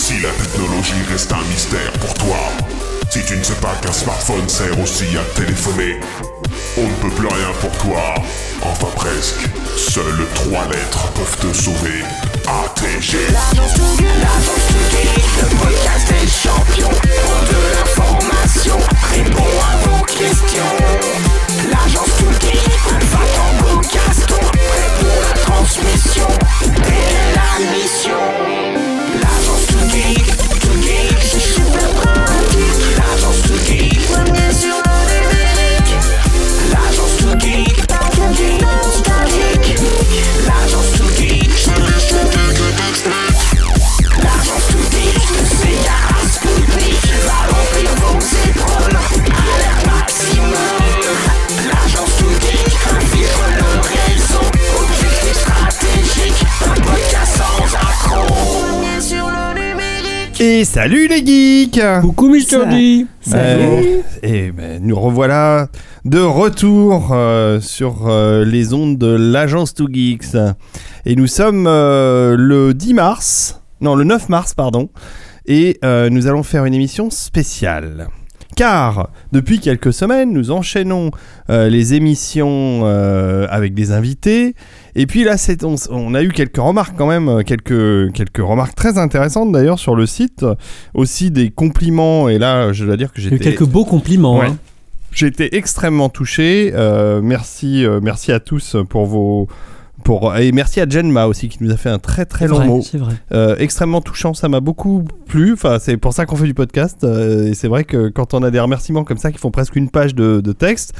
Si la technologie reste un mystère pour toi, si tu ne sais pas qu'un smartphone sert aussi à téléphoner, on ne peut plus rien pour toi. Enfin presque. Seules trois lettres peuvent te sauver. ATG. Tsugi, l'agence Tsugi, le podcast des champions. Pour de l'information, réponds à vos questions. L'agence Tsugi, Alpha Tango Gaston, prêt pour la transmission la mission. Et salut les geeks Coucou Mister D Euh, Et ben, nous revoilà de retour euh, sur euh, les ondes de l'agence 2 Geeks. Et nous sommes euh, le 10 mars, non le 9 mars pardon, et nous allons faire une émission spéciale. Car depuis quelques semaines, nous enchaînons les émissions avec des invités. Et puis là, on, on a eu quelques remarques quand même, euh, quelques, quelques remarques très intéressantes d'ailleurs sur le site. Aussi des compliments. Et là, je dois dire que a eu j'étais quelques beaux compliments. Ouais. hein. j'ai été extrêmement touché. Euh, merci, euh, merci à tous pour vos. Pour, et merci à Jenma aussi qui nous a fait un très très long vrai, mot. Vrai. Euh, extrêmement touchant, ça m'a beaucoup plu. Enfin, c'est pour ça qu'on fait du podcast. euh, et c'est vrai que quand on a des remerciements comme ça qui font presque une page de, de texte,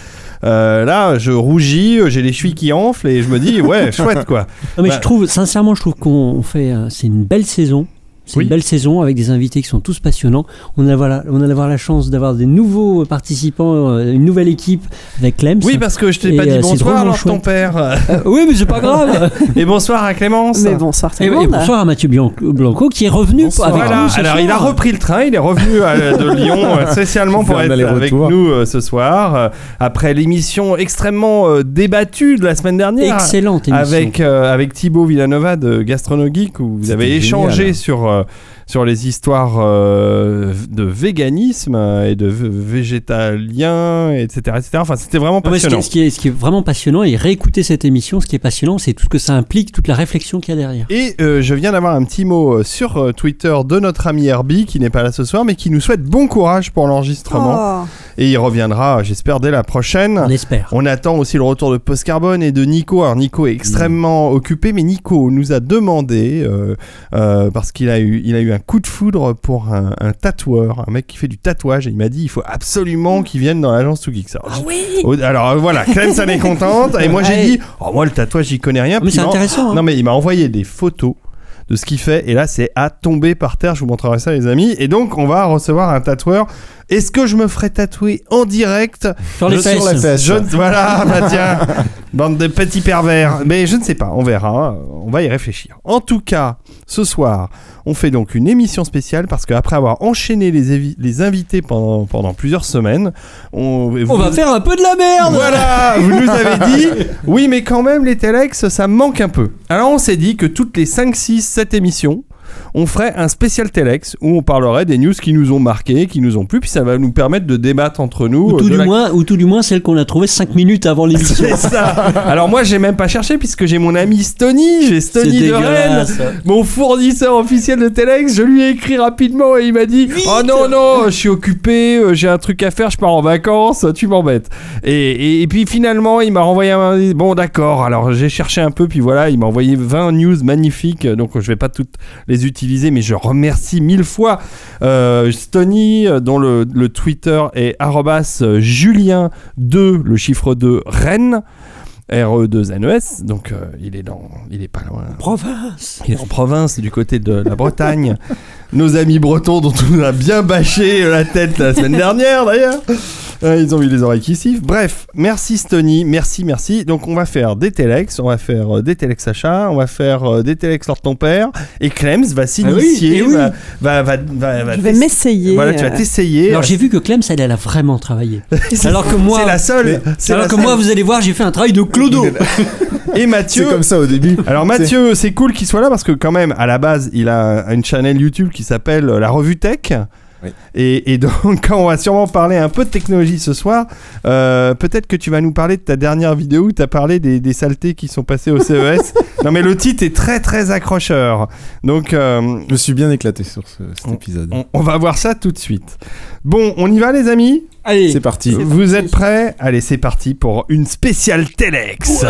euh, là, je rougis, j'ai les chevilles qui enflent et je me dis, ouais, chouette quoi. Non, mais Bah- je trouve, sincèrement, je trouve qu'on fait. C'est une belle saison. C'est Oui. une belle saison avec des invités qui sont tous passionnants. On a, voilà, on a avoir la chance d'avoir des nouveaux participants, euh, une nouvelle équipe avec Clems. Oui, parce que je t'ai pas dit euh, bonsoir alors ton père. Euh, oui, mais c'est pas grave. et bonsoir à Clémence. Mais bonsoir et, et bonsoir à Mathieu Blanco qui est revenu Bonsoir. avec Voilà, nous. ce alors il a soir. repris le train, il est revenu à- de Lyon spécialement pour être avec nous euh, ce soir, euh, après l'émission extrêmement euh, débattue de la semaine dernière. Excellente émission. Avec, euh, avec Thibaut Villanova de Gastronogeek où vous avez échangé génial. sur, euh, sur les histoires euh, de véganisme euh, et de végétalien, etc. etc. Enfin, c'était vraiment ce, qui passionnant. est, ce qui est- ce qui est vraiment passionnant, et réécouter cette émission, ce qui est passionnant, c'est tout ce que ça implique, toute la réflexion qu'il y a derrière. Et euh, je viens d'avoir un petit mot euh, sur euh, Twitter de notre ami Herbie qui n'est pas là ce soir mais qui nous souhaite bon courage pour l'enregistrement. Oh. Et il reviendra, j'espère, dès la prochaine. On espère. On attend aussi le retour de Post Carbone et de Nico. Alors Nico est extrêmement occupé, mais Nico nous a demandé, euh, euh, parce qu'il a, eu, il a eu un coup de foudre pour un, un tatoueur, un mec qui fait du tatouage, et il m'a dit il faut absolument qu'il vienne dans l'agence to Geeks. Alors, Ah oui Alors euh, voilà, Clem, ça est contente. Et moi j'ai Ouais. dit, oh, moi le tatouage, j'y connais rien. Mais c'est intéressant. hein. Non mais il m'a envoyé des photos de ce qu'il fait et là c'est à tomber par terre. Je vous montrerai ça les amis. Et donc on va recevoir un tatoueur. Est-ce que je me ferai tatouer en direct Sur les Je- fesses. Je ne- Voilà, bah tiens, bande de petits pervers. Mais je ne sais pas, on verra. On va y réfléchir. En tout cas, ce soir, on fait donc une émission spéciale parce qu'après avoir enchaîné les, invités pendant, pendant plusieurs semaines, on, On va faire un peu de la merde voilà, vous nous avez dit, oui, mais quand même, les Telex, ça me manque un peu. Alors, on s'est dit que toutes les 5, 6, 7 émissions, on ferait un spécial Telex où on parlerait des news qui nous ont marqué, qui nous ont plu, puis ça va nous permettre de débattre entre nous. ou euh, tout, du la- moins, ou tout du moins celle qu'on a trouvée 5 minutes avant l'émission. C'est ça. Alors, moi, j'ai même pas cherché puisque j'ai mon ami Stony, j'ai Stony de Rennes. Mon fournisseur officiel de Telex, je lui ai écrit rapidement et il m'a dit Oh non, non, je suis occupé, euh, j'ai un truc à faire, je pars en vacances, tu m'embêtes. Et, et, et puis finalement, il m'a renvoyé un. Bon, d'accord, alors j'ai cherché un peu, puis voilà, il m'a envoyé 20 news magnifiques, donc je vais pas toutes les utiliser, mais je remercie mille fois euh, Stony, euh, dont le, Twitter est arrobas Julien2, le chiffre 2, Rennes. RE2NES, donc euh, il est dans, il est pas loin. Province Il est en province, du côté de la Bretagne. Nos amis bretons dont on a bien bâché la tête la semaine dernière d'ailleurs. Euh, ils ont eu les oreilles qui sifflent. Bref, merci Stony, merci, merci. Donc on va faire des Telex, on va faire euh, des Telex Sacha, on va faire des Telex lors de ton père. Et Clems va s'initier, eh oui. va, va, va, va- va Je vais m'essayer. Voilà, tu vas t'essayer. Alors j'ai vu que Clem, elle, elle a vraiment travaillé. C'est- Alors que moi, c'est la seule. c'est alors la que seule. moi, vous allez voir, j'ai fait un travail de clodo. Et Mathieu. C'est comme ça au début. Alors Mathieu, c'est cool qu'il soit là parce que quand même, à la base, il a une chaîne YouTube qui s'appelle euh, La Revue Tech. Oui. Et, et donc, quand on va sûrement parler un peu de technologie ce soir, euh, peut-être que tu vas nous parler de ta dernière vidéo où tu as parlé des, des saletés qui sont passées au CES. non, mais le titre est très très accrocheur. Donc, euh, Je me suis bien éclaté sur ce- cet On- épisode. on, on va voir ça tout de suite. Bon, on y va, les amis Allez, C'est parti. Vous êtes prêts Allez, c'est parti pour une spéciale Telex.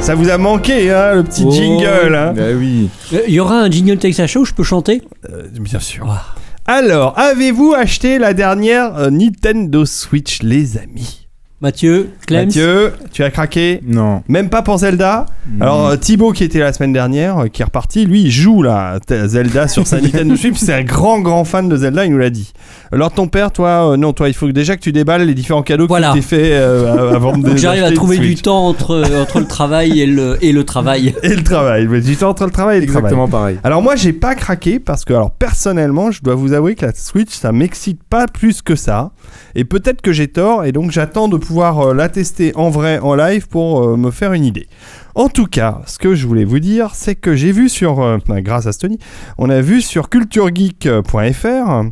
Ça vous a manqué, hein, le petit Oh. jingle. Hein Bah oui. Euh, il y aura un jingle Texas Show, je peux chanter Euh, bien sûr. Ah. Alors, avez-vous acheté la dernière euh, Nintendo Switch, les amis Mathieu, Clem, Mathieu, tu as craqué Non. Même pas pour Zelda Alors, euh, Thibaut, qui était la semaine dernière, euh, qui est reparti, lui, il joue là, Zelda sur sa Nintendo Switch. C'est un grand, grand fan de Zelda, il nous l'a dit. Alors, ton père, toi, euh, non, toi, il faut que déjà que tu déballes les différents cadeaux Voilà. qui t'es fait euh, avant de que j'arrive à trouver du temps entre, euh, entre le travail et le, et le travail. Et le travail. Mais Du temps entre le travail et le travail. Exactement pareil. Alors moi j'ai pas craqué parce que alors personnellement je dois vous avouer que la Switch ça m'excite pas plus que ça et peut-être que j'ai tort et donc j'attends de pouvoir euh, la tester en vrai en live pour euh, me faire une idée. En tout cas, ce que je voulais vous dire, c'est que j'ai vu sur, euh, enfin, grâce à Stony, on a vu sur culturegeek.fr,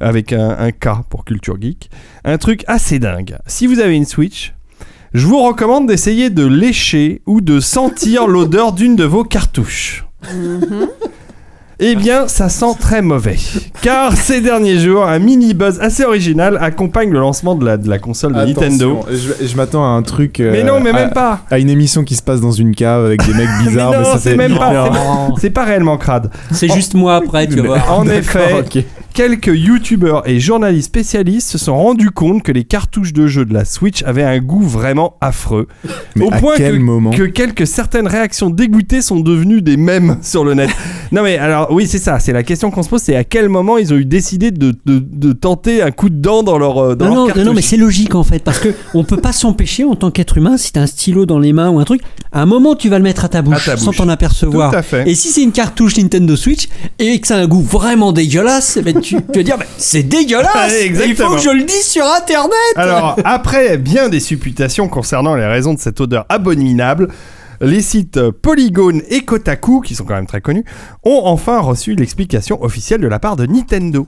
avec un, K pour Culture Geek, un truc assez dingue. Si vous avez une Switch, je vous recommande d'essayer de lécher ou de sentir l'odeur d'une de vos cartouches. Eh bien, ça sent très mauvais. Car ces derniers jours, un mini buzz assez original accompagne le lancement de la, de la console de Nintendo. Je, je m'attends à un truc. euh, Mais non, mais à- même pas. À une émission qui se passe dans une cave avec des mecs bizarres. Mais non, c'est même pas- C'est pas réellement crade. C'est juste moi après, tu voir. En effet, quelques youtubeurs et journalistes spécialistes se sont rendus compte que les cartouches de jeu de la Switch avaient un goût vraiment affreux. Mais Au à point quel que, moment que quelques certaines réactions dégoûtées sont devenues des mèmes sur le net. non mais alors oui c'est ça, c'est la question qu'on se pose, c'est à quel moment ils ont eu décidé de, de- de tenter un coup de dent dans leur euh, dans Non, leur non, non, mais c'est logique en fait, parce que on peut pas s'empêcher en tant qu'être humain, si t'as un stylo dans les mains ou un truc, à un moment tu vas le mettre à ta bouche, À ta sans t'en apercevoir. Tout à fait. Et si c'est une cartouche Nintendo Switch et que ça a un goût vraiment dégueulasse, eh ben, tu, tu vas dire bah, c'est dégueulasse. Il faut que je le dise sur internet. Alors, après bien des supputations concernant les raisons de cette odeur abominable, les sites Polygon et Kotaku, qui sont quand même très connus, ont enfin reçu l'explication officielle de la part de Nintendo.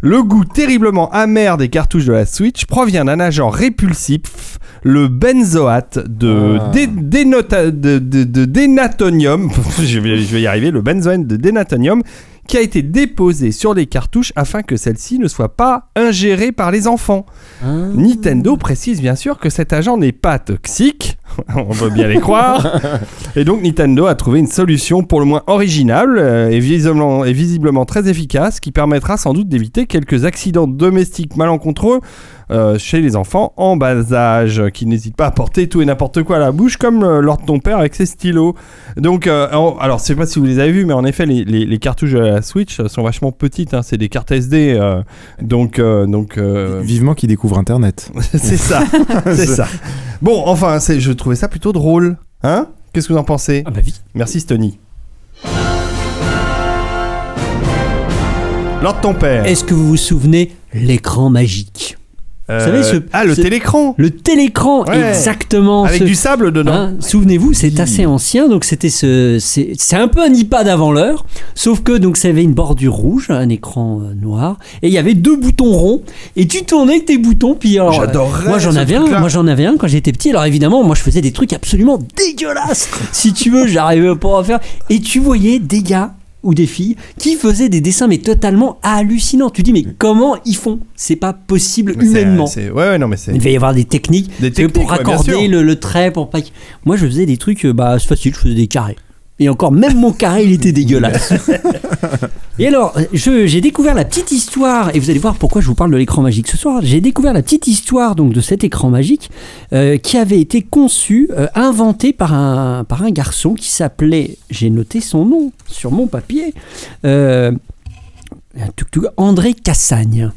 Le goût terriblement amer des cartouches de la Switch provient d'un agent répulsif, le benzoate de, Ah. dé- dénota- de, de- de dénatonium, je vais, je vais y arriver, le benzoate de dénatonium, qui a été déposé sur les cartouches afin que celles-ci ne soient pas ingérées par les enfants. Nintendo précise bien sûr que cet agent n'est pas toxique, on veut bien les croire, et donc Nintendo a trouvé une solution pour le moins originale euh, et, visiblement, et visiblement très efficace qui permettra sans doute d'éviter quelques accidents domestiques malencontreux euh, chez les enfants en bas âge qui n'hésitent pas à porter tout et n'importe quoi à la bouche comme euh, lors de ton père avec ses stylos. Donc, euh, en- alors je sais pas si vous les avez vus, mais en effet les, les- les cartouches de la Switch sont vachement petites, hein, c'est des cartes SD, euh, donc euh, donc euh, Vivement qu'il découvre Internet. c'est ça, c'est ça. Bon, enfin, c'est- je trouvais ça plutôt drôle. Hein Qu'est-ce que vous en pensez? Ah bah vite. Merci, Stony. Lors de ton père. Est-ce que vous vous souvenez? L'écran magique Euh, savez, ce- ah, le ce- télécran Le télécran, Ouais. exactement. Avec ce- du sable dedans. Hein, Souvenez-vous, c'est assez ancien, donc c'était ce, c'est un peu un iPad avant l'heure, sauf que donc ça avait une bordure rouge, un écran euh, noir, et il y avait deux boutons ronds, et tu tournais tes boutons, puis alors, euh, moi j'en avais un, moi j'en avais un quand j'étais petit, alors évidemment moi je faisais des trucs absolument dégueulasses, si tu veux, j'arrivais pas à faire, et tu voyais des gars ou des filles qui faisaient des dessins mais totalement hallucinants. Tu dis mais comment ils font? C'est pas possible Mais humainement. c'est- Ouais, ouais, non, mais c'est. Il devait y avoir des techniques, Des pour ouais, raccorder le, le trait pour pas. Moi, je faisais des trucs, euh, bah, c'est facile, je faisais des carrés. Et encore, même mon carré, il était dégueulasse. et alors, je- j'ai découvert la petite histoire, et vous allez voir pourquoi je vous parle de l'écran magique ce soir. J'ai découvert la petite histoire donc de cet écran magique euh, qui avait été conçu, euh, inventé par un, par un garçon qui s'appelait, j'ai noté son nom sur mon papier, euh, André Cassagne.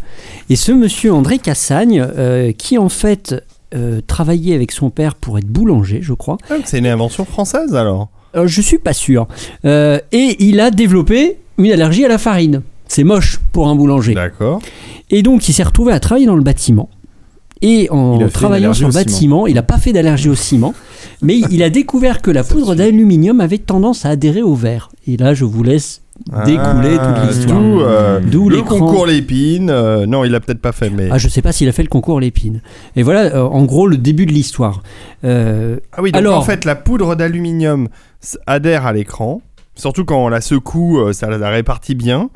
Et ce monsieur André Cassagne, euh, qui en fait euh, travaillait avec son père pour être boulanger, je crois. Ah, C'est une invention française alors. Euh, je suis pas sûr. Euh, et il a développé une allergie à la farine. C'est moche pour un boulanger. D'accord. Et donc il s'est retrouvé à travailler dans le bâtiment. Et en travaillant sur le bâtiment, il n'a pas fait d'allergie au ciment, mais il a découvert que la poudre d'aluminium avait tendance à adhérer au verre. Et là, je vous laisse découler Ah, toute l'histoire. D'où, euh, D'où le l'écran. concours Lépine. euh, non, il a peut-être pas fait, mais. Ah, je sais pas s'il a fait le concours Lépine. Et voilà, euh, en gros, le début de l'histoire. Euh, Ah oui, donc Alors- en fait, la poudre d'aluminium adhère à l'écran. Surtout quand on la secoue, euh, ça la répartit bien.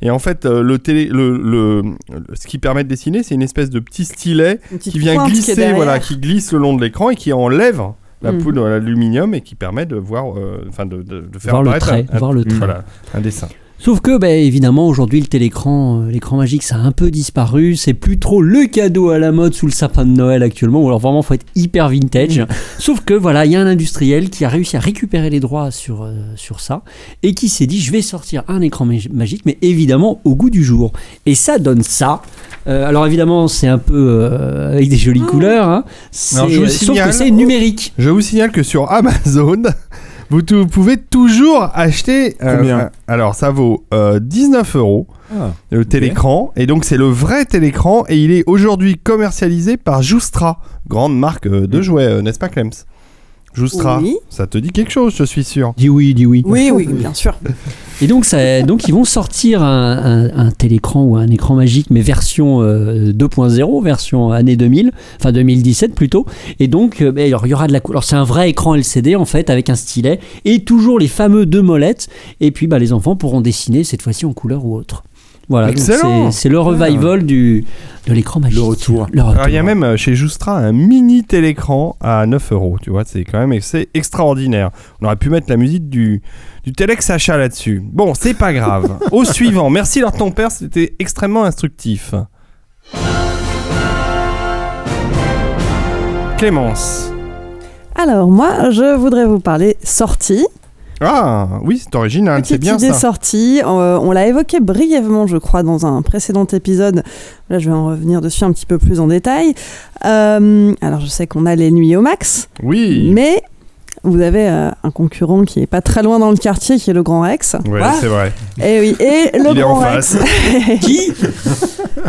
Et en fait, euh, le télé, le, le- le- ce qui permet de dessiner, c'est une espèce de petit stylet qui vient qui glisser, derrière. voilà, qui glisse le long de l'écran et qui enlève la Mm. poudre d'aluminium et qui permet de voir, euh, enfin de, de- de faire Voir le trait, un, un- voir le trait. voilà, un dessin. Sauf que, bah, évidemment, aujourd'hui, le télécran, euh, l'écran magique, ça a un peu disparu. C'est plus trop le cadeau à la mode sous le sapin de Noël actuellement. Ou alors vraiment, faut être hyper vintage. Sauf que, voilà, il y a un industriel qui a réussi à récupérer les droits sur, euh, sur ça et qui s'est dit, je vais sortir un écran mag- magique, mais évidemment au goût du jour. Et ça donne ça. Euh, alors évidemment, c'est un peu euh, avec des jolies couleurs. hein. C'est- Alors, je vous sauf que c'est numérique. Je vous signale que sur Amazon, vous, pouvez toujours acheter. euh, Combien un- Alors, ça vaut euh, 19 euros Ah, le télécran. Et donc, c'est le vrai télécran. Et il est aujourd'hui commercialisé par Joustra, grande marque euh, de jouets, euh, n'est-ce pas, Clems? Joustra, Oui. ça te dit quelque chose, je suis sûr. Dis oui, dis oui. Oui, oui, bien sûr. Et donc, ça, donc ils vont sortir un, un- un télécran ou un écran magique, mais version euh, 2.0, version année 2000, enfin 2017 plutôt. Et donc, euh, alors, il y aura de la couleur. C'est un vrai écran LCD en fait, avec un stylet et toujours les fameux deux molettes. Et puis, bah, les enfants pourront dessiner cette fois-ci en couleur ou autre. Voilà, c'est le revival du, de l'écran magique. Le retour. Le retour. Alors, il y a même euh, chez Joustra un mini télécran à 9 euros. Tu vois, c'est quand même c'est extraordinaire. On aurait pu mettre la musique du, du Telex achat là-dessus. Bon, c'est pas grave. Au suivant. Merci, leur ton père, c'était extrêmement instructif. Clémence. Alors, moi, je voudrais vous parler sortie. Ah, oui, c'est original, c'est bien idée ça. sortie. Euh, on l'a évoqué brièvement, je crois, dans un précédent épisode. Là, je vais en revenir dessus un petit peu plus en détail. Euh, alors, je sais qu'on a les nuits au max, Oui. mais vous avez euh, un concurrent qui est pas très loin dans le quartier, qui est le Grand Rex. Ouais, Quoi c'est vrai. Et oui, et le Il est Grand en Rex. face. Qui?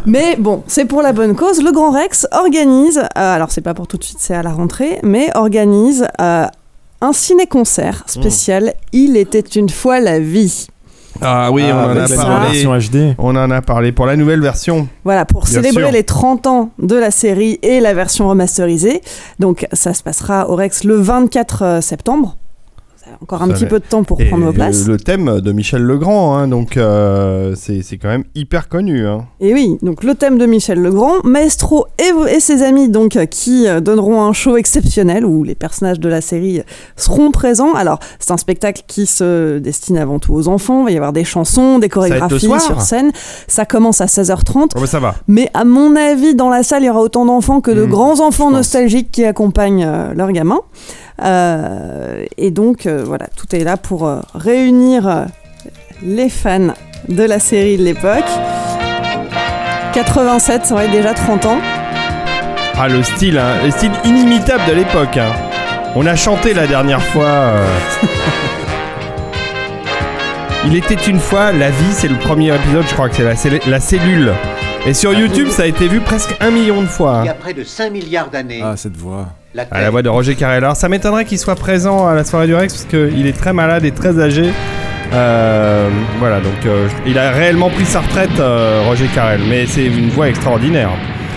Mais bon, c'est pour la bonne cause. Le Grand Rex organise, euh, alors c'est pas pour tout de suite, c'est à la rentrée, mais organise euh, un ciné-concert spécial. Il était une fois la vie. Ah oui, on en avec a la parlé. version HD. On en a parlé pour la nouvelle version. Voilà, pour Bien célébrer sûr. les 30 ans de la série et la version remasterisée. Donc ça se passera au Rex le 24 septembre. Encore un Ça petit va. peu de temps pour Et prendre vos places. Le, le thème de Michel Legrand, hein, donc euh, c'est c'est quand même hyper connu. Hein. Et oui, donc le thème de Michel Legrand, Maestro et, et ses amis donc euh, qui euh, donneront un show exceptionnel où les personnages de la série seront présents. Alors c'est un spectacle qui se destine avant tout aux enfants. Il va y avoir des chansons, des va être le chorégraphies soir sur scène. Ça commence à 16h30. Oh, bah, ça va. Mais à mon avis, dans la salle, il y aura autant d'enfants que de Hmm, grands enfants pense. nostalgiques qui accompagnent euh, leurs gamins. Euh, et donc, euh, voilà, tout est là pour euh, réunir les fans de la série de l'époque. 87, ça aurait déjà 30 ans. Ah, le style, hein, le style inimitable de l'époque. hein. On a chanté la dernière fois. euh. Il était une fois la vie, c'est le premier épisode, je crois que c'est la, cellule- la cellule. Et sur YouTube, ça a été vu presque un million de fois. Il y hein. a près de 5 milliards d'années, Ah, cette voix. La À la voix de Roger Carrel. Alors ça m'étonnerait qu'il soit présent à la soirée du Rex parce qu'il est très malade et très âgé. Euh, voilà, donc euh, il a réellement pris sa retraite, euh, Roger Carrel, mais c'est une voix extraordinaire.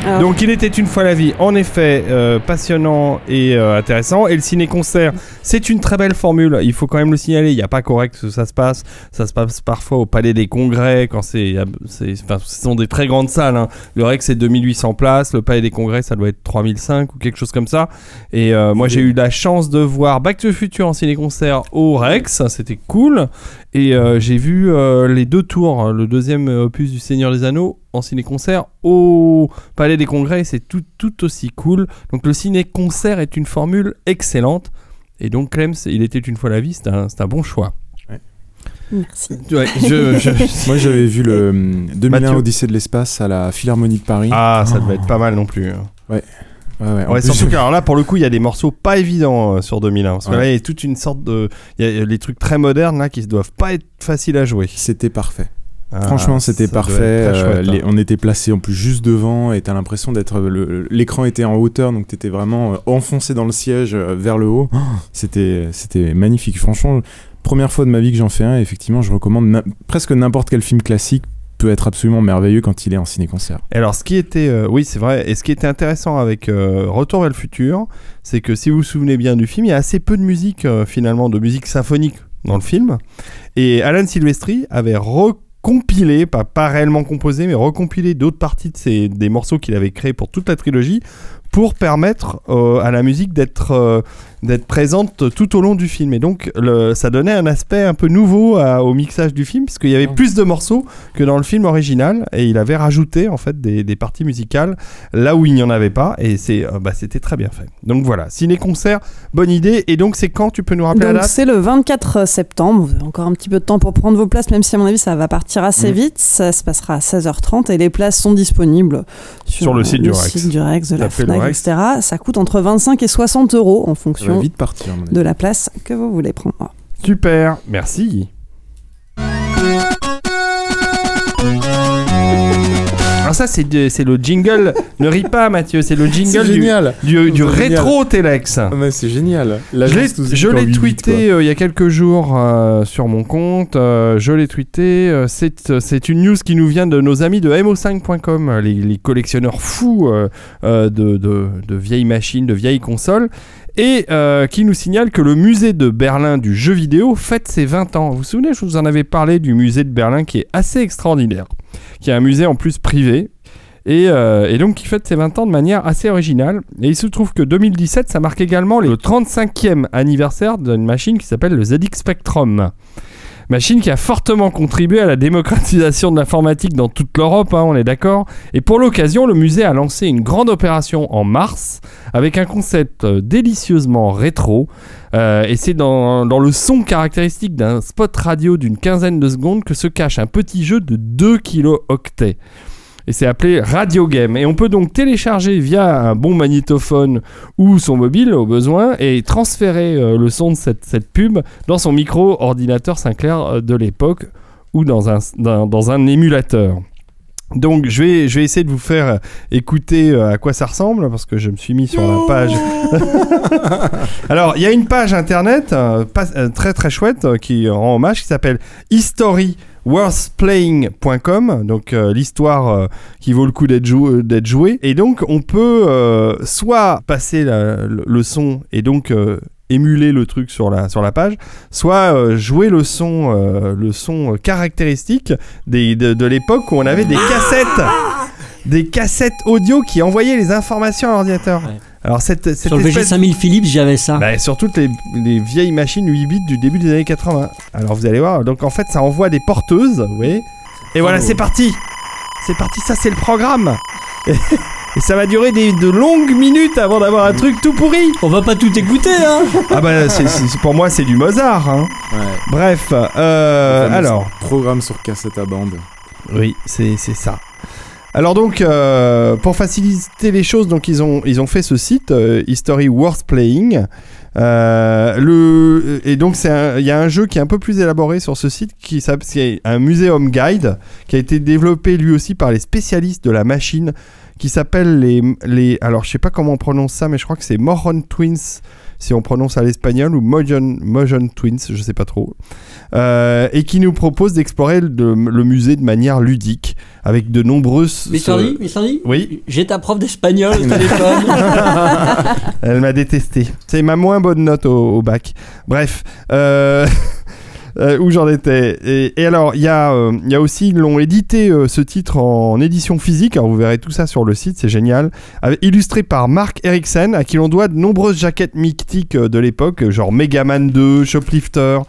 Alors, Donc il était une fois la vie, en effet, euh, passionnant et euh, intéressant. Et le ciné-concert, c'est une très belle formule. Il faut quand même le signaler. Il n'y a pas correct que ça se passe. Ça se passe parfois au Palais des Congrès quand c'est, enfin, ce sont des très grandes salles. hein. Le Rex c'est 2800 places. Le Palais des Congrès ça doit être 3005 ou quelque chose comme ça. Et euh, moi j'ai eu la chance de voir Back to the Future en ciné-concert au Rex. C'était cool. Et j'ai vu les deux tours, hein, le deuxième opus du Seigneur des Anneaux en ciné-concert au Palais des Congrès, c'est tout, tout aussi cool. Donc le ciné-concert est une formule excellente. Et donc Clems, il était une fois la vie, c'est un, bon choix. merci. Ouais, je, je- Moi, j'avais vu le hum, 2001 Mathieu. Odyssée de l'espace à la Philharmonie de Paris. Ah, ça devait être pas mal non plus. hein. Ouais, ouais. En Ouais, plus, surtout que alors là, pour le coup, il y a des morceaux pas évidents euh, sur 2001. Parce que Ouais. là, il y a toute une sorte de. Il y a les trucs très modernes là qui doivent pas être faciles à jouer. C'était parfait. Ah, Franchement, c'était parfait. euh, chouette, hein. les- on était placé en plus juste devant et t'as l'impression d'être. le- L'écran était en hauteur, donc t'étais vraiment euh, enfoncé dans le siège euh, vers le haut. Oh, C'était c'était magnifique. Franchement, première fois de ma vie que j'en fais un. Et effectivement, je recommande presque n'importe quel film classique peut être absolument merveilleux quand il est en ciné-concert. Alors, ce qui était, euh, oui, c'est vrai. Et ce qui était intéressant avec euh, Retour vers le futur, c'est que si vous vous souvenez bien du film, il y a assez peu de musique euh, finalement, de musique symphonique dans le film. Et Alan Silvestri avait recompilé, pas, pas réellement composé, mais recompilé d'autres parties de ces, des morceaux qu'il avait créés pour toute la trilogie pour permettre euh, à la musique d'être euh, d'être présente tout au long du film. Et donc le, ça donnait un aspect un peu nouveau à- au mixage du film puisqu'il y avait plus de morceaux que dans le film original et il avait rajouté en fait des, des parties musicales là où il n'y en avait pas et c'est euh, bah, c'était très bien fait. Donc voilà ciné concert bonne idée. Et donc c'est quand tu peux nous rappeler la date? c'est le 24 septembre, vous avez encore un petit peu de temps pour prendre vos places, même si à mon avis ça va partir assez vite, ça se passera à 16h30 et les places sont disponibles sur, Sur le site du Rex. site du Rex, de la FNAC, etc. Ça coûte entre 25 et 60 euros en va fonction vite partir. de la place que vous voulez prendre. super merci alors ça c'est le jingle ne ris pas Mathieu c'est le jingle du, génial. du, rétro Telex Ah, mais c'est génial. Je l'ai- Touzi je en l'ai 8 bits, tweeté euh, il y a quelques jours euh, sur mon compte. euh, je l'ai tweeté. euh, c'est, c'est une news qui nous vient de nos amis de mo5.com, euh, les, les collectionneurs fous euh, euh, de, de- de vieilles machines, de vieilles consoles. Et euh, qui nous signale que le musée de Berlin du jeu vidéo fête ses 20 ans. Vous vous souvenez, je vous en avais parlé du musée de Berlin qui est assez extraordinaire. Qui est un musée en plus privé. Et, euh, et donc qui fête ses 20 ans de manière assez originale. Et il se trouve que 2017, ça marque également le 35e anniversaire d'une machine qui s'appelle le ZX Spectrum. Machine qui a fortement contribué à la démocratisation de l'informatique dans toute l'Europe, hein, on est d'accord. Et pour l'occasion, le musée a lancé une grande opération en mars avec un concept euh, délicieusement rétro. Euh, et c'est dans, dans le son caractéristique d'un spot radio d'une quinzaine de secondes que se cache un petit jeu de 2 kilooctets. Et c'est appelé Radio Game. Et on peut donc télécharger via un bon magnétophone ou son mobile au besoin et transférer euh, le son de cette, cette pub dans son micro-ordinateur Sinclair euh, de l'époque ou dans un, dans, dans un émulateur. Donc je vais, je vais essayer de vous faire euh, écouter à quoi ça ressemble parce que je me suis mis sur la page. Alors il y a une page internet euh, pas- euh, très très chouette euh, qui rend hommage qui s'appelle historyworthplaying.com donc euh, l'histoire euh, qui vaut le coup d'être jou- d'être jouée. Et donc on peut euh, soit passer la- le, le son et donc euh, émuler le truc sur la, sur la page, soit euh, jouer le son, euh, le son euh, caractéristique des, de, de l'époque où on avait des cassettes, des cassettes audio qui envoyaient les informations à l'ordinateur. Ouais. Alors cette, cette Sur le espèce- VG5000 Philips, j'avais ça. bah, sur toutes les, les vieilles machines 8 bits du début des années 80. Alors vous allez voir, donc en fait ça envoie des porteuses, vous voyez. Et voilà, c'est parti. C'est parti, ça c'est le programme. Et, et ça va durer des, de longues minutes avant d'avoir un truc tout pourri. On va pas tout écouter, hein Ah bah pour moi c'est du Mozart. Hein. Ouais. Bref, euh, alors. Programme sur cassette à bande. Oui, c'est c'est ça. Alors donc, euh, pour faciliter les choses, donc ils ont ils ont fait ce site euh, History Worth Playing. Euh, le et donc c'est il y a un jeu qui est un peu plus élaboré sur ce site qui c'est un muséum guide qui a été développé lui aussi par les spécialistes de la machine qui s'appelle les les alors je sais pas comment on prononce ça mais je crois que c'est Moron Twins si on prononce à l'espagnol ou Mojon Mojon Twins je sais pas trop Euh, et qui nous propose d'explorer le, le musée de manière ludique avec de nombreuses Mais Sandy, mais Sandy oui J'ai ta prof d'espagnol au téléphone. Elle m'a détesté. C'est ma moins bonne note au, au bac. Bref. euh, euh, où j'en étais. Et, alors, il y, a, euh, il y a aussi, ils l'ont édité euh, ce titre en édition physique. Alors, vous verrez tout ça sur le site, c'est génial. Illustré par Mark Eriksen, à qui l'on doit de nombreuses jaquettes mythiques de l'époque, genre Megaman 2, Shoplifter.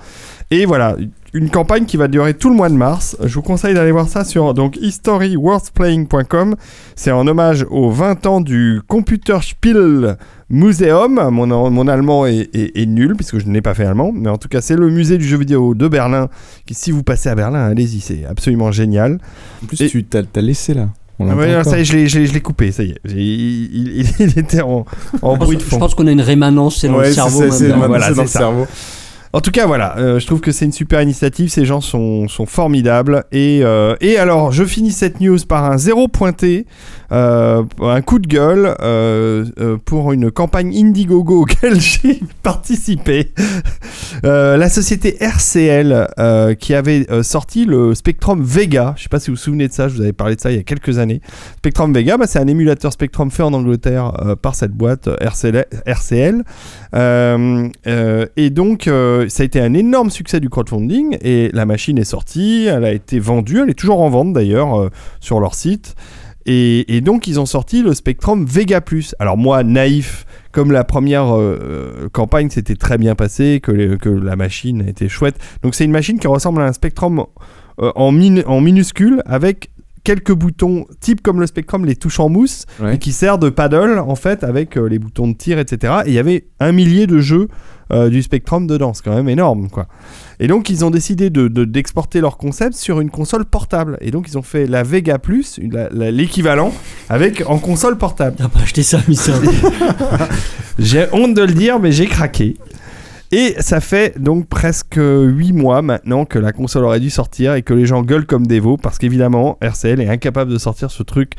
Et voilà, une campagne qui va durer tout le mois de mars. Je vous conseille d'aller voir ça sur donc historyworthplaying.com. C'est en hommage aux 20 ans du Computerspiel Museum. Mon, mon allemand est, est- est nul puisque je n'ai pas fait allemand, mais en tout cas c'est le musée du jeu vidéo de Berlin. Qui, si vous passez à Berlin, allez-y, c'est absolument génial. En plus, Et- tu t'as laissé là. Ah ouais, ça y est, je l'ai- je je coupé, ça y est. Il, il- il- il était en, en bruit de Je fond. pense qu'on a une rémanence, c'est dans Ouais, le cerveau. c'est Voilà, dans le cerveau. En tout cas, voilà, euh, je trouve que c'est une super initiative. Ces gens sont, formidables. Et, euh, et alors, je finis cette news par un zéro pointé, euh, un coup de gueule pour une campagne Indiegogo auquel j'ai participé. La société RCL qui avait sorti le Spectrum Vega. Je sais pas si vous vous souvenez de ça. Je vous avais parlé de ça il y a quelques années. Spectrum Vega, bah, c'est un émulateur Spectrum fait en Angleterre par cette boîte RCL. RCL. Et donc, euh, ça a été un énorme succès du crowdfunding et la machine est sortie, elle a été vendue, elle est toujours en vente d'ailleurs euh, sur leur site. Et, et donc, ils ont sorti le Spectrum Vega Plus. Alors, moi, naïf, comme la première euh, campagne s'était très bien passée, que, les- que la machine était chouette. Donc, c'est une machine qui ressemble à un Spectrum en, min- en minuscule avec quelques boutons type comme le Spectrum, les touches en mousse Ouais. et qui sert de paddle en fait avec euh, les boutons de tir, etc. Et il y avait un millier de jeux euh, du Spectrum dedans, c'est quand même énorme quoi. Et donc ils ont décidé de- de- d'exporter leur concept sur une console portable. Et donc ils ont fait la Vega Plus, l'équivalent, avec en console portable. T'as pas acheté ça, Mister J'ai honte de le dire, mais j'ai craqué. Et ça fait donc presque 8 mois maintenant que la console aurait dû sortir et que les gens gueulent comme des veaux parce qu'évidemment RCL est incapable de sortir ce truc.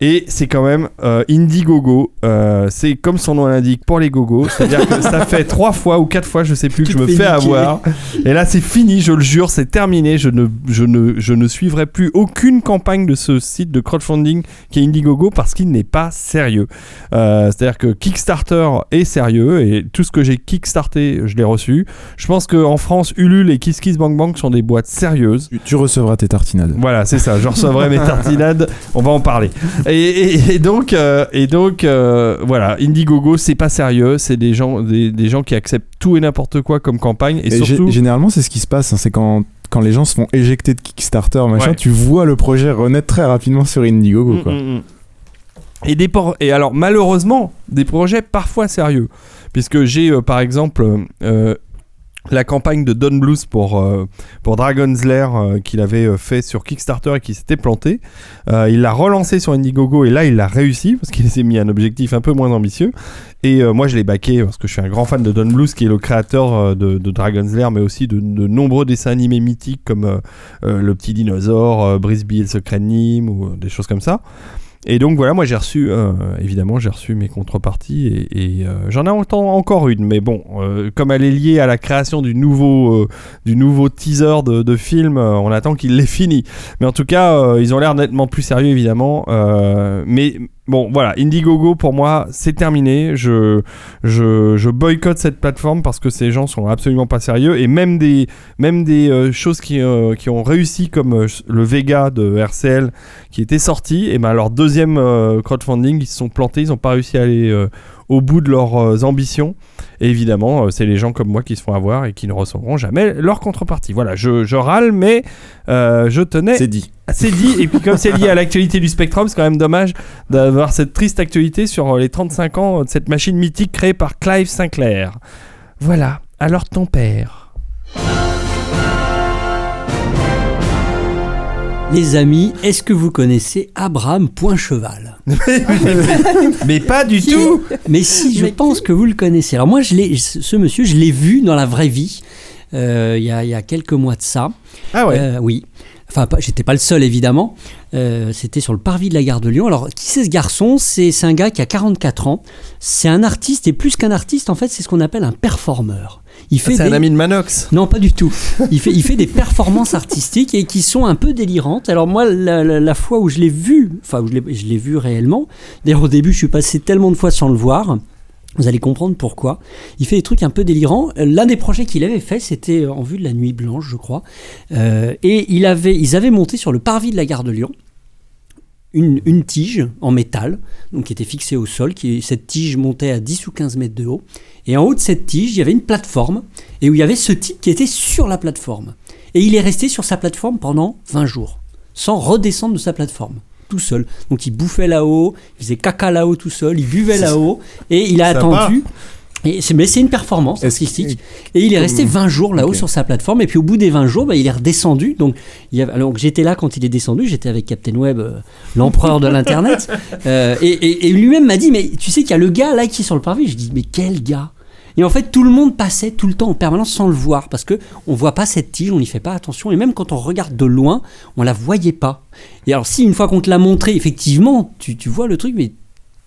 Et c'est quand même euh, Indiegogo. Euh, c'est comme son nom l'indique pour les gogos. C'est-à-dire que ça fait trois fois ou quatre fois, je sais plus, que Tu je me fais niquer. avoir. Et là, c'est fini, je le jure, c'est terminé. Je ne, je, ne, je ne suivrai plus aucune campagne de ce site de crowdfunding qui est Indiegogo parce qu'il n'est pas sérieux. Euh, C'est-à-dire que Kickstarter est sérieux et tout ce que j'ai kickstarté, je l'ai reçu. Je pense qu'en France, Ulule et KissKissBankBank sont des boîtes sérieuses. Tu, tu recevras tes tartinades. Voilà, c'est ça. Je recevrai mes tartinades. On va en parler. Et, et- et donc, euh, et donc, euh, voilà, Indiegogo, c'est pas sérieux. C'est des gens, des, des gens qui acceptent tout et n'importe quoi comme campagne. Et, surtout, généralement, c'est ce qui se passe. hein, c'est quand, quand les gens se font éjecter de Kickstarter, machin, Ouais. tu vois le projet renaître très rapidement sur Indiegogo. Quoi. Mm, mm, mm. Et, des et alors, malheureusement, des projets parfois sérieux. Puisque j'ai, euh, par exemple, euh, la campagne de Don Blues pour, euh, pour Dragon's Lair euh, qu'il avait euh, fait sur Kickstarter et qui s'était planté. Il l'a relancé sur Indiegogo et là, il l'a réussi parce qu'il s'est mis un objectif un peu moins ambitieux. Et moi, je l'ai baqué parce que je suis un grand fan de Don Blues, qui est le créateur de, Dragon's Lair, mais aussi de, nombreux dessins animés mythiques comme Le Petit Dinosaure, Brisby et le Secret de Nîmes ou des choses comme ça. Et donc voilà, moi j'ai reçu, euh, évidemment, j'ai reçu mes contreparties et, euh, j'en ai en- encore une, mais bon, euh, comme elle est liée à la création du nouveau, du nouveau teaser de, de film, on attend qu'il l'ait fini. Mais en tout cas, ils ont l'air nettement plus sérieux, évidemment. mais bon, voilà, Indiegogo pour moi, c'est terminé. Je, je, boycotte cette plateforme parce que ces gens sont absolument pas sérieux. Et même des, même des euh, choses qui, euh, qui ont réussi comme euh, le Vega de RCL qui était sorti, et ben leur deuxième crowdfunding, ils se sont plantés, ils n'ont pas réussi à aller au bout de leurs euh, ambitions. Et évidemment, euh, c'est les gens comme moi qui se font avoir et qui ne recevront jamais leur contrepartie. Voilà, je, je râle, mais euh, je tenais. C'est dit. C'est dit, et puis comme c'est lié à l'actualité du Spectrum, c'est quand même dommage d'avoir cette triste actualité sur les 35 ans de cette machine mythique créée par Clive Sinclair. Voilà, alors ton père. Les amis, est-ce que vous connaissez Abraham Poincheval Mais pas du Qui- tout Mais si, je Mais pense que vous le connaissez. Alors moi, je l'ai, ce monsieur, je l'ai vu dans la vraie vie euh, il y, a, il y a quelques mois de ça. Ah ouais Euh, oui. Enfin, j'étais pas le seul évidemment. Euh, C'était sur le parvis de la gare de Lyon. Alors, qui c'est ce garçon? C'est c'est un gars qui a 44 ans. C'est un artiste et plus qu'un artiste, en fait, c'est ce qu'on appelle un performeur. Il fait C'est des... un ami de Manox. Non, pas du tout. Il fait, il fait des performances artistiques et qui sont un peu délirantes. Alors moi, la, la- la fois où je l'ai vu, enfin, où je l'ai- je l'ai vu réellement, d'ailleurs au début, je suis passé tellement de fois sans le voir. Vous allez comprendre pourquoi. Il fait des trucs un peu délirants. L'un des projets qu'il avait fait, c'était en vue de la nuit blanche, je crois. Euh, et il avait, ils avaient monté sur le parvis de la gare de Lyon une, tige en métal, donc qui était fixée au sol. Cette tige montait à 10 ou 15 mètres de haut. Et en haut de cette tige, il y avait une plateforme, et où il y avait ce type qui était sur la plateforme. Et il est resté sur sa plateforme pendant 20 jours, sans redescendre de sa plateforme, tout seul. Donc il bouffait là-haut, il faisait caca là-haut tout seul, il buvait là-haut, et il a Sympa. attendu. Et c'est- mais c'est une performance artistique. Et il est resté 20 jours là-haut sur sa plateforme. Et puis au bout des 20 jours, bah, il est redescendu. Donc, il y avait- alors que j'étais là quand il est descendu. J'étais avec Captain Web, euh, l'empereur de l'Internet. Euh, et et- et lui-même m'a dit Mais tu sais qu'il y a le gars là qui est sur le parvis. Je dis Mais quel gars? Et en fait, tout le monde passait tout le temps en permanence sans le voir parce que on voit pas cette tige, on n'y fait pas attention. Et même quand on regarde de loin, on la voyait pas. Et alors, si une fois qu'on te l'a montré, effectivement, tu vois le truc, mais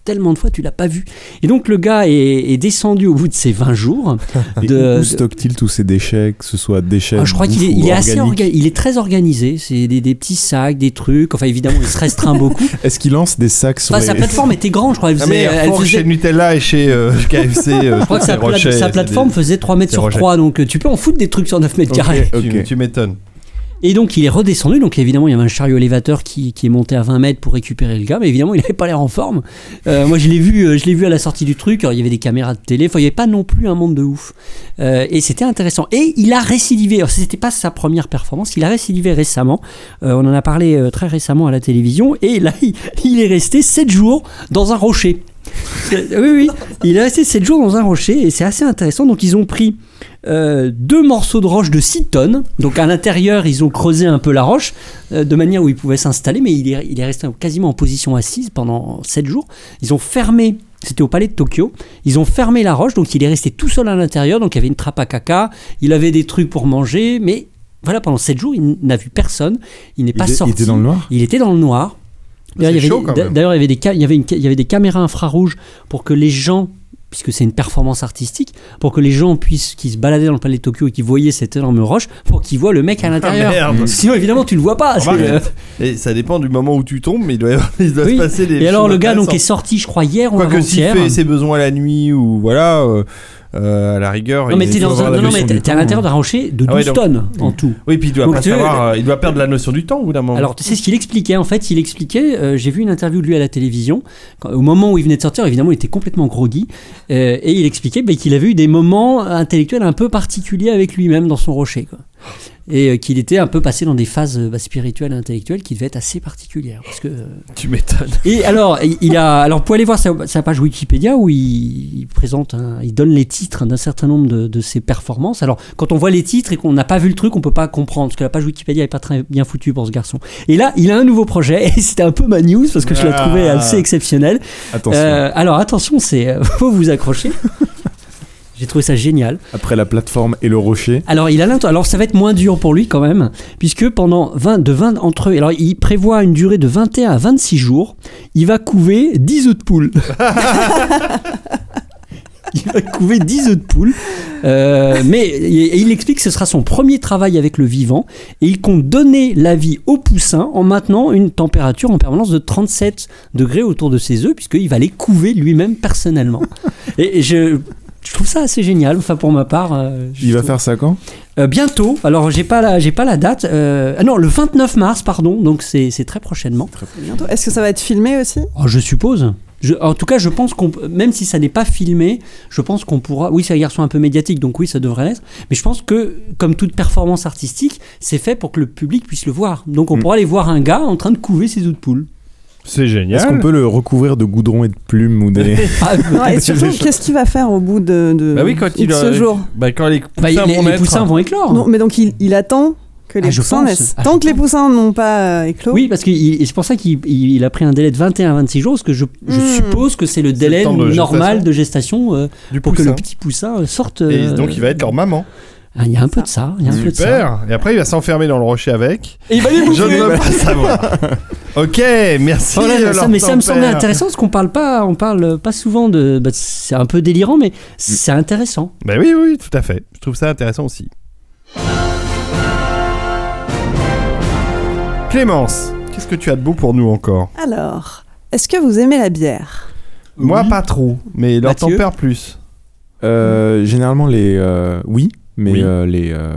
tellement de fois tu l'as pas vu. Et donc le gars est, est descendu au bout de ces 20 jours. De, où, stocke-t-il tous ces déchets, que ce soit déchets Ah, je crois qu'il est, il assez orga- il est très organisé. C'est des, des petits sacs, des trucs. Enfin, évidemment, il se restreint beaucoup. Est-ce qu'il lance des sacs sur Enfin, les... sa plateforme était grande, je crois. Elle Ah, faisait, mais elle Carrefour, faisait- chez Nutella et chez euh, KFC, euh, je crois que sa, Rocher, plateforme des- faisait 3 mètres sur Rocher. 3, donc euh, tu peux en foutre des trucs sur 9 mètres carrés. Tu, Ok. tu m'étonnes. Et donc il est redescendu, donc évidemment il y avait un chariot élévateur qui, qui est monté à 20 mètres pour récupérer le gars, mais évidemment il n'avait pas l'air en forme. Euh, moi je l'ai vu, euh, je l'ai vu à la sortie du truc, il y avait des caméras de télé, il n'y avait pas non plus un monde de ouf. Euh, et c'était intéressant. Et il a récidivé, alors c'était pas sa première performance, il a récidivé récemment, on en a parlé très récemment à la télévision, et là il, il est resté 7 jours dans un rocher. Oui, oui, il est resté 7 jours dans un rocher, et c'est assez intéressant, donc ils ont pris euh, deux morceaux de roche de 6 tonnes. Donc à l'intérieur, ils ont creusé un peu la roche euh, de manière où il pouvait s'installer, mais il est, il est resté quasiment en position assise pendant 7 jours. Ils ont fermé, c'était au palais de Tokyo, ils ont fermé la roche, donc il est resté tout seul à l'intérieur. Donc il y avait une trappe à caca, il avait des trucs pour manger, mais voilà, pendant 7 jours, il n'a vu personne, il n'est pas était- il sorti. était dans le noir? Il était dans le noir. D'ailleurs, C'est il y avait chaud, des- quand même. D'ailleurs, il y avait des il y avait une il y avait des caméras infrarouges pour que les gens puisque c'est une performance artistique, pour que les gens puissent, qui se baladaient dans le palais de Tokyo et qui voyaient cette énorme roche, pour qu'ils voient le mec à l'intérieur. merde. Parce que Sinon, évidemment, tu le vois pas. c'est, Remarque, euh, Et ça dépend du moment où tu tombes, mais il doit, il doit oui. se passer des Et alors, le gars donc est sorti, je crois, hier ou Quoique s'il avant-hier. fait ses besoins la nuit ou voilà, euh, euh, à la rigueur. Non, mais t'es dans un, non, non, mais t'es à l'intérieur d'un rocher de 12 Ah ouais, donc- tonnes en tout. Oui, puis il doit Donc, pas tu veux- savoir, euh, il doit perdre la notion du temps au bout d'un moment. Alors, tu sais ce qu'il expliquait En fait, il expliquait, euh, j'ai vu une interview de lui à la télévision, quand- au moment où il venait de sortir, évidemment, il était complètement groggy, euh, et il expliquait bah, qu'il avait eu des moments intellectuels un peu particuliers avec lui-même dans son rocher. Quoi. Et euh, qu'il était un peu passé dans des phases euh, bah, spirituelles et intellectuelles qui devaient être assez particulières. Parce que, euh, tu m'étonnes. Et alors, il a, alors, vous pouvez aller voir sa, sa page Wikipédia où il, il présente, un- il donne les titres d'un certain nombre de, de ses performances. Alors, quand on voit les titres et qu'on n'a pas vu le truc, on peut pas comprendre parce que la page Wikipédia est pas très bien foutue pour ce garçon. Et là, il a un nouveau projet et c'était un peu ma news parce que je l'ai Ah. trouvé assez exceptionnel. Attention. Euh, alors, attention, c'est, faut vous accrocher. J'ai trouvé ça génial. Après la plateforme et le rocher. Alors, il a alors ça va être moins dur pour lui quand même, puisque pendant 20, de 20 entre alors il prévoit une durée de 21 à 26 jours, il va couver 10 œufs de poule. il va couver 10 œufs de poule. Euh, mais et il explique que ce sera son premier travail avec le vivant et il compte donner la vie au poussin en maintenant une température en permanence de 37 degrés autour de ses œufs, puisqu'il va les couver lui-même personnellement. et je, je trouve ça assez génial, enfin pour ma part. euh, Il va trouve- faire ça quand? Euh, bientôt, alors j'ai pas la, j'ai pas la date. euh, ah non, le 29 mars, pardon, donc c'est c'est très prochainement. Bientôt. Est-ce que ça va être filmé aussi? Oh, je suppose. Je- en tout cas, je pense qu'on, même si ça n'est pas filmé, je pense qu'on pourra. Oui, c'est un garçon un peu médiatique, donc oui, ça devrait l'être. Mais je pense que, comme toute performance artistique, c'est fait pour que le public puisse le voir. Donc on Mm. pourra aller voir un gars en train de couver ses œufs de poule. C'est Est-ce génial. qu'on peut le recouvrir de goudron et de plumes ou des... Ah, Et surtout, qu'est-ce qu'il va faire au bout de, de Bah oui, quand il ce a- jour Bah, quand les bah, poussins les, vont les poussins vont éclore. Non, mais donc il, il attend que les Ah, je poussins naissent. Ah, Tant que les poussins n'ont pas euh, éclos. Oui, parce que c'est pour ça qu'il il- il a pris un délai de 21 à 26 jours, parce que je, je Hmm. suppose que c'est le délai de normal de gestation euh, du pour que le petit poussin euh, sorte. Et euh, donc il va être leur maman. Ah, Il y a un peu de ça. Il y a un peu de ça. Super. Et après il va s'enfermer dans le rocher avec. Et il va les Je bouffer. ne veux pas savoir. ok, merci. Voilà, ça, leur mais ça me semble tempère. intéressant parce qu'on parle pas, on parle pas souvent de. bah, c'est un peu délirant, mais c'est intéressant. Bah oui, oui, tout à fait. Je trouve ça intéressant aussi. Clémence, qu'est-ce que tu as de beau pour nous encore? Alors, est-ce que vous aimez la bière? Moi, Oui. pas trop, mais leur tempère plus. Euh, généralement, les. euh, oui, mais Oui. euh, les, euh,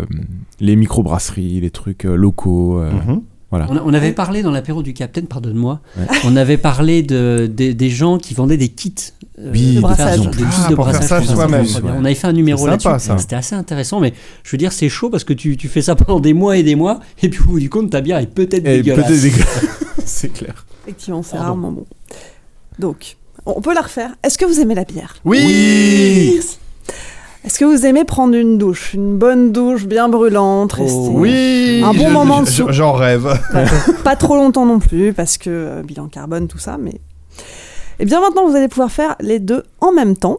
les microbrasseries, les trucs euh, locaux. euh, Mhm. Voilà. On, a- on avait parlé dans l'apéro du Capitaine, pardonne-moi. Ouais. On avait parlé de, des- des gens qui vendaient des kits. euh, Oui, de brassage. Ah, de brassage. On avait fait un numéro là-dessus. C'était assez intéressant, mais je veux dire, c'est chaud parce que tu, tu fais ça pendant des mois et des mois, et puis au bout du compte, ta bière est peut-être Et dégueulasse. peut-être dégueulasse. C'est clair. Effectivement, c'est rarement bon. Donc, on peut la refaire. Est-ce que vous aimez la bière? Oui, Est-ce que vous aimez prendre une douche? Une bonne douche bien brûlante, rester Oui Un bon je- moment de. J'en rêve. pas trop longtemps non plus, parce que euh, bilan carbone, tout ça, mais... Et bien maintenant, vous allez pouvoir faire les deux en même temps.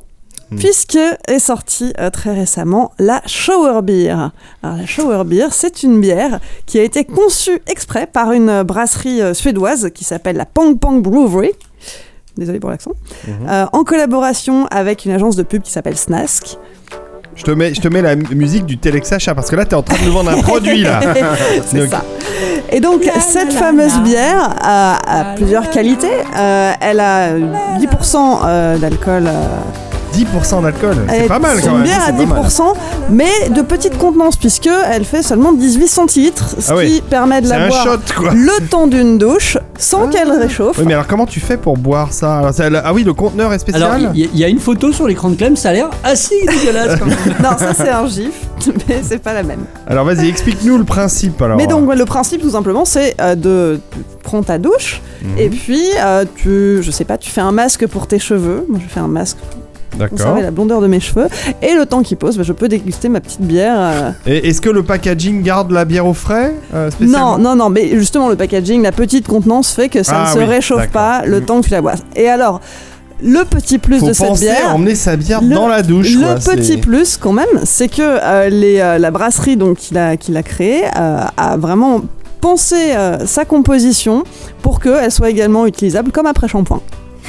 puisque est sortie euh, très récemment la Shower Beer. Alors la Shower Beer, c'est une bière qui a été conçue exprès par une euh, brasserie euh, suédoise qui s'appelle la Pong Pong Brewery. Désolé pour l'accent. Euh, en collaboration avec une agence de pub qui s'appelle Snask. Je te mets, je te mets la mu- musique du Telex Achat parce que là, t'es en train de nous vendre un produit là. c'est Donc- ça. Et donc, cette fameuse bière a, a plusieurs qualités. Euh, elle a 10% euh, d'alcool. euh, 10% d'alcool, c'est pas mal c'est quand une même. bière à c'est pas mal. 10%, mais de petite contenance, puisque elle fait seulement 18 centilitres, ce Ah oui. qui permet de C'est la un boire shot quoi. le temps d'une douche sans qu'elle réchauffe. Oui, mais alors comment tu fais pour boire ça Alors, c'est- Ah oui, le conteneur est spécial Alors, il y, il y a une photo sur l'écran de Clem, ça a l'air assez dégueulasse quand même. Non, ça c'est un gif, mais c'est pas la même. Alors vas-y, explique-nous le principe alors. Mais donc le principe tout simplement c'est euh, de tu prends ta douche Mhm. et puis euh, tu je sais pas tu fais un masque pour tes cheveux. Moi je fais un masque. Conserver la blondeur de mes cheveux et le temps qui pose bah, je peux déguster ma petite bière. euh. Et est-ce que le packaging garde la bière au frais euh, Non spécialement non non mais justement le packaging la petite contenance fait que ça Ah ne se oui, réchauffe d'accord. pas le Mhm. temps que tu la bois. Et alors le petit plus Faut de cette penser bière à emmener sa bière le- dans la douche. Le quoi, c'est- petit plus quand même, c'est que euh, les, euh, la brasserie donc qu'il a, qu'il a créée euh, a vraiment pensé euh, sa composition pour qu'elle soit également utilisable comme après shampoing.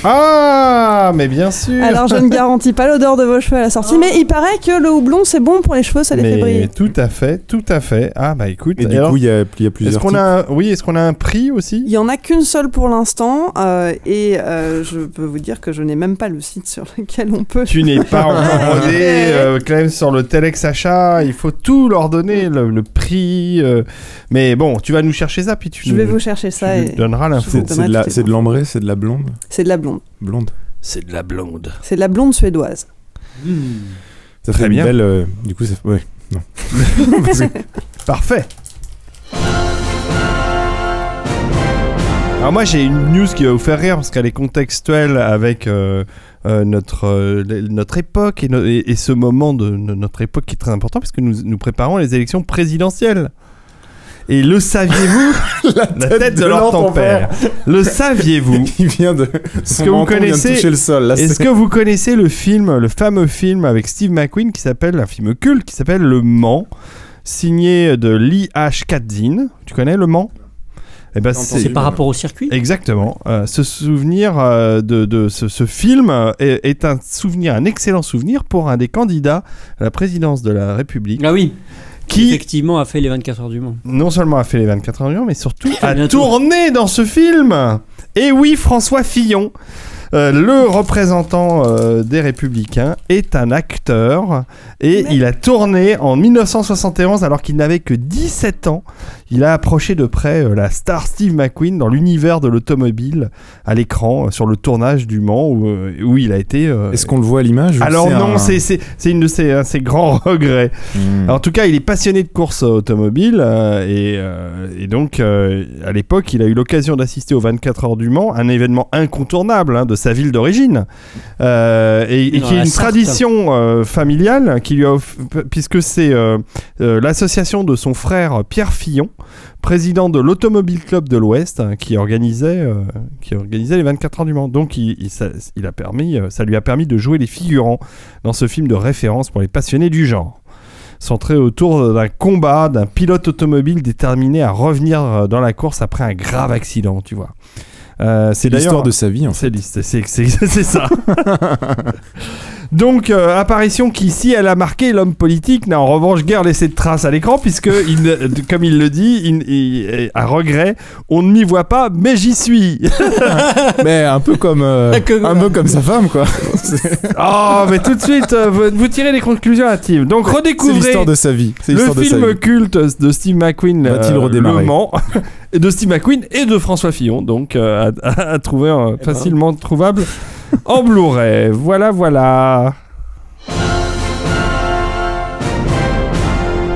Ah, mais bien sûr. Alors je ne garantis pas l'odeur de vos cheveux à la sortie, mais il paraît que le houblon c'est bon pour les cheveux, ça les fait mais briller. tout à fait, tout à fait. Ah bah écoute. Et du alors, coup, il y a, il y a est-ce plusieurs qu'on a, un- oui, est-ce qu'on a un prix aussi? Il y en a qu'une seule pour l'instant euh, et euh, je peux vous dire que je n'ai même pas le site sur lequel on peut. Tu n'es pas encodé, euh, Clem, sur le Telex achat. Il faut tout leur donner, le, le prix. euh, mais bon, tu vas nous chercher ça, puis tu Je vais nous- vous chercher tu ça nous et donneras l'info. C'est c'est de l'ambré, c'est de la blonde? C'est de la blonde. Blonde. C'est de la blonde. C'est de la blonde suédoise. Ça Très fait bien. une belle. euh, du coup, ça fait. Ouais. Parfait. Alors moi j'ai une news qui va vous faire rire parce qu'elle est contextuelle avec euh, euh, notre, euh, notre époque et, no- et- et ce moment de, de notre époque qui est très important parce que nous, nous préparons les élections présidentielles. Et le saviez-vous La tête, de, leur ton père. Le saviez-vous Il vient de. Son que vous de connaissez- toucher le sol. Est-ce que vous connaissez le film, le fameux film avec Steve McQueen qui s'appelle, un film culte qui s'appelle Le Mans, signé de Lee H. Katzin Tu connais Le Mans? Eh ben, C'est par rapport au circuit? Exactement. Euh, ce souvenir euh, de, de ce, ce film est, est un souvenir, un excellent souvenir pour un des candidats à la présidence de la République Ah oui, qui effectivement a fait les 24 heures du Mans. non seulement a fait les 24 heures du Mans, mais surtout a tourné dans ce film. Et oui, François Fillon, euh, le représentant euh, des Républicains, est un acteur et Mais- il a tourné en 1971 alors qu'il n'avait que 17 ans. Il a approché de près euh, la star Steve McQueen dans l'univers de l'automobile à l'écran euh, sur le tournage du Mans où, euh, où il a été. euh, Est-ce qu'on le voit à l'image ou alors c'est non, un- c'est c'est c'est une de ses, un de ses grands regrets. Hmm. En tout cas, il est passionné de course automobile euh, et, euh, et donc euh, à l'époque, il a eu l'occasion d'assister aux 24 heures du Mans, un événement incontournable hein, de sa ville d'origine euh, et, qui est une Sarthe. tradition euh, familiale qui lui a off- puisque c'est euh, euh, l'association de son frère Pierre Fillon, président de l'Automobile Club de l'Ouest, hein, qui organisait euh, qui organisait les 24 heures du Mans. Donc il, il- ça, il a permis, euh, ça lui a permis de jouer les figurants dans ce film de référence pour les passionnés du genre centré autour d'un combat d'un pilote automobile déterminé à revenir euh, dans la course après un grave accident, tu vois. Euh, c'est l'histoire de sa vie, en fait. c'est ça. Donc, euh, apparition qui, si elle a marqué l'homme politique, n'a en revanche guère laissé de traces à l'écran, puisque, il comme il le dit, il- il- à regret, on ne m'y voit pas, mais j'y suis. Mais un peu comme, euh, un peu comme sa femme, quoi. oh, mais tout de suite, euh, vous, vous tirez des conclusions hâtives. Donc, redécouvrez l'histoire de sa vie. Le de film culte de Steve McQueen, Le Mans, de Steve McQueen et de François Fillon, donc à, à- à trouver euh, ben. facilement trouvable en Blu-ray. Voilà, voilà.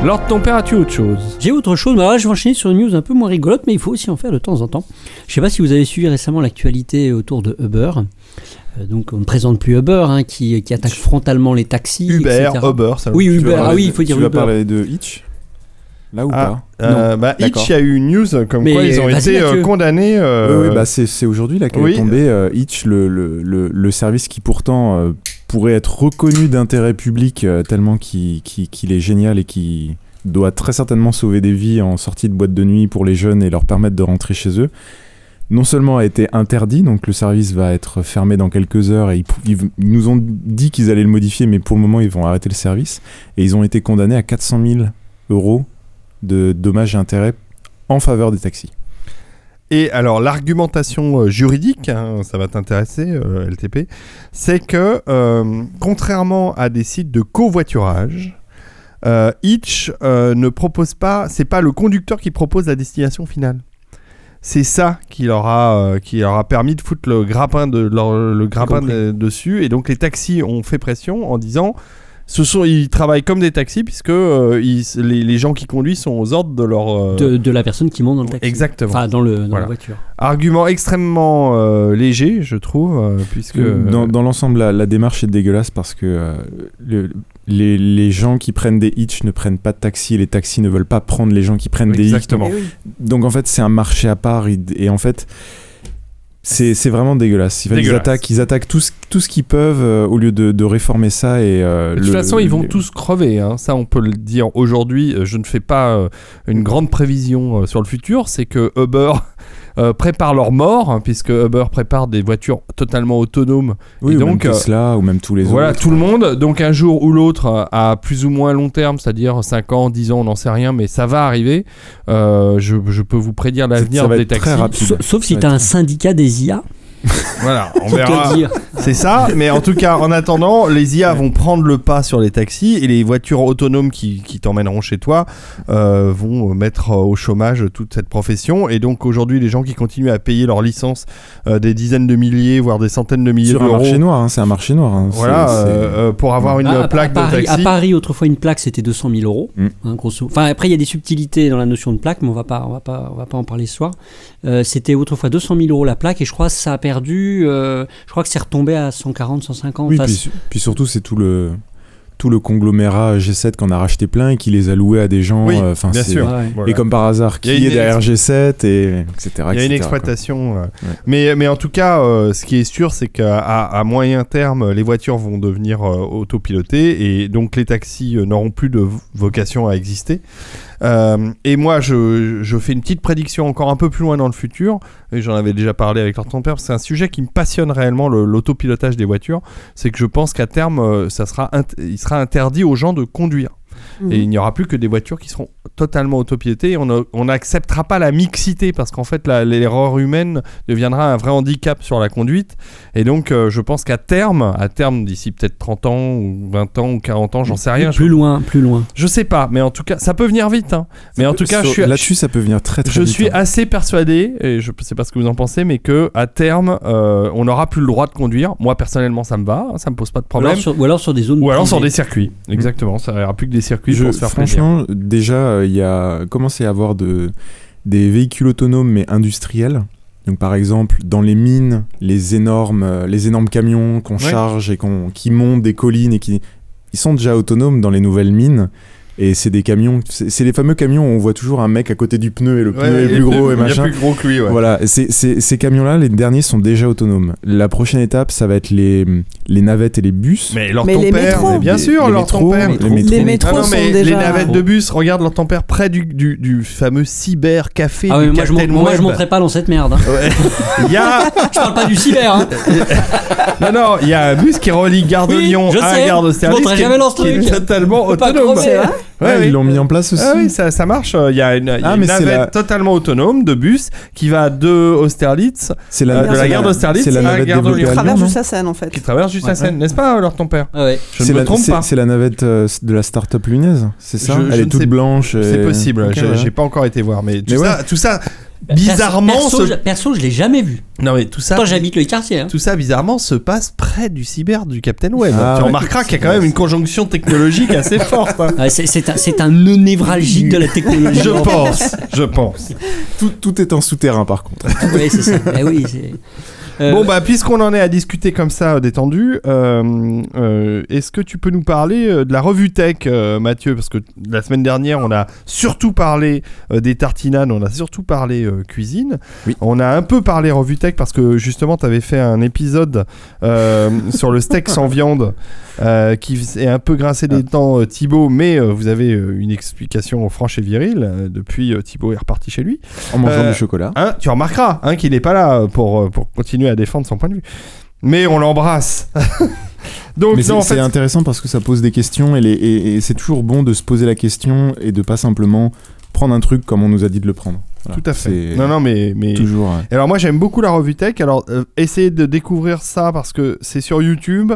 Lord, ton père, as-tu autre chose J'ai autre chose, mais alors là je vais enchaîner sur une news un peu moins rigolote, mais il faut aussi en faire de temps en temps. Je sais pas si vous avez suivi récemment l'actualité autour de Uber. Euh, donc on ne présente plus Uber, hein, qui, qui attaque frontalement les taxis. Uber, etc. Uber, ça Oui, Uber, ah oui, de- il faut dire Tu vas Uber. parler de Hitch Là ou Ah, pas? Euh, bah, il y a eu une news comme Mais quoi ils ont été euh, condamnés. euh, Oui, oui, bah c'est aujourd'hui là qu'est oui. tombé euh, Hitch, le, le, le, le service qui pourtant euh, pourrait être reconnu d'intérêt public euh, tellement qu'il est génial et qui doit très certainement sauver des vies en sortie de boîte de nuit pour les jeunes et leur permettre de rentrer chez eux. Non seulement a été interdit, donc le service va être fermé dans quelques heures et ils, pou- ils- ils nous ont dit qu'ils allaient le modifier, mais pour le moment ils vont arrêter le service. Et ils ont été condamnés à 400 000 euros de dommages et intérêts en faveur des taxis. Et alors l'argumentation euh, juridique, hein, ça va t'intéresser, euh, LTP, c'est que euh, contrairement à des sites de covoiturage, euh, Hitch ne propose pas, c'est pas le conducteur qui propose la destination finale. C'est ça qui leur a, qui leur a permis de foutre le grappin de leur- le grappin de- dessus. Et donc les taxis ont fait pression en disant, ce sont, ils travaillent comme des taxis puisque euh, ils- les, les gens qui conduisent sont aux ordres de leur. euh, de, de la personne qui monte dans le taxi. Exactement. Enfin, dans, le, dans Voilà. la voiture. Argument extrêmement euh, léger, je trouve, euh, puisque Dans, dans l'ensemble, la, la démarche est dégueulasse parce que euh, le- les, les gens qui prennent des hitch ne prennent pas de taxi et les taxis ne veulent pas prendre les gens qui prennent des hitch. Exactement. Eh oui. Donc en fait, c'est un marché à part et, et en fait, c'est c'est vraiment dégueulasse. Ils, Dégueulasse. attaquent, ils attaquent tout ce, tout ce qu'ils peuvent euh, au lieu de, de réformer ça. Et, euh, de toute le- façon, ils vont tous crever. hein. Ça, on peut le dire aujourd'hui. Euh, Je ne fais pas euh, une grande prévision euh, sur le futur. C'est que Uber euh, prépare leur mort, hein, puisque Uber prépare des voitures totalement autonomes. Oui, et ou donc, même euh, Tesla ou même tous les voilà, autres. tout le monde. Donc, un jour ou l'autre, à plus ou moins long terme, c'est-à-dire 5 ans, 10 ans, on n'en sait rien, mais ça va arriver. Euh, je, je peux vous prédire l'avenir des taxis. très rapide. Sauf, si tu as un syndicat des IA Voilà, on verra. C'est ça, mais en tout cas, en attendant, les IA vont prendre le pas sur les taxis et les voitures autonomes qui, qui t'emmèneront chez toi euh, vont mettre euh, au chômage toute cette profession. Et donc aujourd'hui, les gens qui continuent à payer leur licence euh, des dizaines de milliers, voire des centaines de milliers un d'euros, marché noir, hein, c'est un marché noir. hein. voilà, C'est- c'est- euh, euh, pour avoir une Ah, à- plaque à, Paris, de taxi. à Paris, autrefois, une plaque, c'était 200 000 euros. Mm. hein, grosso. Enfin, après, il y a des subtilités dans la notion de plaque, mais on va pas, on va pas, on va pas en parler ce soir. Euh, c'était autrefois 200 000 euros la plaque, et je crois que ça a perdu. euh, je crois que c'est retombé à 140, 150. Oui, puis, puis surtout, c'est tout le tout le conglomérat G7 qu'on a racheté plein et qui les a loués à des gens. Oui, euh, bien sûr. Ouais, ouais. Voilà. Et comme par hasard, Il y a qui une est derrière G7 et etc. Il y a une etc., exploitation. euh, mais, mais en tout cas, euh, ce qui est sûr, c'est qu'à à moyen terme, les voitures vont devenir euh, autopilotées et donc les taxis euh, n'auront plus de vocation à exister. Euh, et moi, je, je fais une petite prédiction encore un peu plus loin dans le futur, j'en avais déjà parlé avec ton père, c'est un sujet qui me passionne réellement, le- l'autopilotage des voitures. C'est que je pense qu'à terme, euh, ça sera il sera interdit aux gens de conduire. Mhm. Et il n'y aura plus que des voitures qui seront totalement autopilotées. Et on n'acceptera pas la mixité parce qu'en fait, l'erreur humaine deviendra un vrai handicap sur la conduite. Et donc, euh, je pense qu'à terme, à terme, d'ici peut-être 30 ans ou 20 ans ou 40 ans, j'en sais rien. Plus Je, loin, plus loin. je sais pas, mais en tout cas, ça peut venir vite. hein. Mais en tout cas, je là-dessus, ça peut venir très très je vite. suis hein. assez persuadé, et je ne sais pas ce que vous en pensez, mais que à terme, euh, on n'aura plus le droit de conduire. Moi, personnellement, ça me va, hein, ça me pose pas de Ou problème. alors, sur, ou alors sur des zones. Ou alors sur des circuits, exactement. Ça n'aura plus que des circuits Je- pour se faire plaisir. franchement, déjà, euh, il y a commencé à avoir de, des véhicules autonomes mais industriels. Donc par exemple, dans les mines, les énormes, euh, les énormes camions qu'on charge et qu'on, qui montent des collines et qui ils sont déjà autonomes dans les nouvelles mines. Et c'est des camions, c'est les fameux camions où on voit toujours un mec à côté du pneu et le pneu est plus gros et machin. plus gros que lui, ouais. Voilà, c'est- ces camions-là, les derniers sont déjà autonomes. La prochaine étape, ça va être les, les navettes et les bus. Mais leur Mais ton les père, métros. mais bien sûr, les leur métros, ton père. les métros. Les Ah sont déjà. les navettes de bus, regarde leur ton père près du, du, du fameux cyber café Ah du moi, je, moi, je monterai pas dans cette merde. hein. Ouais. Il y a je parle pas du cyber. Hein. non non, il y a un bus qui relie Gare de Oui, Lyon je à sais. Gare de Je monterai qui est- jamais dans ce truc. totalement autonome. Ouais, Ah, oui. Ils l'ont mis en place aussi. Ah oui, ça, ça marche. Il y a une, il y a Ah, une c'est navette la- totalement autonome de bus qui va de Austerlitz, C'est Euh, de la gare d'Austerlitz c'est la à la navette gare Lyon, Traverse la scène en fait. qui traverse juste Ouais, la Seine, n'est-ce pas, leur ton père? Ah ouais. Je C'est ne me la- trompe c'est- pas. C'est la navette euh, de la start-up lunaise, c'est ça? Je- je Elle est toute sais- blanche. et- C'est possible. J'ai pas encore été voir, mais tout Mais ça, tout ça, Perso- bizarrement, Perso, je- perso, je l'ai jamais vu. non mais tout ça, j'habite le quartier. Hein. tout ça bizarrement se passe près du cyber du Captain Web. Ah tu ouais. remarqueras qu'il y a quand même une conjoncture technologique assez forte. hein. Ouais, c'est- un, c'est un nœud névralgique de la technologie. Je pense, je pense. Tout, tout est en souterrain par contre. Oui, c'est ça. Eh oui, c'est- Euh, Bon bah puisqu'on en est à discuter comme ça euh, détendu, euh, euh, est-ce que tu peux nous parler de la revue tech, euh, Mathieu? Parce que la semaine dernière on a surtout parlé euh, des tartinades, on a surtout parlé euh, cuisine. Oui. On a un peu parlé revue tech parce que justement tu avais fait un épisode euh, sur le steak sans viande euh, qui est un peu grincé des dents euh, Thibaut, mais euh, vous avez euh, une explication franche et virile. euh, depuis euh, Thibaut est reparti chez lui. En mangeant Euh, du chocolat. Hein, tu remarqueras hein, qu'il n'est pas là pour, pour continuer à défendre son point de vue. Mais on l'embrasse. Donc, c'est en fait, intéressant parce que ça pose des questions et, et- et c'est toujours bon de se poser la question et de pas simplement prendre un truc comme on nous a dit de le prendre. Voilà. tout à fait. Non, non, mais. mais... Toujours. Alors, moi, j'aime beaucoup la revue tech. Alors, euh, essayez de découvrir ça parce que c'est sur YouTube.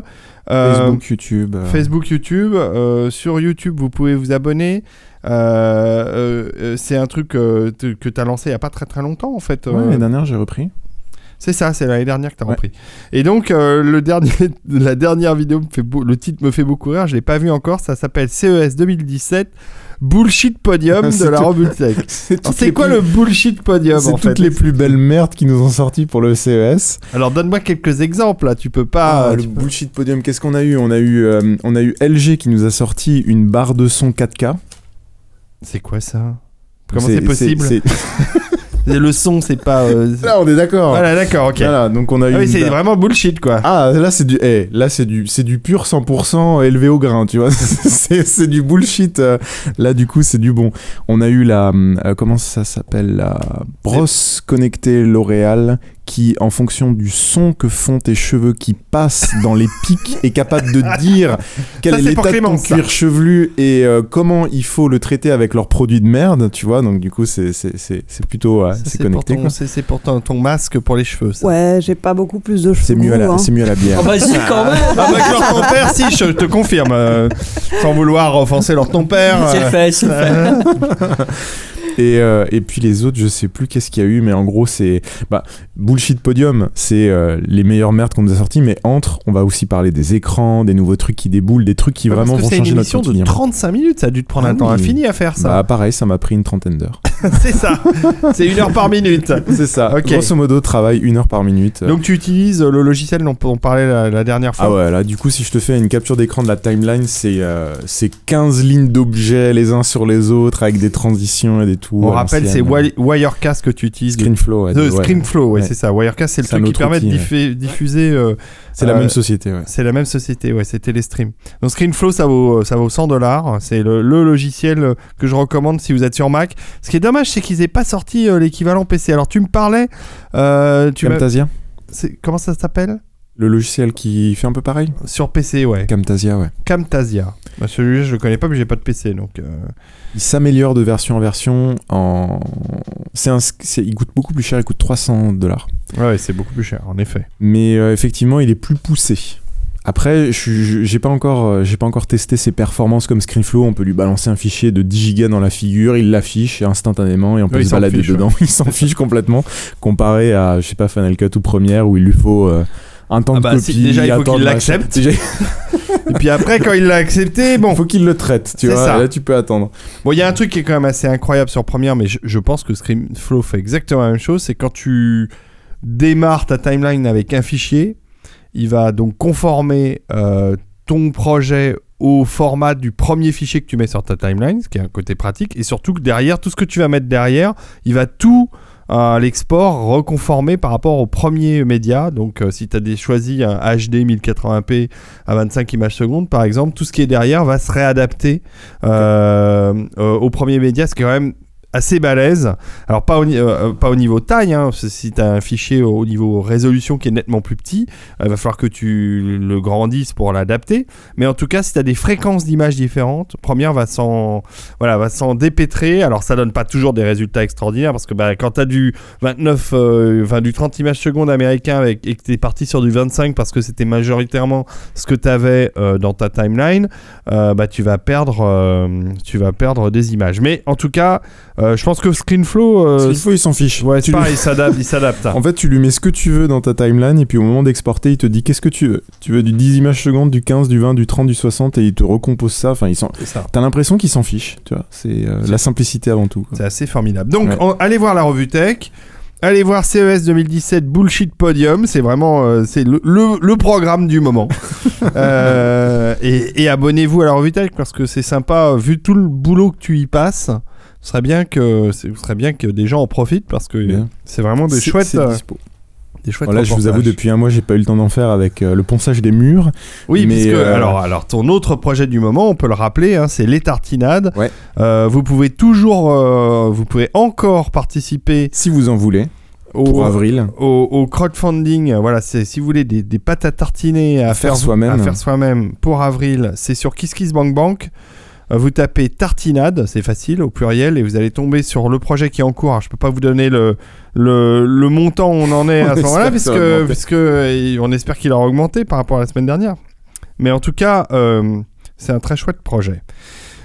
Euh, Facebook, YouTube. euh, Facebook, YouTube. Sur YouTube, vous pouvez vous abonner. C'est un truc que tu as lancé il n'y a pas très très longtemps, en fait. Ouais, l'année dernière, j'ai repris. C'est ça, c'est l'année dernière que t'as Ouais. repris. Et donc, euh, le dernier, la dernière vidéo, me fait beau- le titre me fait beaucoup rire, je l'ai pas vu encore, ça s'appelle CES 2017, Bullshit Podium de la tout- revue tech. C'est quoi plus- le Bullshit Podium C'est fait toutes les plus belles merdes qui nous ont sorties pour le CES. Alors, donne-moi quelques exemples là, tu peux pas. Ah, le tu peux- bullshit podium, qu'est-ce qu'on a eu? On a eu, euh, on a eu LG qui nous a sorti une barre de son 4K. C'est quoi ça? Comment c'est possible? c'est- Le son, c'est pas. euh, Là, on est d'accord. Voilà, d'accord, ok. Voilà, donc on a eu. Ah oui, une c'est vraiment bullshit quoi. Ah, là, c'est du, eh, là, c'est du, c'est du pur 100% élevé au grain, tu vois. c'est, du bullshit. euh, Là, du coup, c'est du bon. On a eu la, euh, comment ça s'appelle, la brosse connectée L'Oréal qui, en fonction du son que font tes cheveux qui passent dans les pics, est capable de dire quel Ça, est l'état de ton cuir chevelu et euh, comment il faut le traiter avec leurs produits de merde, tu vois. Donc, du coup, c'est, c'est, c'est, c'est plutôt, c'est connecté. C'est pour ton, ton masque pour les cheveux. Ça. Ouais, j'ai pas beaucoup plus de cheveux. C'est mieux, à la, hein. c'est mieux à la bière. Oh bah si, quand même Ah que leur ton père, si, je te confirme. euh, sans vouloir offenser leur ton père. C'est euh, fait, c'est fait. Et, euh, et puis les autres, je sais plus qu'est-ce qu'il y a eu, mais en gros, c'est. Bah, Bullshit Podium, c'est euh, les meilleures merdes qu'on nous a sorties, mais entre, on va aussi parler des écrans, des nouveaux trucs qui déboulent, des trucs qui Ouais, vraiment vont c'est une changer notre émission de quotidien. 35 minutes, ça a dû te prendre Ah un temps infini à faire ça. Bah, pareil, ça m'a pris une trentaine d'heures. c'est ça, c'est une heure par minute. c'est ça. Ok. Grosso modo, travail une heure par minute. Donc tu utilises le logiciel dont on parlait la, la dernière fois. Ah ouais, là, du coup, si je te fais une capture d'écran de la timeline, c'est euh, c'est 15 lignes d'objets les uns sur les autres avec des transitions et des tout. on rappelle, c'est Wirecast que tu utilises. Screenflow. ouais. Screenflow, ouais, Ouais. c'est ça. Wirecast, c'est le truc qui permet de diffuser. euh, C'est la Euh, même société, ouais. c'est la même société, ouais, c'est Telestream. Donc Screenflow, ça vaut, ça vaut 100 dollars. C'est le, le logiciel que je recommande si vous êtes sur Mac. Ce qui est dommage, c'est qu'ils aient pas sorti euh, l'équivalent PC. Alors tu me parlais, euh, tu Camtasia comment ça s'appelle? Le logiciel qui fait un peu pareil Sur PC, ouais. Camtasia, ouais. Camtasia. Bah, Celui-là, je le connais pas, mais j'ai pas de PC, donc. euh, Il s'améliore de version en version. En... C'est un... Il coûte beaucoup plus cher, il coûte 300 dollars. Ouais, c'est beaucoup plus cher, en effet. Mais euh, effectivement, il est plus poussé. Après, j'ai pas encore, euh, j'ai pas encore testé ses performances comme Screenflow. On peut lui balancer un fichier de 10 gigas dans la figure, il l'affiche instantanément et on peut il se s'en balader fiche, dedans. Il s'en fiche complètement, comparé à, je sais pas, Final Cut ou Premiere où il lui faut euh, un temps Ah de bah, copie. si, déjà, il faut qu'il l'accepte. Déjà, Et puis après, quand il l'a accepté, bon. faut qu'il le traite, tu vois. ça. Là, tu peux attendre. Bon, il y a un truc qui est quand même assez incroyable sur Premiere, mais je, je pense que Screenflow fait exactement la même chose. C'est quand tu démarres ta timeline avec un fichier, il va donc conformer euh, ton projet au format du premier fichier que tu mets sur ta timeline, ce qui est un côté pratique, et surtout que derrière, tout ce que tu vas mettre derrière, il va tout l'export reconformer par rapport au premier média. Donc, euh, si tu as choisi un HD 1080p à 25 images secondes, par exemple, tout ce qui est derrière va se réadapter euh, euh, au premier média, ce qui est quand même assez balèze. Alors pas au, euh, au niveau taille, hein, si tu as un fichier au, au niveau résolution qui est nettement plus petit, il va falloir que tu le grandisses pour l'adapter. Mais en tout cas, si tu as des fréquences d'images différentes, Première va s'en voilà, va s'en dépêtrer. Alors ça donne pas toujours des résultats extraordinaires parce que bah, quand tu as du 29, euh, enfin, du 30 images secondes américain avec, et que tu es parti sur du 25 parce que c'était majoritairement ce que tu avais dans ta timeline, euh, bah, tu vas perdre euh, tu vas perdre des images. Mais en tout cas, euh, je pense que Screenflow, euh, faut, il s'en fiche. ouais, Tu lui- il s'adapte, il s'adapte. En fait, tu lui mets ce que tu veux dans ta timeline et puis au moment d'exporter, il te dit qu'est-ce que tu veux. Tu veux du 10 images secondes, du 15, du 20, du 30, du 60 et il te recompose ça. Enfin, il s'en... C'est ça. T'as l'impression qu'il s'en fiche, tu vois. C'est euh, la simplicité avant tout. quoi. C'est assez formidable. Donc, Ouais. on- allez voir la revue tech. Allez voir CES 2017 Bullshit Podium, c'est vraiment euh, c'est le, le- le programme du moment. Euh, et et abonnez-vous à la revue Tech parce que c'est sympa, euh, vu tout le boulot que tu y passes. Ce serait bien que, ce serait bien que des gens en profitent parce que Bien. c'est vraiment des C'est- chouettes, c'est euh, dispo. des chouettes. Voilà, je vous avoue, depuis un mois, j'ai pas eu le temps d'en faire avec euh, le ponçage des murs. Oui, Mais, puisque euh, alors, alors ton autre projet du moment, on peut le rappeler, hein, c'est les tartinades. Ouais. Euh, vous pouvez toujours, euh, vous pouvez encore participer Si vous en voulez, au, pour avril. au, au crowdfunding. Voilà, c'est si vous voulez des, des pâtes à tartiner à, À faire soi-même. à faire soi-même pour avril, c'est sur KissKissBankBank. Euh, Vous tapez tartinade, c'est facile au pluriel, et vous allez tomber sur le projet qui est en cours. Alors, je peux pas vous donner le, le, le montant où on en est à ce moment-là, puisque euh, on espère qu'il aura augmenté par rapport à la semaine dernière. Mais en tout cas, euh, c'est un très chouette projet.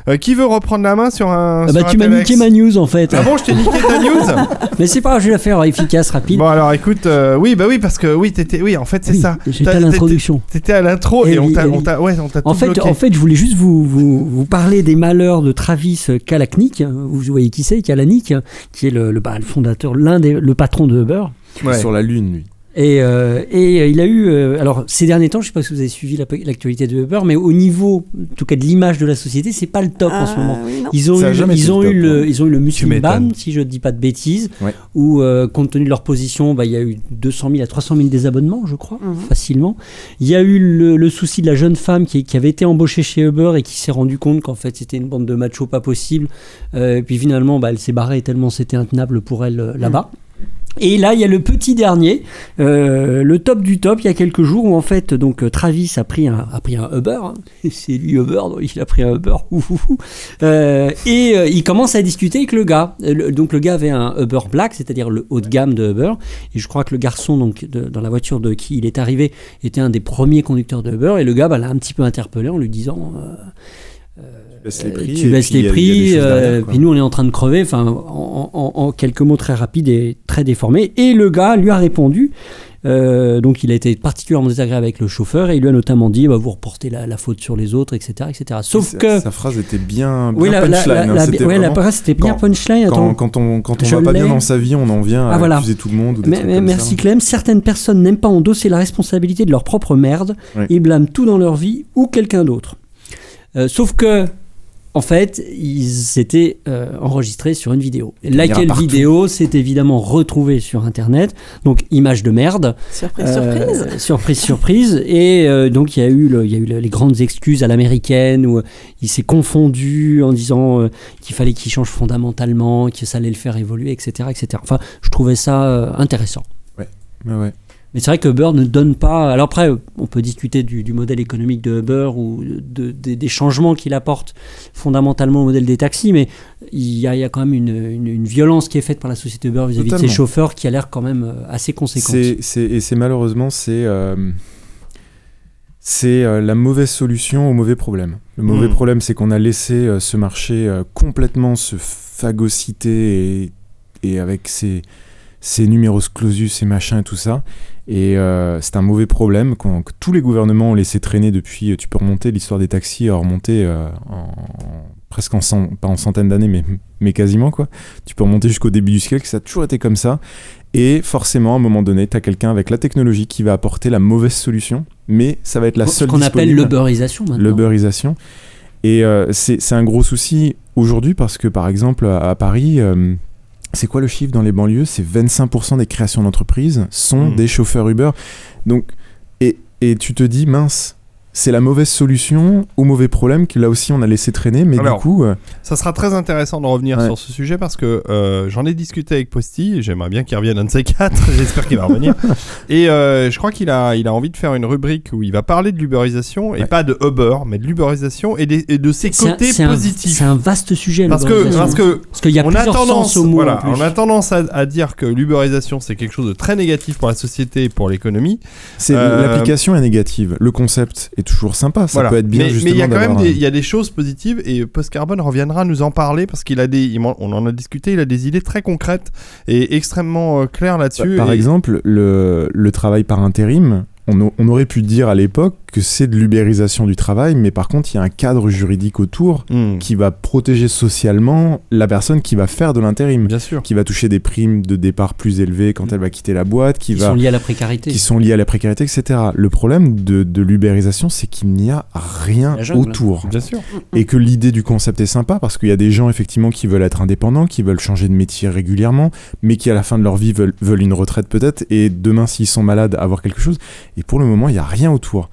Euh, qui veut reprendre la main sur un. Ah bah, sur un tu m'as niqué ma news en fait. Ah bon, je t'ai niqué ta news Mais c'est pas grave, je vais la faire efficace, rapide. Bon alors écoute, euh, oui bah oui parce que oui t'étais, oui en fait c'est Oui, ça. J'étais T'as- à l'introduction. T'étais à l'intro Eh et, on oui, t'a, eh on t'a, ouais, on t'a En tout fait, bloqué. en fait, je voulais juste vous, vous, vous parler des malheurs de Travis Kalanick. Vous voyez qui c'est, Kalanick, qui est le, le, bah, le fondateur, l'un des, le patron de Uber. Ouais. Sur la Lune, lui. Et, euh, et euh, il a eu, euh, alors ces derniers temps, je sais pas si vous avez suivi la- l'actualité de Uber, mais au niveau, en tout cas de l'image de la société, c'est pas le top en ce Ah, moment. oui. Ils ont Ça eu, ils ont le eu top, le, hein. ils ont eu le Muslim ban, si je dis pas de bêtises, Ouais. où euh, compte tenu de leur position, bah, il y a eu 200 000 à 300 000 désabonnements, je crois, Mhm. facilement. Il y a eu le, le souci de la jeune femme qui, qui avait été embauchée chez Uber et qui s'est rendu compte qu'en fait c'était une bande de machos pas possible. Euh, et puis finalement, bah, elle s'est barrée tellement c'était intenable pour elle euh, là-bas. Et là, il y a le petit dernier, euh, le top du top, il y a quelques jours où en fait, donc euh, Travis a pris un, a pris un Uber, hein. c'est lui Uber, donc il a pris un Uber. Euh, et il commence à discuter avec le gars. Le- donc le gars avait un Uber Black, c'est-à-dire le haut de gamme de Uber, et je crois que le garçon donc dans la voiture de qui il est arrivé était un des premiers conducteurs de Uber, et le gars bah, l'a un petit peu interpellé en lui disant. Tu baisses les euh, prix. tu baisses les prix, euh, derrière, puis nous on est en train de crever, enfin en, en- en quelques mots très rapides et très déformés. Et le gars lui a répondu, euh, donc il a été particulièrement désagréable avec le chauffeur et il lui a notamment dit bah, vous reportez la, la faute sur les autres, etc. etc. Sauf Sa- que. Sa phrase était bien, bien oui, la, punchline. la, hein, la- c'était ouais, bien quand- punchline. Quand, attends. quand on, quand on va pas bien dans sa vie, on en vient à Ah, voilà. accuser tout le monde. Ou des Mais, mais comme merci ça. Clem. Certaines personnes n'aiment pas endosser la responsabilité de leur propre merde Oui. et blâment tout dans leur vie ou quelqu'un d'autre. Euh, sauf que, en fait, ils étaient euh, enregistrés sur une vidéo. Laquelle vidéo s'est évidemment retrouvée sur Internet. Donc, image de merde. Surprise, Euh, surprise. surprise, surprise. Et euh, donc, il y a eu, le- il y a eu le- les grandes excuses à l'américaine où il s'est confondu en disant euh, qu'il fallait qu'il change fondamentalement, que ça allait le faire évoluer, etc. etc. Enfin, je trouvais ça euh, intéressant. Ouais, ouais. Mais c'est vrai que Uber ne donne pas. Alors après, on peut discuter du, du modèle économique de Uber ou de- de- des changements qu'il apporte fondamentalement au modèle des taxis, mais il y a, il y a quand même une, une- une violence qui est faite par la société Uber vis-à-vis de ses chauffeurs qui a l'air quand même euh, assez conséquente. Et c'est malheureusement, c'est, euh, c'est euh, la mauvaise solution au mauvais problème. Le mauvais Mm. problème, c'est qu'on a laissé euh, ce marché complètement se phagocyter et, et avec ses, ses numéros clausus et machins et tout ça. Et euh, c'est un mauvais problème que tous les gouvernements ont laissé traîner depuis. Tu peux remonter l'histoire des taxis, à remonter euh, en, presque en cent- pas en centaines d'années, mais, mais quasiment quoi. Tu peux remonter jusqu'au début du siècle, ça a toujours été comme ça. Et forcément, à un moment donné, tu as quelqu'un avec la technologie qui va apporter la mauvaise solution, mais ça va être la Ce seule qu'on appelle l'uberisation maintenant. L'uberisation. Et euh, c'est c'est un gros souci aujourd'hui parce que, par exemple, à, à Paris, euh, c'est quoi le chiffre dans les banlieues? C'est 25% des créations d'entreprises sont Mm. des chauffeurs Uber. Donc, et, et tu te dis, mince, c'est la mauvaise solution au mauvais problème que là aussi on a laissé traîner, mais Alors, du coup, euh, Ça sera très intéressant de revenir Ouais. sur ce sujet parce que euh, j'en ai discuté avec Posty. et J'aimerais bien qu'il revienne un de ces quatre. J'espère qu'il va revenir. Et euh, je crois qu'il a, il a envie de faire une rubrique où il va parler de l'uberisation et Ouais. pas de Uber, mais de l'uberisation et, de ses côtés c'est un- positifs. C'est un vaste sujet. Parce que, parce que Parce qu'il y a on a plusieurs tendance, sens au mot. voilà, on a tendance à, à dire que l'uberisation c'est quelque chose de très négatif pour la société et pour l'économie. c'est Euh, l'application est négative. Le concept est toujours sympa, ça Voilà. peut être bien mais, il y a quand même des, y a des choses positives et Post Carbone reviendra nous en parler parce qu'il a des, il m'en- on en a discuté, il a des idées très concrètes et extrêmement euh, claires là-dessus. Par et- exemple, le, le travail par intérim, on, a- on aurait pu dire à l'époque que c'est de l'ubérisation du travail, mais par contre, il y a un cadre juridique autour Hmm, qui va protéger socialement la personne qui va faire de l'intérim, Bien sûr. qui va toucher des primes de départ plus élevées quand elle va quitter la boîte, qui Qui va sont liés à la précarité. qui sont liés à la précarité, etc. Le problème de, de l'ubérisation, c'est qu'il n'y a rien autour. Bien sûr. Et que l'idée du concept est sympa parce qu'il y a des gens effectivement qui veulent être indépendants, qui veulent changer de métier régulièrement, mais qui à la fin de leur vie veulent, veulent une retraite peut-être, et demain s'ils sont malades, avoir quelque chose. Et pour le moment, il n'y a rien autour.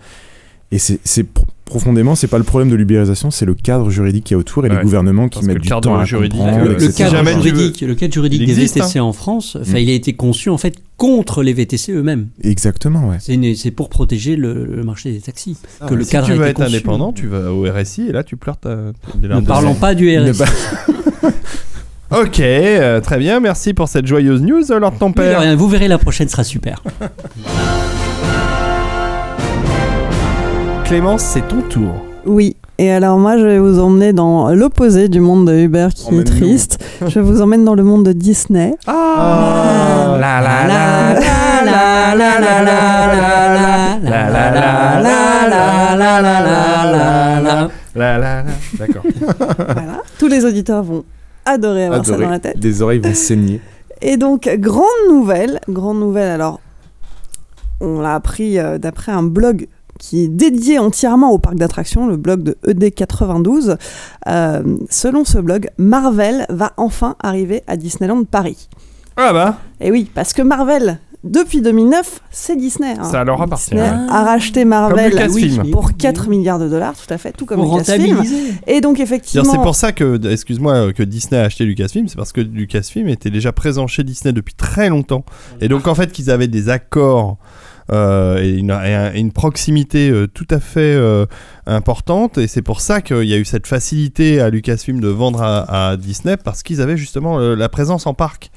Et c'est c'est pro- profondément, c'est pas le problème de l'ubérisation, c'est le cadre juridique qui est autour et Ouais. les gouvernements qui Parce mettent le du cadre temps à juridique, comprendre, euh, le, cadre juridique, le cadre juridique des existe, VTC en France, Mm. il a été conçu en fait contre les VTC eux-mêmes. Exactement, ouais. C'est pour protéger le, le marché des taxis. que le si cadre tu a veux été être conçu. indépendant, tu vas au RSI et là tu pleures ta, Ne parlons pas du RSI. Ok, euh, très bien, merci pour cette joyeuse news, Lord ton Oui, de père. rien, vous verrez, la prochaine sera super. Clémence, c'est ton tour. Oui. Et alors moi, je vais vous emmener dans l'opposé du monde de Uber qui est triste. Je vous emmène dans le monde de Disney. Ah, la la la la la la la la la la la la la la la la la la la D'accord. Voilà. Tous les auditeurs vont adorer avoir ça Adoré. dans la tête. Des oreilles vont saigner. Et donc, grande nouvelle, grande nouvelle, alors, on l'a appris euh, d'après un blog qui est dédié entièrement au parc d'attractions, le blog de ED92. Euh, selon ce blog, Marvel va enfin arriver à Disneyland Paris. Ah bah, Et oui, parce que Marvel, depuis 2009, c'est Disney. hein. ça leur appartient. Disney ouais. a racheté Marvel oui. pour 4 milliards de dollars, tout à fait, tout comme Pour Lucasfilm. Et donc, effectivement... C'est pour ça que, excuse-moi, que Disney a acheté Lucasfilm, c'est parce que Lucasfilm était déjà présent chez Disney depuis très longtemps. Et donc, en fait, qu'ils avaient des accords euh, et, une, et proximité euh, tout à fait euh, importante. Et c'est pour ça qu'il y a eu cette facilité à Lucasfilm de vendre à, à Disney, parce qu'ils avaient justement la présence en parc.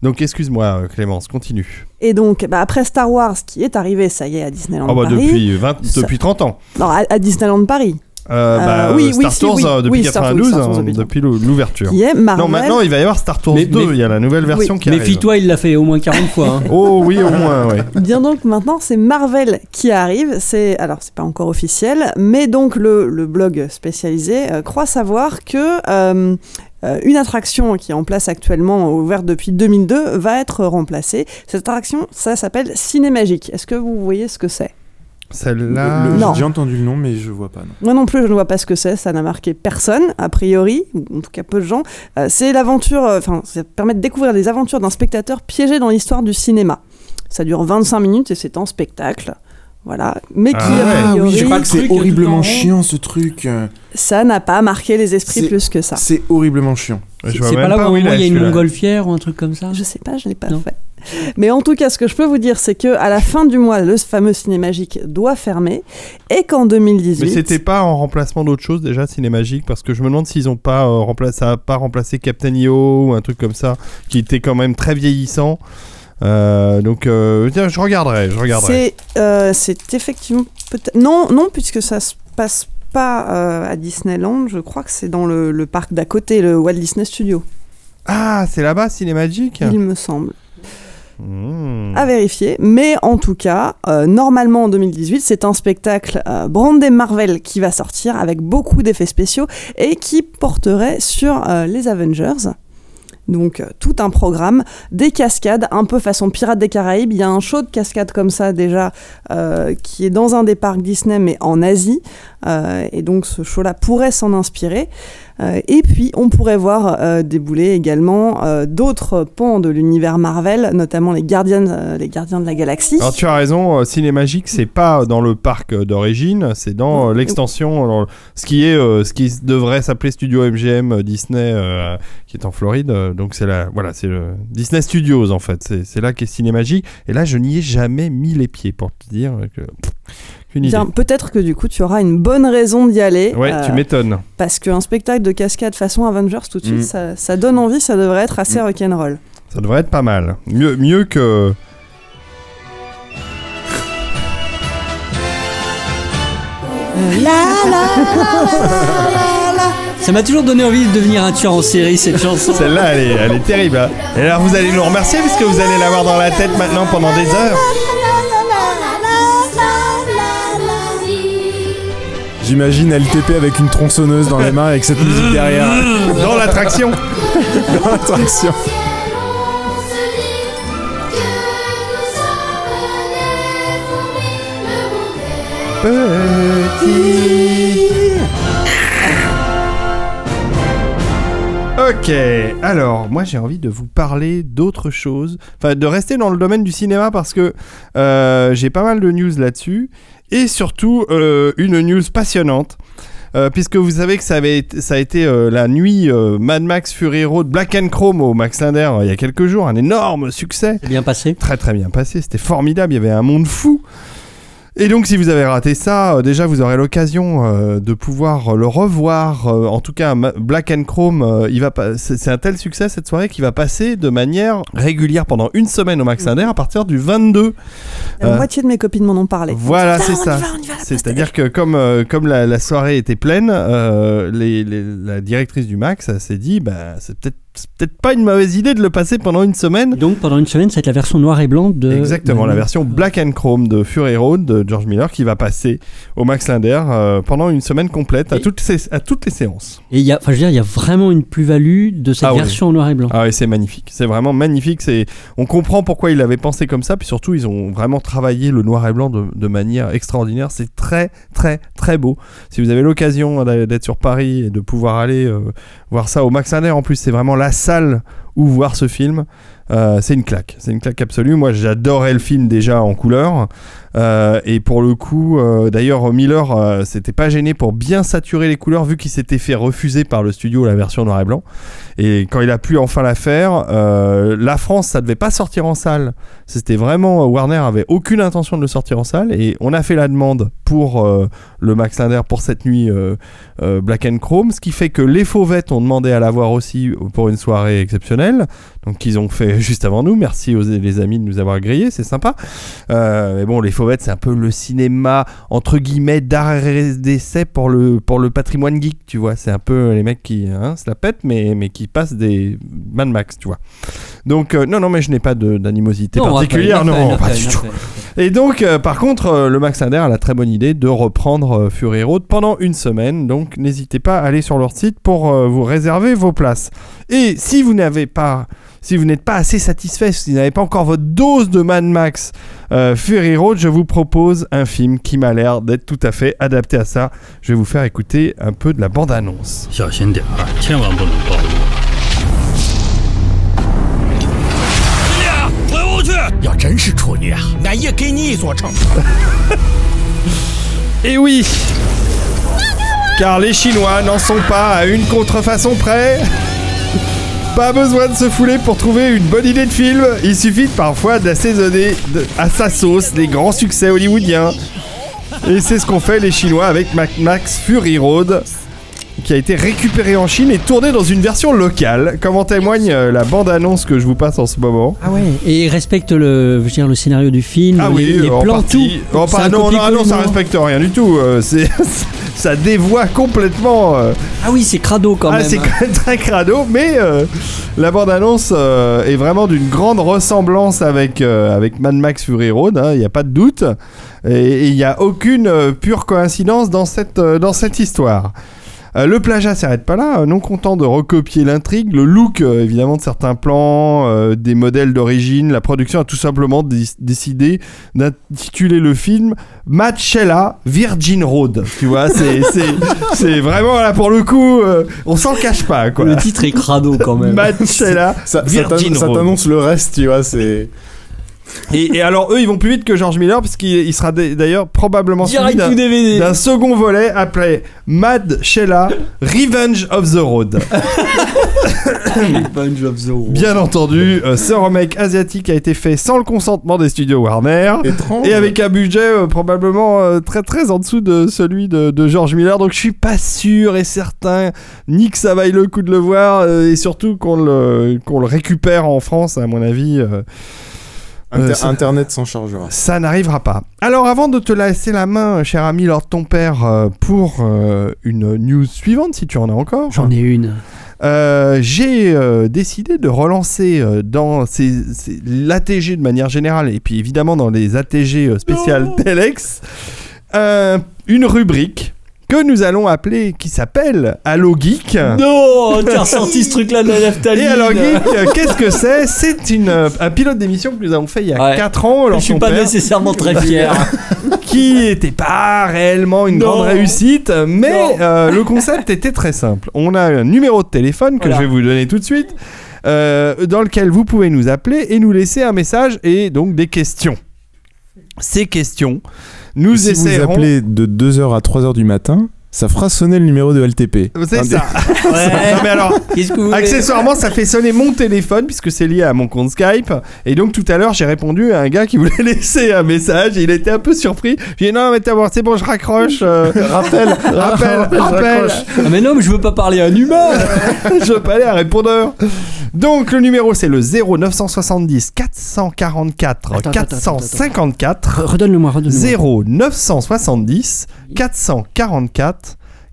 Donc, excuse-moi, Clémence, continue. Et donc, bah, après Star Wars, qui est arrivé, ça y est, à Disneyland Oh, bah, Paris. depuis, 20 ça- depuis 30 ans. Non, à, à Disneyland Paris. Euh, bah, Euh, oui, Star oui, si, Tours oui. euh, depuis Oui, Star Tours, 92, Star Tours, hein, depuis- depuis l'ou- l'ouverture. Qui est Marvel. Non, maintenant il va y avoir Star Tours Mais- 2, mais- il y a la nouvelle version qui arrive. Méfie-toi, il l'a fait au moins 40 fois. hein. Oh oui, au moins, oui. Bien donc maintenant, c'est Marvel qui arrive. C'est alors c'est pas encore officiel, mais donc le, le blog spécialisé euh, croit savoir que euh, euh, une attraction qui est en place actuellement, ouverte depuis 2002, va être remplacée. Cette attraction, ça s'appelle Cinémagique. Est-ce que vous voyez ce que c'est? Celle-là. J'ai déjà entendu le nom, mais je vois pas. non. Moi non plus, je ne vois pas ce que c'est. Ça n'a marqué personne, a priori, ou en tout cas peu de gens. Euh, c'est l'aventure, euh, enfin, ça permet de découvrir les aventures d'un spectateur piégé dans l'histoire du cinéma. Ça dure 25 minutes et c'est en spectacle. Voilà. Mais qui, Ah priori, je pas crois que c'est horriblement chiant ce truc. ça n'a pas marqué les esprits plus que ça. C'est horriblement chiant. Je C'est pas là où où il y a une montgolfière ou un truc comme ça Je sais pas, je l'ai pas Non. fait. Mais en tout cas, ce que je peux vous dire, c'est que à la fin du mois, le fameux Cinémagique doit fermer et qu'en 2018. Mais c'était pas en remplacement d'autre chose déjà, Cinémagique, parce que je me demande s'ils ont pas euh, remplacé, ça a pas remplacé Captain EO ou un truc comme ça, qui était quand même très vieillissant. Euh, donc, euh, tiens, je regarderai, je regarderai. C'est euh, c'est effectivement peut-être non non puisque ça se passe pas à Disneyland, je crois que c'est dans le, le parc d'à côté, le Walt Disney Studio, Ah, c'est là-bas, Cinémagique il me semble. Mmh. À vérifier, mais en tout cas, euh, normalement en 2018, c'est un spectacle euh, brandé Marvel qui va sortir avec beaucoup d'effets spéciaux et qui porterait sur euh, les Avengers. Donc euh, tout un programme, des cascades, un peu façon Pirates des Caraïbes. Il y a un show de cascades comme ça déjà euh, qui est dans un des parcs Disney mais en Asie. Euh, et donc ce show-là pourrait s'en inspirer. Euh, et puis on pourrait voir euh, débouler également d'autres pans de l'univers Marvel, notamment les gardiens, les gardiens de la galaxie. Alors tu as raison, Cinémagique, c'est pas dans le parc d'origine, c'est dans l'extension, ce qui est, ce qui devrait s'appeler Studio MGM Disney, qui est en Floride. donc c'est la, voilà, c'est le Disney Studios en fait. C'est, c'est là qu'est Cinémagique. Et là, je n'y ai jamais mis les pieds pour te dire que idée. Bien, peut-être que du coup tu auras une bonne raison d'y aller. Ouais, euh, tu m'étonnes. parce qu'un spectacle de cascade façon Avengers tout de suite, Mm. ça, ça donne envie, ça devrait être assez rock'n'roll. Ça devrait être pas mal. Mieux, mieux que. Ça m'a toujours donné envie de devenir un tueur en série, cette chanson. Celle-là, elle est, elle est terrible. hein. Et alors, vous allez nous remercier puisque vous allez l'avoir dans la tête maintenant pendant des heures. J'imagine LTP avec une tronçonneuse dans les mains avec cette musique derrière. Dans l'attraction. dans l'attraction. Ok, alors moi j'ai envie de vous parler d'autre chose, enfin de rester dans le domaine du cinéma parce que euh, j'ai pas mal de news là-dessus et surtout euh, une news passionnante. euh, puisque vous savez que ça, avait été, ça a été euh, la nuit euh, Mad Max Fury Road Black and Chrome au Max Linder il y a quelques jours, un énorme succès. C'est bien passé. Très très bien passé, c'était formidable, il y avait un monde fou. Et donc si vous avez raté ça, euh, déjà vous aurez l'occasion euh, de pouvoir le revoir. euh, en tout cas, Black and Chrome, il va pas- c'est un tel succès cette soirée qu'il va passer de manière régulière pendant une semaine au Max Linder à partir du 22. La Euh, moitié de mes copines m'en ont parlé. Voilà, Ah, c'est y ça. C'est-à-dire que comme, euh, comme la, la soirée était pleine, euh, les- les- la directrice du Max s'est dit, bah, c'est peut-être c'est peut-être pas une mauvaise idée de le passer pendant une semaine. Donc pendant une semaine, ça va être la version noir et blanc de. Exactement, de- la version Black and Chrome de Fury Road de George Miller qui va passer au Max Linder euh, pendant une semaine complète à, toutes, ces- à toutes les séances. Et il y a, enfin, je veux dire, il y a vraiment une plus-value de cette Ah oui. version en noir et blanc. Ah oui, c'est magnifique, c'est vraiment magnifique. C'est, on comprend pourquoi il avait pensé comme ça, puis surtout ils ont vraiment travaillé le noir et blanc de, de manière extraordinaire. C'est très très très beau. Si vous avez l'occasion d'être sur Paris et de pouvoir aller euh, voir ça au Max Linder, en plus c'est vraiment la salle où voir ce film. Euh, c'est une claque, c'est une claque absolue. Moi, j'adorais le film déjà en couleur. Euh, et pour le coup, euh, d'ailleurs, Miller s'était pas gêné pour bien saturer les couleurs, vu qu'il s'était fait refuser par le studio la version noir et blanc. Et quand il a pu enfin la faire, la France, ça devait pas sortir en salle. C'était vraiment Warner avait aucune intention de le sortir en salle, et on a fait la demande pour le Max Linder pour cette nuit Black and Chrome, ce qui fait que les Fauvettes ont demandé à l'avoir aussi pour une soirée exceptionnelle. Donc ils ont fait juste avant nous. Merci aux les amis de nous avoir grillés, c'est sympa. Euh, mais bon, les Fauvettes, c'est un peu le cinéma entre guillemets d'art et d'essai pour le pour le patrimoine geek, tu vois. C'est un peu les mecs qui hein, se la pètent, mais mais qui passent des Mad Max, tu vois. Donc euh, non non, mais je n'ai pas de- d'animosité particulière, non, pas du tout. Et donc, euh, par contre, euh, le Max Linder a la très bonne idée de reprendre euh, Fury Road pendant une semaine. Donc, n'hésitez pas à aller sur leur site pour euh, vous réserver vos places. Et si vous n'avez pas, si vous n'êtes pas assez satisfait, si vous n'avez pas encore votre dose de Mad Max euh, Fury Road, je vous propose un film qui m'a l'air d'être tout à fait adapté à ça. Je vais vous faire écouter un peu de la bande-annonce. Et eh oui! Car les Chinois n'en sont pas à une contrefaçon près. Pas besoin de se fouler pour trouver une bonne idée de film. Il suffit parfois d'assaisonner à sa sauce les grands succès hollywoodiens. Et c'est ce qu'ont fait les Chinois avec Max Fury Road, qui a été récupéré en Chine et tourné dans une version locale, comme en témoigne euh, la bande-annonce que je vous passe en ce moment. Ah ouais. Et il respecte le, je veux dire, le scénario du film, Ah les, oui, les en plans, partie. tout. Oh, C'est pas- un non, non, non, ça respecte rien du tout. euh, c'est, ça dévoie complètement. euh, Ah oui, c'est crado quand ah, même. c'est quand même très crado, mais la bande-annonce est vraiment d'une grande ressemblance avec, avec Mad Max Fury Road, hein, il n'y a pas de doute. Et il n'y a aucune pure coïncidence dans cette, dans cette histoire. Euh, le plagiat s'arrête pas là, euh, non content de recopier l'intrigue, le look euh, évidemment de certains plans, euh, des modèles d'origine, la production a tout simplement dé- décidé d'intituler le film Matchella Virgin Road. Tu vois, c'est c'est- c'est vraiment là pour le coup, euh, on s'en cache pas quoi. Le titre est crado quand même. Matchella Ça, Virgin t'ann- ça Road. t'annonce le reste, tu vois, c'est. Et, et alors eux ils vont plus vite que George Miller parce qu'il il sera d'ailleurs probablement suivi d'un- second volet appelé Mad Shella Revenge of the Road. Bunch of the Road. Bien entendu, euh, ce remake asiatique a été fait sans le consentement des studios Warner. Étrange. Et avec un budget euh, probablement euh, très très en dessous de celui de, de George Miller, donc je suis pas sûr et certain ni que ça vaille le coup de le voir euh, et surtout qu'on le qu'on le récupère en France à mon avis. Inter- ça- Internet s'en chargera. ça n'arrivera pas. Alors avant de te laisser la main, cher ami Lord ton père, euh, pour euh, une news suivante, si tu en as encore, J'en ai une. euh, j'ai euh, décidé de relancer euh, dans ces, ces- l'ATG de manière générale, et puis évidemment dans les ATG euh, spéciales Telex, euh, une rubrique que nous allons appeler, qui s'appelle Allo Geek. Non, t'as ressorti ce truc-là de la naphtaline. Et Allo Geek, qu'est-ce que c'est? C'est une euh, un pilote d'émission que nous avons fait il y a Ouais. 4 ans. Je suis pas père, nécessairement très fier. qui n'était pas réellement une Non. grande réussite, mais euh, le concept était très simple. On a un numéro de téléphone que Voilà. je vais vous donner tout de suite, euh, dans lequel vous pouvez nous appeler et nous laisser un message et donc des questions. Ces questions, nous si vous essaierons. appelez de 2h à 3h du matin, ça fera sonner le numéro de LTP. C'est ça. Ouais. Non, mais alors, que accessoirement, ça fait sonner mon téléphone puisque c'est lié à mon compte Skype. Et donc tout à l'heure, j'ai répondu à un gars qui voulait laisser un message. Et il était un peu surpris. J'ai dit non, mais t'as voir, c'est bon, je raccroche. euh, rappel, rappel, rappel. Ah mais non, mais je veux pas parler à un humain. je veux pas aller à un répondeur. Donc le numéro c'est le 0970 444 Attends, attends, 454. Redonne-le-moi, redonne-le-moi. 0970 444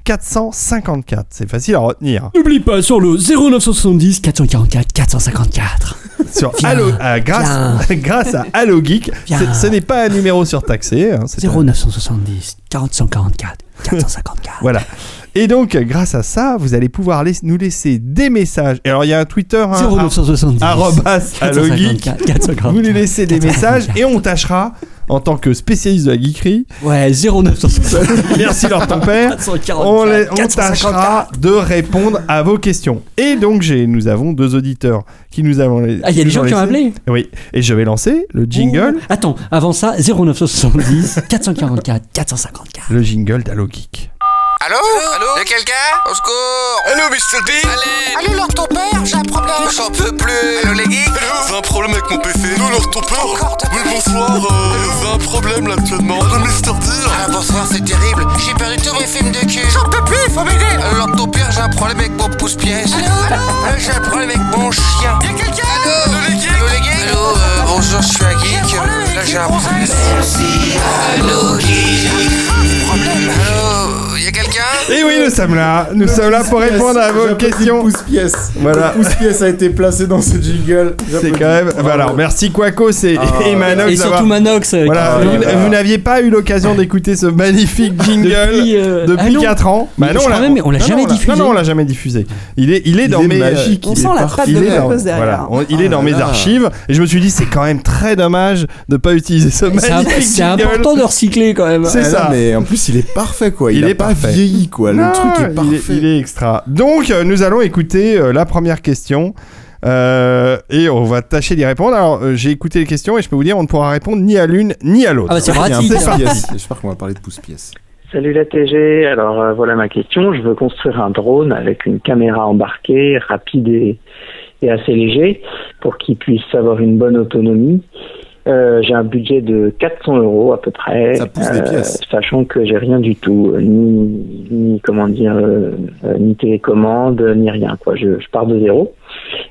454. C'est facile à retenir. N'oublie pas sur le 0970 444 454. Sur Allo, euh, grâce, grâce à Allo Geek, ce n'est pas un numéro surtaxé. hein, c'est un- 0970 444 454. Voilà. Et donc, grâce à ça, vous allez pouvoir laiss- nous laisser des messages. Et alors, il y a un Twitter, hein, 0970 arrobas Allo Geek. 454 454. Vous nous laissez des messages et on tâchera, en tant que spécialiste de la geekerie, Ouais, 0970 merci leur ton père, 444 on, les- on 454. tâchera de répondre à vos questions. Et donc, j'ai, nous avons deux auditeurs qui nous avons. Ah, il y a des gens qui ont appelé Oui. Et je vais lancer le jingle, Ouh. Attends, avant ça, 0970 444 454. le jingle d'Allo Geek. Allô Allô Y'a quelqu'un Au secours Allô, Mr. D. Allez. Allô, Lord ton père, j'ai un problème. J'en peux plus. Allô, les geeks Allô, j'ai un problème avec mon PC. Allô, leur ton père Encore ta Oui, bonsoir, euh, j'ai un problème là actuellement. Allô, Mister D. Ah, bonsoir, c'est terrible. J'ai perdu tous mes films de cul. J'en peux plus, faut m'aider. Allô, Lord ton père, j'ai un problème avec mon pouce-pièce Allô Allô, j'ai un problème avec mon chien. Y'a quelqu'un Allô Allô, les geeks Allô, les geeks Allô, euh, bonjour, je suis un geek. Là, j'ai un problème. Allô, geek Allô Y'a quelqu'un Et oui, nous sommes là. Nous sommes là pour répondre à vos questions. pouce-pièce. Voilà. Pouce-pièce a été placé dans ce jingle. C'est quand même. bah alors, merci Quacos et, Ah, et Manox Et surtout Manox. euh, Voilà, vous, voilà. vous n'aviez pas eu l'occasion d'écouter ce magnifique jingle Depuis, euh, depuis ah non. 4 ans. Mais même, on l'a non, jamais diffusé. Non, non, on l'a jamais diffusé. Il est, il est dans mes. magique. On il sent est la patte de dans, Quacos derrière. voilà, on- il est dans là mes archives et je me suis dit c'est quand même très dommage de pas utiliser ce C'est un- magnifique c'est important de recycler quand même. C'est Ah ça. mais en plus, il est parfait quoi. Il, Il a est pas parfait. vieilli quoi. Non, le truc est il parfait. il est extra. Donc euh, nous allons écouter euh, la première question. euh, et on va tâcher d'y répondre. Alors, euh, j'ai écouté les questions et je peux vous dire, on ne pourra répondre ni à l'une ni à l'autre. Ah bah c'est pratique. J'espère qu'on va parler de pouce-pièce. Salut la TG, alors euh, voilà ma question. Je veux construire un drone avec une caméra embarquée, rapide et, et assez léger, pour qu'il puisse avoir une bonne autonomie. Euh, j'ai un budget de 400 euros à peu près, Ça pousse des pièces. sachant que j'ai rien du tout, euh, ni, ni comment dire, euh, euh, ni télécommande, ni rien. Quoi, je, je pars de zéro.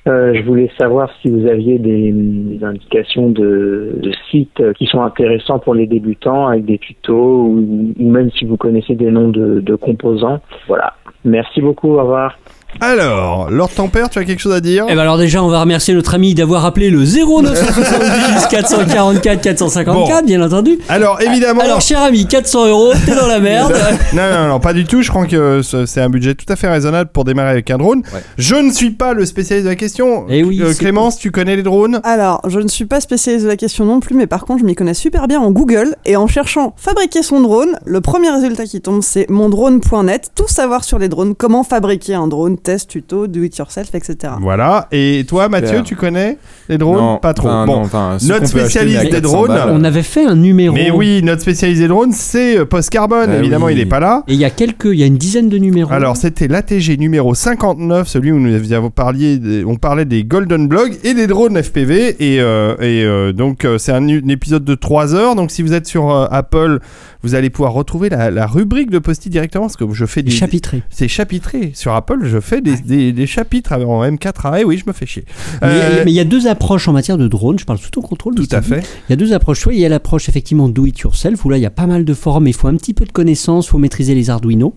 Euh, je voulais savoir si vous aviez des, des indications de, de sites qui sont intéressants pour les débutants avec des tutos ou, ou même si vous connaissez des noms de, de composants. Voilà. Merci beaucoup. Au revoir. Alors, Lord Tempère, tu as quelque chose à dire Eh ben alors déjà, on va remercier notre ami d'avoir appelé le 0970 444 454, bien entendu. Alors, évidemment. Alors, cher ami, 400 euros, t'es dans la merde. non, non, non, pas du tout. Je crois que ce- c'est un budget tout à fait raisonnable pour démarrer avec un drone. Ouais. Je ne suis pas le spécialiste de la question. Eh oui, Euh, c'est- Clémence, tu connais les drones Alors, je ne suis pas spécialiste de la question non plus, mais par contre, je m'y connais super bien en Google. Et en cherchant fabriquer son drone, le premier résultat qui tombe, c'est mondrone.net. Tout savoir sur les drones, comment fabriquer un drone, test, tuto, do it yourself, etc. Voilà. Et toi, Mathieu, tu connais les drones Non, Pas trop. bon. non, notre spécialiste des 400 drones, balles. On avait fait un numéro. Mais oui, notre spécialiste des drones, c'est euh, Post Carbone. Ah Évidemment, oui. il n'est pas là. Et il y a quelques, il y a une dizaine de numéros. Alors, c'était l'ATG numéro 59, celui où nous avions parlé des- on parlait des Golden Blogs et des drones FPV. Et, euh, et euh, donc, c'est un, un épisode de 3 heures. Donc, si vous êtes sur euh, Apple, vous allez pouvoir retrouver la, la rubrique de Posty directement. Parce que je fais des chapitrés. C'est chapitré. Sur Apple, je fais des, des, des chapitres en M4A. Et oui, je me fais chier. Mais il y a- Euh, mais il y a deux approches en matière de drone, je parle sous ton contrôle. tout à fait. Il y a deux approches. Soit il y a l'approche effectivement do it yourself, où là il y a pas mal de forums, il faut un petit peu de connaissances, il faut maîtriser les Arduino.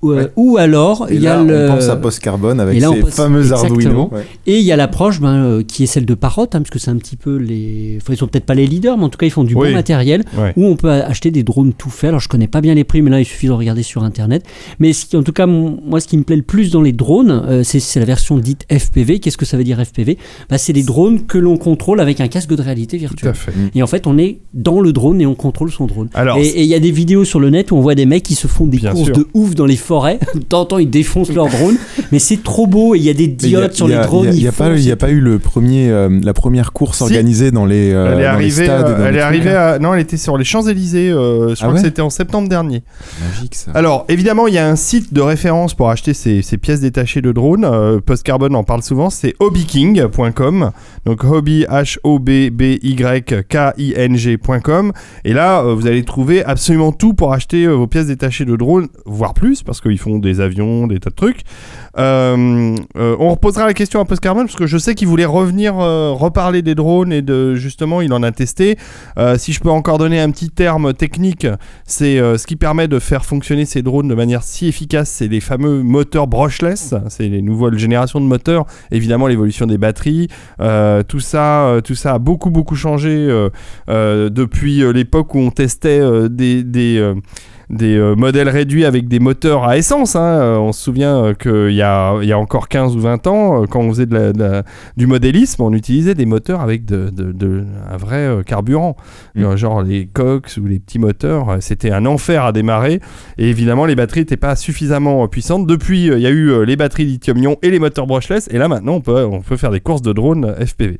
Ou, euh, Ouais. ou alors, il y a là, le. on pense à Post Carbone avec là, ses pense- fameux. Arduino. Ouais. Et il y a l'approche ben, euh, qui est celle de Parrot, hein, parce que c'est un petit peu les. Enfin, ils sont peut-être pas les leaders, mais en tout cas, ils font du Oui. bon matériel Ouais. où on peut acheter des drones tout faits. Alors, je connais pas bien les prix, mais là, il suffit de regarder sur internet. Mais ce qui- en tout cas, mon- moi, ce qui me plaît le plus dans les drones, euh, c'est c'est la version dite FPV. Qu'est-ce que ça veut dire FPV bah, C'est les drones que l'on contrôle avec un casque de réalité Tout virtuelle. à fait. Et en fait, on est dans le drone et on contrôle son drone. Alors, et et il y a des vidéos sur le net où on voit des mecs qui se font des Bien courses sûr. de ouf dans les forêts. De temps en temps, ils défoncent leur drone. mais c'est trop beau et il y a des y a- diodes sur y les drones. Il n'y a, pas- foncent il y et a pas eu le premier, euh, la première course Si. organisée dans les, euh, elle est arrivée, stades. euh, elle est arrivée là. à... Non, elle était sur les Champs-Élysées, euh, je Ah crois que c'était en septembre dernier. Magique ça. Alors, évidemment, il y a un site de référence pour acheter ces, ces pièces détachées de drones. Euh, Post Carbone en parle souvent, c'est hobbyking.com. Donc, hobby, H-O-B-B-Y-K-I-N-G.com. Et là, euh, vous allez trouver absolument tout pour acheter euh, vos pièces détachées de drones, voire plus, parce qu'ils font des avions, des tas de trucs. Euh, euh, on reposera la question à Post Carbone, parce que je sais qu'il voulait revenir euh, reparler des drones et de justement, il en a testé. Si je peux encore donner un petit terme technique, c'est ce qui permet de faire fonctionner ces drones de manière si efficace, c'est les fameux moteurs brushless, c'est les nouvelles générations de moteurs, évidemment l'évolution des batteries, tout ça, tout ça a beaucoup beaucoup changé depuis l'époque où on testait des, des, des modèles réduits avec des moteurs à essence. hein. On se souvient qu'il y a, il y a encore 15 ou 20 ans, euh, quand on faisait de la- de la- du modélisme, on utilisait des moteurs avec de, de- de- un vrai euh, carburant. Mm. Euh, Genre les Cox ou les petits moteurs, c'était un enfer à démarrer. Et évidemment, les batteries n'étaient pas suffisamment puissantes. Depuis, il y a eu les batteries lithium-ion et les moteurs brushless. Et là, maintenant, on peut, on peut faire des courses de drones FPV.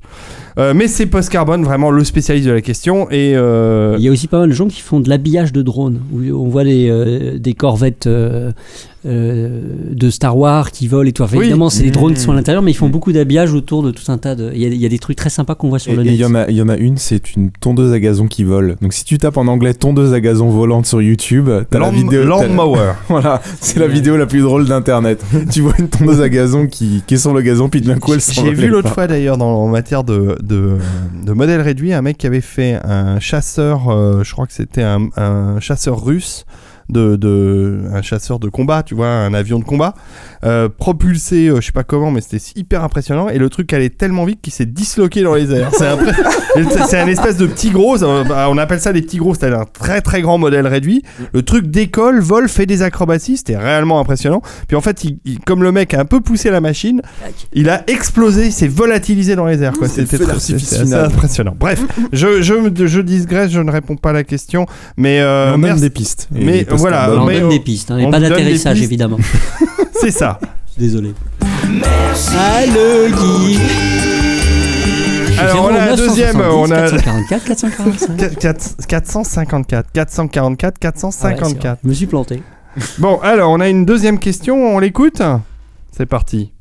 Euh, mais c'est Post Carbone, vraiment le spécialiste de la question. Et euh, Il y a aussi pas mal de gens qui font de l'habillage de drones, où on voit des, euh, des corvettes de Star Wars qui volent et tout. Enfin, Oui. Évidemment, c'est les drones qui sont à Mmh. l'intérieur, mais ils font Mmh. beaucoup d'habillage autour de tout un tas de. Il y a, il y a des trucs très sympas qu'on voit sur Et le et net. il y, en a- il y en a une, c'est une tondeuse à gazon qui vole. Donc si tu tapes en anglais tondeuse à gazon volante sur YouTube, t'as la vidéo. Lawnmower. Voilà, c'est la vidéo la plus drôle d'internet. tu vois une tondeuse à gazon qui, qui est sur le gazon, puis d'un coup elle J'ai vu l'autre fois d'ailleurs dans en matière de, de, de modèle réduit un mec qui avait fait un chasseur, euh, je crois que c'était un, un chasseur russe. De, de un chasseur de combat tu vois un avion de combat euh, propulsé euh, je sais pas comment mais c'était hyper impressionnant et le truc allait tellement vite qu'il s'est disloqué dans les airs c'est Et c'est- c'est un espèce de petit gros bah, on appelle ça les petits gros c'était un très très grand modèle réduit le truc décolle vole fait des acrobaties c'était réellement impressionnant puis en fait il- il- comme le mec a un peu poussé la machine il a explosé, il s'est volatilisé dans les airs. Quoi. C'est C'était c'est assez impressionnant. Bref, je, je, je digresse, je ne réponds pas à la question. Mais, euh, on donne des pistes. Mais voilà, on mais donne on- des pistes, hein, et on pas des d'atterrissage évidemment. c'est ça. Désolé. Allô, Guy Alors, on a un deuxième. On a 444, 445. 454, 444, 454. Je me suis planté. Bon, alors, on a une deuxième question. On l'écoute? C'est parti.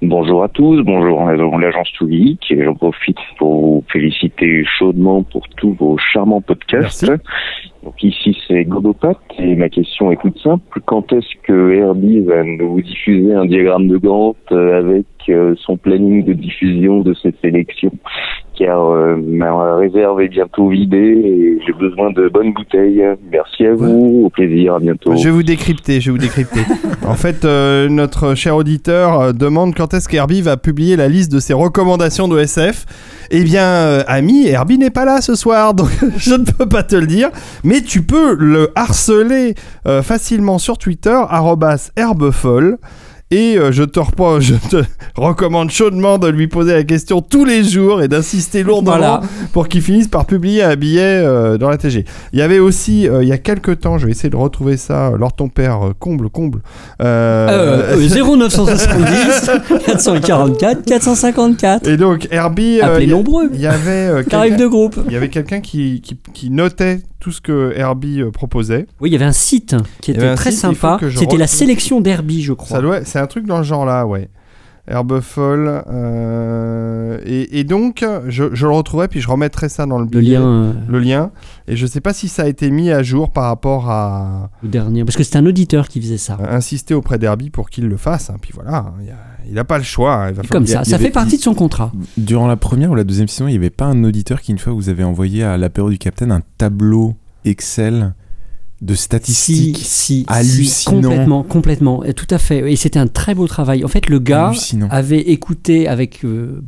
Bonjour à tous, bonjour à l'agence Too Geek. Et J'en profite pour vous féliciter chaudement pour tous vos charmants podcasts. Merci. Donc ici c'est Godopat et ma question est toute simple. Quand est-ce que Herbie va nous diffuser un diagramme de Gantt euh, avec euh, son planning de diffusion de cette sélection Car euh, ma réserve est bientôt vidée et j'ai besoin de bonnes bouteilles. Merci à vous, au plaisir, à bientôt. Je vais vous décrypter, je vais vous décrypter. en fait, euh, notre cher auditeur demande quand est-ce qu'Herbie va publier la liste de ses recommandations de SF. Eh bien, euh, ami, Herbie n'est pas là ce soir, donc je ne peux pas te le dire. Mais tu peux le harceler euh, facilement sur Twitter, herbefolle. Et euh, je, te je te recommande chaudement de lui poser la question tous les jours et d'insister lourdement Voilà. pour qu'il finisse par publier un billet euh, dans la TG. Il y avait aussi, euh, il y a quelques temps, je vais essayer de retrouver ça, lors ton père, comble, comble. Euh, euh, 0970 444 454. Et donc, Herbie, Appelez il y a- nombreux. il y avait, quelqu'un- de groupe. il y avait quelqu'un qui, qui, qui notait tout ce que Herbie euh, proposait. Oui, il y avait un site qui était très site, sympa. C'était la sélection d'Herbie, je crois. Ça doit, c'est un truc dans le genre là, ouais. Herbe folle. euh, et, et donc, je, je le retrouverai, puis je remettrai ça dans le Le billet, lien euh, le lien. Et je sais pas si ça a été mis à jour par rapport à, le dernier. Parce que c'était un auditeur qui faisait ça. insister auprès d'Herbie pour qu'il le fasse. hein. Puis voilà, hein, il n'a pas le choix. hein, il va Comme il ça. il Ça avait- fait partie de son contrat. Durant la première ou la deuxième saison, il n'y avait pas un auditeur qui, une fois, vous avez envoyé à l'apéro du Capitaine un tableau Excel de statistiques Si, si, si, hallucinants. complètement, complètement, tout à fait. Et c'était un très beau travail. En fait, le gars avait écouté avec, euh,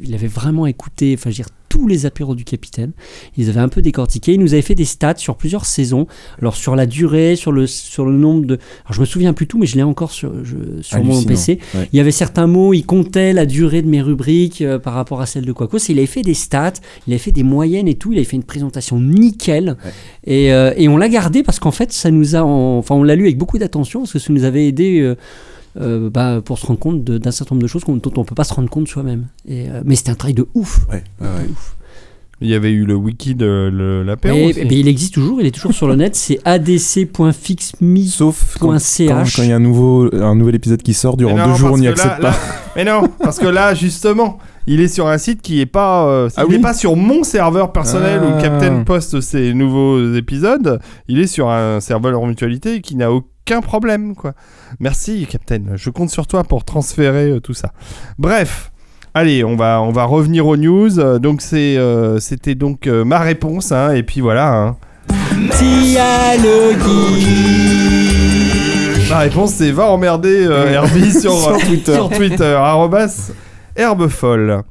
il avait vraiment écouté, enfin, je veux dire, tous les apéros du capitaine. Ils avaient un peu décortiqué. Il nous avait fait des stats sur plusieurs saisons. Alors sur la durée, sur le sur le nombre de. Alors je me souviens plus tout, mais je l'ai encore sur je- sur mon PC. ouais. Il y avait certains mots, il comptait la durée de mes rubriques euh, par rapport à celle de Quacos. Il avait fait des stats, il avait fait des moyennes et tout. Il avait fait une présentation nickel. Et, euh, et on l'a gardé parce qu'en fait, ça nous a. en- Enfin, on l'a lu avec beaucoup d'attention parce que ça nous avait aidé. euh, euh, bah, pour se rendre compte de- d'un certain nombre de choses qu'on- dont on peut pas se rendre compte soi-même. Et, euh, mais c'était un travail de ouf. Ouais, ouais, ouais. Il y avait eu le wiki de le- l'apéro. Il existe toujours, il est toujours sur le net, c'est adc.fixme. Sauf quand .ch. quand- quand il y a un, nouveau, un nouvel épisode qui sort, durant non, deux jours, on n'y là- pas. là- mais non, parce que là, justement, il est sur un site qui est pas, euh, Ah il est pas sur mon serveur personnel Ah. où Captain poste ses nouveaux épisodes. Il est sur un serveur en mutualité qui n'a aucun problème, quoi. Merci, Captain. Je compte sur toi pour transférer euh, tout ça. Bref. Allez, on va, on va revenir aux news. Donc c'est, euh, c'était donc euh, ma réponse, hein, et puis voilà. hein. Ma réponse c'est va emmerder euh, Herbie sur, Sur Twitter. sur Twitter, arrobas herbefolle.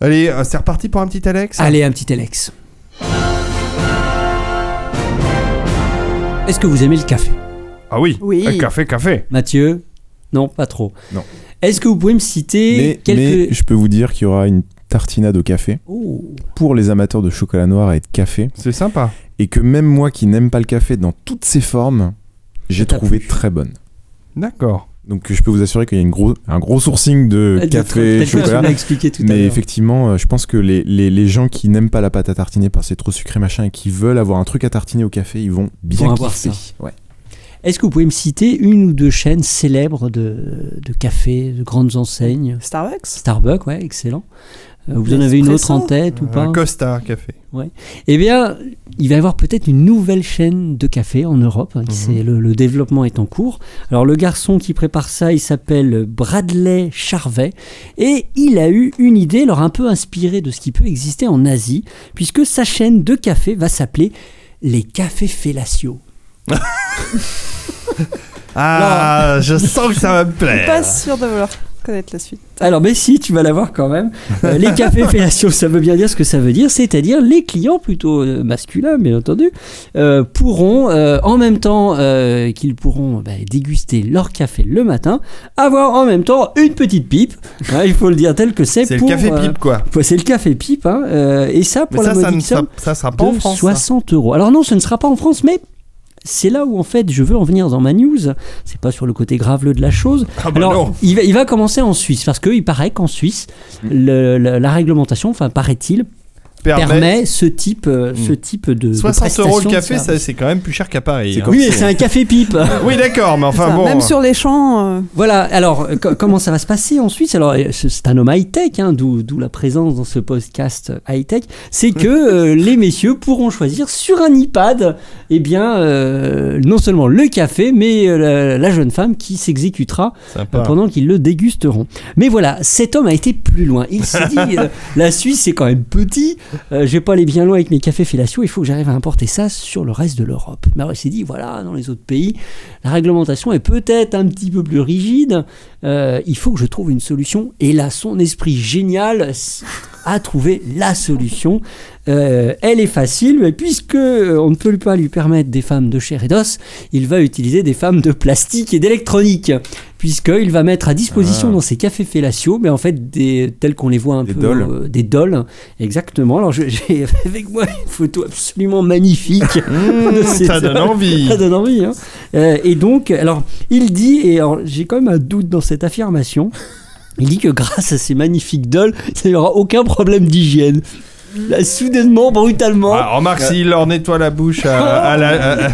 Allez, euh, c'est reparti pour un petit Alex? Allez, un petit Alex. Est-ce que vous aimez le café? Ah oui, Oui. Euh, café, café. Mathieu? Non, pas trop. Non. Est-ce que vous pouvez me citer Mais, quelques. mais je peux vous dire qu'il y aura une tartinade au café Oh. pour les amateurs de chocolat noir et de café. C'est sympa. Et que même moi qui n'aime pas le café dans toutes ses formes, j'ai Ça t'a trouvé très bonne. D'accord. Donc je peux vous assurer qu'il y a une gros, un gros sourcing de Ah, café, chocolat. expliqué tout Mais l'heure. effectivement, euh, je pense que les, les, les gens qui n'aiment pas la pâte à tartiner parce que c'est trop sucré machin et qui veulent avoir un truc à tartiner au café, ils vont bien avoir kiffer. ça. Ouais. Est-ce que vous pouvez me citer une ou deux chaînes célèbres de, de café, de grandes enseignes? Starbucks Starbucks, ouais, excellent. Euh, vous en avez une autre en tête ou pas Un Costa café. Eh bien, il va y avoir peut-être une nouvelle chaîne de café en Europe. qui c'est- le, le développement est en cours. Alors, le garçon qui prépare ça, il s'appelle Bradley Charvet. Et il a eu une idée, alors un peu inspirée de ce qui peut exister en Asie, puisque sa chaîne de café va s'appeler Les Cafés Fellatio. Ah, je sens que ça va me plaire. Pas sûr de vouloir connaître la suite. Alors, mais si, tu vas l'avoir quand même. Euh, les cafés fellatio, ça veut bien dire ce que ça veut dire, c'est-à-dire les clients plutôt euh, masculins, bien entendu, euh, pourront, euh, en même temps euh, qu'ils pourront bah, déguster leur café le matin, avoir en même temps une petite pipe. Hein, il faut le dire tel que c'est. C'est le café pipe, quoi. c'est le café pipe, hein, euh, et ça Mais pour ça, la ça, ne modique sera, somme ça sera pas de en France. ça. 60 euros. Alors non, ce ne sera pas en France, mais c'est là où en fait je veux en venir dans ma news. C'est pas sur le côté graveleux de la chose. Ah bah Alors non. il va, il va commencer en Suisse parce qu'il paraît qu'en Suisse, le- le- la réglementation, enfin paraît-il, Permet permet ce type, euh, ce type de de 60 euros le café, ça, c'est quand même plus cher qu'à Paris. Hein. Oui, mais c'est un café pipe. Oui, d'accord, mais enfin Ça, bon. Même sur les champs, euh, Voilà, alors euh, co- comment ça va se passer en Suisse Alors c'est un homme high-tech, hein, d'où d'où la présence dans ce podcast high-tech, c'est que euh, les messieurs pourront choisir sur un iPad, eh bien, euh, non seulement le café, mais euh, la, la jeune femme qui s'exécutera euh, pendant qu'ils le dégusteront. Mais voilà, cet homme a été plus loin. Il s'est dit, euh, la Suisse c'est quand même petit, euh, je vais pas aller bien loin avec mes cafés fellatio, il faut que j'arrive à importer ça sur le reste de l'Europe. Mais alors il s'est dit, voilà, dans les autres pays, la réglementation est peut-être un petit peu plus rigide, euh, il faut que je trouve une solution. Et là, son esprit génial a trouvé la solution. Euh, elle est facile, mais puisque euh, on ne peut pas lui permettre des femmes de chair et d'os, il va utiliser des femmes de plastique et d'électronique. Puisqu'il va mettre à disposition Ah. dans ses cafés fellatio, mais en fait, des, tels qu'on les voit un Des peu. dolls. euh, des dolls, exactement. Alors, j'ai avec moi une photo absolument magnifique. Mmh, ces ça donne envie. Ça donne envie. Hein. Euh, et donc, alors, il dit, et alors, j'ai quand même un doute dans cette affirmation, il dit que grâce à ces magnifiques dolls, il n'y aura aucun problème d'hygiène. Là, soudainement, brutalement. Ah, remarque s'il leur nettoie la bouche à, à la- à-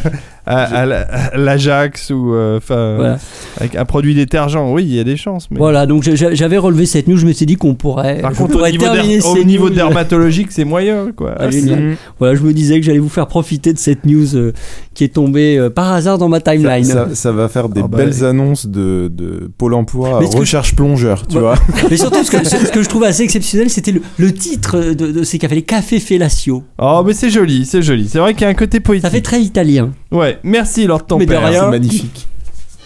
à- à la- à l'Ajax ou euh, enfin Voilà. avec un produit détergent, oui, il y a des chances. Mais... Voilà, donc je- je- j'avais relevé cette news, je me suis dit qu'on pourrait. Par je contre, au pourrais niveau, terminer au ces niveau news. dermatologique, c'est moyen, quoi. Ah. Voilà, je me disais que j'allais vous faire profiter de cette news euh, qui est tombée euh, par hasard dans ma timeline. ça- ça va faire des Ah bah, belles annonces de, de Pôle emploi, Mais ce que recherche plongeur, tu Ouais. vois. Mais surtout, ce que, ce- ce que je trouvais assez exceptionnel, c'était le, le titre de, de ces cafés, les cafés fellatio. Oh, mais c'est joli, c'est joli. C'est vrai qu'il y a un côté poétique. Ça fait très italien. Ouais, merci Lord ton Mais de père. rien. C'est magnifique.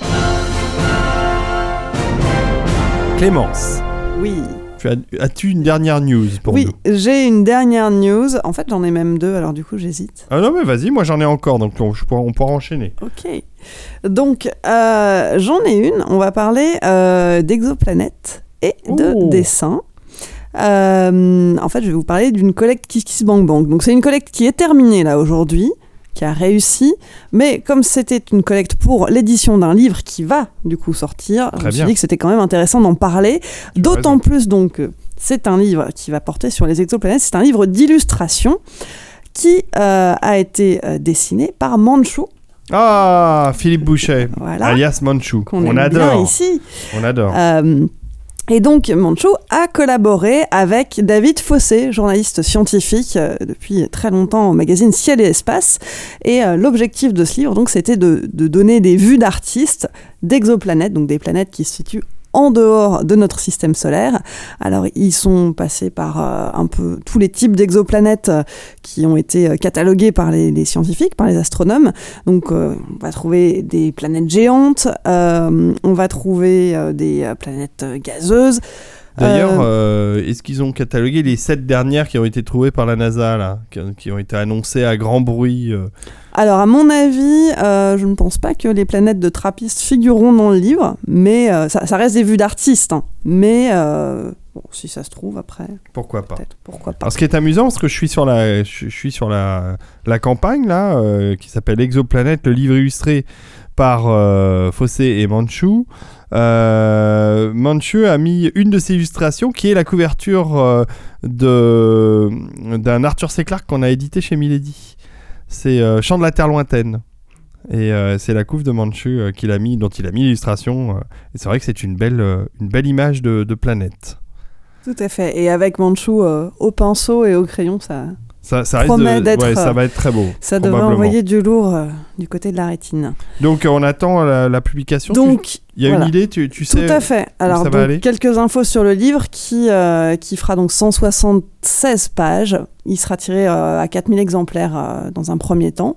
Clémence, Oui. tu as, as-tu une dernière news pour oui, nous j'ai une dernière news. En fait, j'en ai même deux, alors du coup, j'hésite. Ah non mais vas-y, moi j'en ai encore, donc on, je pourrais- on pourra enchaîner. Ok. Donc, euh, j'en ai une. On va parler euh, d'exoplanètes et de Oh. dessins. Euh, en fait, je vais vous parler d'une collecte Kiss Kiss Bang Bang. Donc, c'est une collecte qui est terminée là aujourd'hui, qui a réussi. Mais comme c'était une collecte pour l'édition d'un livre qui va du coup sortir, je Très me suis bien. dit que c'était quand même intéressant d'en parler. D'autant plus donc que c'est un livre qui va porter sur les exoplanètes. C'est un livre d'illustration qui euh, a été euh, dessiné par Manchu. Ah, Philippe Boucher, Voilà. alias Manchu. On aime adore. bien ici. On adore. Euh, et donc, Manchu a collaboré avec David Fossé, journaliste scientifique euh, depuis très longtemps au magazine Ciel et Espace. Et euh, l'objectif de ce livre, donc, c'était de, de donner des vues d'artistes d'exoplanètes, donc des planètes qui se situent en dehors de notre système solaire. Alors, ils sont passés par euh, un peu tous les types d'exoplanètes euh, qui ont été euh, catalogués par les, scientifiques, par les astronomes. Donc, on va trouver des planètes géantes, on va trouver des planètes gazeuses. D'ailleurs, Euh, euh, est-ce qu'ils ont catalogué les sept dernières qui ont été trouvées par la NASA, là, qui, ont été annoncées à grand bruit euh Alors, à mon avis, euh, je ne pense pas que les planètes de trappistes figureront dans le livre, mais euh, ça, ça reste des vues d'artistes. hein. Mais bon, si ça se trouve, après, Pourquoi pas pourquoi pas. Alors, ce qui est amusant, parce que je suis sur la, je, suis sur la, la campagne là, qui s'appelle Exoplanète, le livre illustré par Fossé et Manchu. Euh, Manchu a mis une de ses illustrations, qui est la couverture euh, d'un Arthur C. Clarke qu'on a édité chez Milady. C'est euh, Chant de la Terre lointaine. Et euh, c'est la couve de Manchu qu'il a mis, dont il a mis l'illustration. et c'est vrai que c'est une belle, une belle image de, planète. Tout à fait. Et avec Manchu au pinceau et au crayon, ça, Ça, ça risque Promet de- d'être, ouais, ça va être très beau. ça devrait envoyer du lourd euh, du côté de la rétine. Donc euh, on attend la, la publication. Donc, il y a voilà. une idée, tu, tu Tout sais. à fait. Alors, donc, quelques infos sur le livre qui, euh, qui fera donc 176 pages. Il sera tiré à 4000 exemplaires dans un premier temps.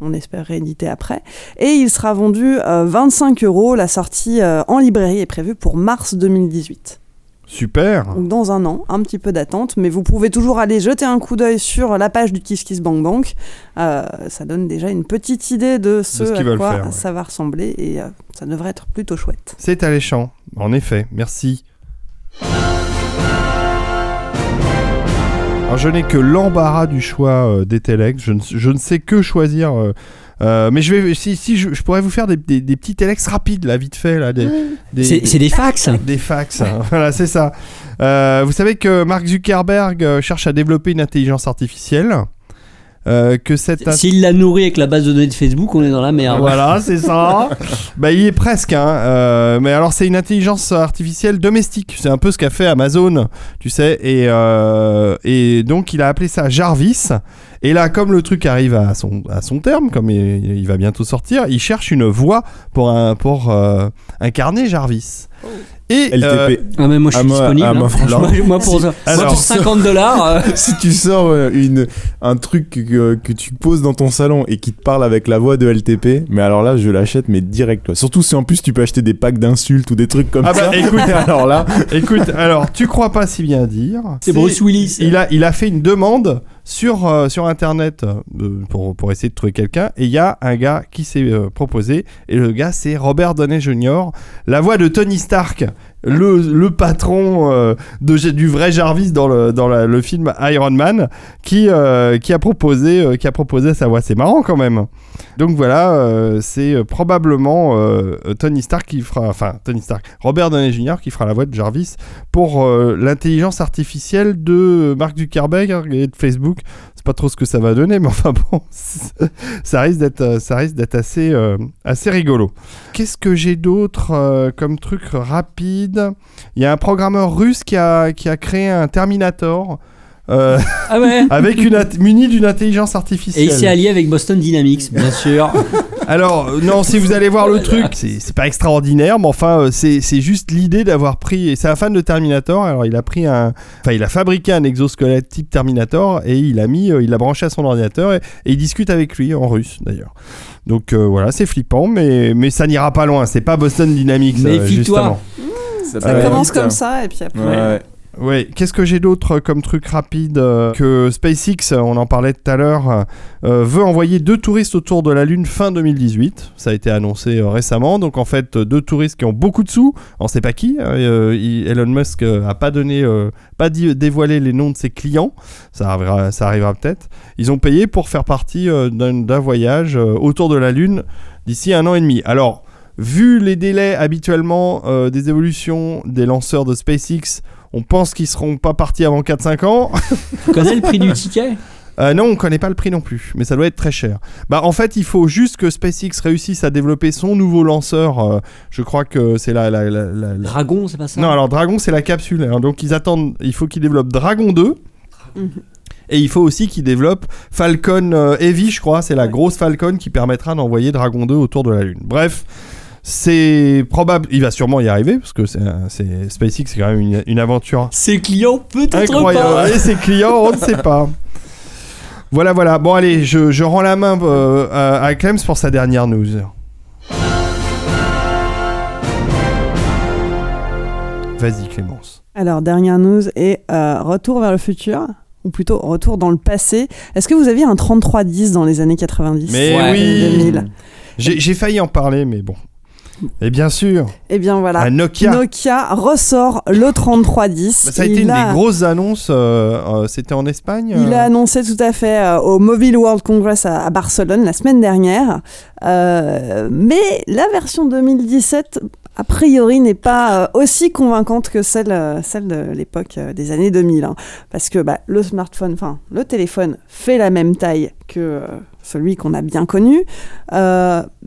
On espère rééditer après. Et il sera vendu euh, 25 euros. La sortie en librairie est prévue pour mars 2018. Super. Donc dans un an, un petit peu d'attente, mais vous pouvez toujours aller jeter un coup d'œil sur la page du Kiss Kiss Bank Bank. Euh, ça donne déjà une petite idée de ce, à quoi faire, ouais. ça va ressembler et euh, ça devrait être plutôt chouette. C'est alléchant. En effet, merci. Alors je n'ai que l'embarras du choix euh, des Telex. Je ne, je ne sais que choisir. Euh, mais je vais, si, si je, je pourrais vous faire des, des, des petits Telex rapides là, vite fait là, des, des- C'est c'est des fax. Des fax, hein. voilà, c'est ça. Euh, vous savez que Mark Zuckerberg euh, cherche à développer une intelligence artificielle. Euh, que cette S'il l'a nourri avec la base de données de Facebook, on est dans la merde. voilà, c'est ça. bah, il y est presque. Hein. Euh, mais alors, c'est une intelligence artificielle domestique. C'est un peu ce qu'a fait Amazon, tu sais. Et, euh, et donc, il a appelé ça Jarvis. Et là, comme le truc arrive à son, à son terme, comme il, il va bientôt sortir, il cherche une voix pour, un, pour euh, incarner Jarvis. Et euh, LTP. Ah, mais moi je suis Ah, moi- disponible. ah, moi, hein. franchement. Moi, moi, pour, Si- moi, alors- pour 50 dollars. si tu sors euh, une, un truc que, que tu poses dans ton salon et qui te parle avec la voix de LTP, mais alors là, je l'achète, mais direct. Quoi. Surtout si en plus tu peux acheter des packs d'insultes ou des trucs comme Ah bah, ça. écoute. alors là, écoute, alors, tu crois pas si bien dire. C'est Bruce Willis. Il a, il a fait une demande sur, euh, sur internet euh, pour, pour essayer de trouver quelqu'un et il y a un gars qui s'est euh, proposé et le gars c'est Robert Downey Jr. la voix de Tony Stark le, le patron euh, de, du vrai Jarvis dans le, dans le film Iron Man qui, euh, qui, a proposé, euh, qui a proposé sa voix c'est marrant quand même donc voilà c'est probablement Tony Stark qui fera enfin Tony Stark Robert Downey Jr. qui fera la voix de Jarvis pour l'intelligence artificielle de Mark Zuckerberg et de Facebook. C'est pas trop ce que ça va donner, mais enfin bon, ça risque d'être, ça assez, assez rigolo. Qu'est-ce que j'ai d'autre comme truc rapide? Il y a un programmeur russe qui a, qui a créé un Terminator. euh, Ah ouais. avec une muni d'une intelligence Et artificielle. il s'est allié avec Boston Dynamics, bien sûr. Alors, non, si vous allez voir le truc, c'est c'est pas extraordinaire, mais enfin, euh, c'est juste l'idée d'avoir pris. Et c'est un fan de Terminator, alors il a pris un. Enfin, il a fabriqué un exosquelette type Terminator et il a mis. euh, il l'a branché à son ordinateur et, et il discute avec lui, en russe d'ailleurs. Donc euh, voilà, c'est flippant, mais, mais ça n'ira pas loin. C'est pas Boston Dynamics, euh, Méfie-toi. justement. Ça commence comme ça et puis après. Ouais, ouais. Ouais, qu'est-ce que j'ai d'autre comme truc rapide euh, que SpaceX, on en parlait tout à l'heure, euh, veut envoyer deux touristes autour de la Lune fin 2018. Ça a été annoncé euh, récemment. Donc en fait, euh, deux touristes qui ont beaucoup de sous. On sait pas qui. hein, euh, Elon Musk euh, a pas donné, euh, pas dit, dévoilé les noms de ses clients. Ça arrivera, ça arrivera peut-être. Ils ont payé pour faire partie euh, d'un d'un voyage euh, autour de la Lune d'ici un an et demi. Alors. Vu les délais habituellement euh, des évolutions des lanceurs de SpaceX, on pense qu'ils seront pas partis avant 4-5 ans. Tu connais le prix du ticket? Euh, non, on connaît pas le prix non plus, mais ça doit être très cher. Bah, en fait, il faut juste que SpaceX réussisse à développer son nouveau lanceur. euh, je crois que c'est la, la, la- Dragon, c'est pas ça? Non, alors Dragon, c'est la capsule. hein, donc ils attendent. Il faut qu'ils développent Dragon 2. Mhm. Et il faut aussi qu'ils développent Falcon Heavy, je crois. C'est la grosse Falcon qui permettra d'envoyer Dragon 2 autour de la Lune. Bref. C'est probable, il va sûrement y arriver parce que c'est, SpaceX, c'est quand même une, une aventure Ses clients, peut-être incroyable. pas. Et ses clients, on ne sait pas. Voilà, voilà. Bon, allez, je, je rends la main euh, à, à Clems pour sa dernière news. Vas-y, Clémence. Alors, dernière news et euh, retour vers le futur, ou plutôt retour dans le passé. Est-ce que vous aviez un 3310 dans les années 90 Mais Ouais. oui 2000 J'ai j'ai failli en parler, mais bon. Et bien sûr, Eh bien voilà. un Nokia. Nokia ressort le 3310. Bah, ça a été une a- des grosses annonces. euh, euh, C'était en Espagne Il euh, a annoncé tout à fait euh, au Mobile World Congress à, à Barcelone la semaine dernière. Euh, mais la version 2017, a priori, n'est pas euh, aussi convaincante que celle, euh, de l'époque euh, des années 2000. hein. parce que bah, le smartphone, enfin le téléphone, fait la même taille que celui qu'on a bien connu.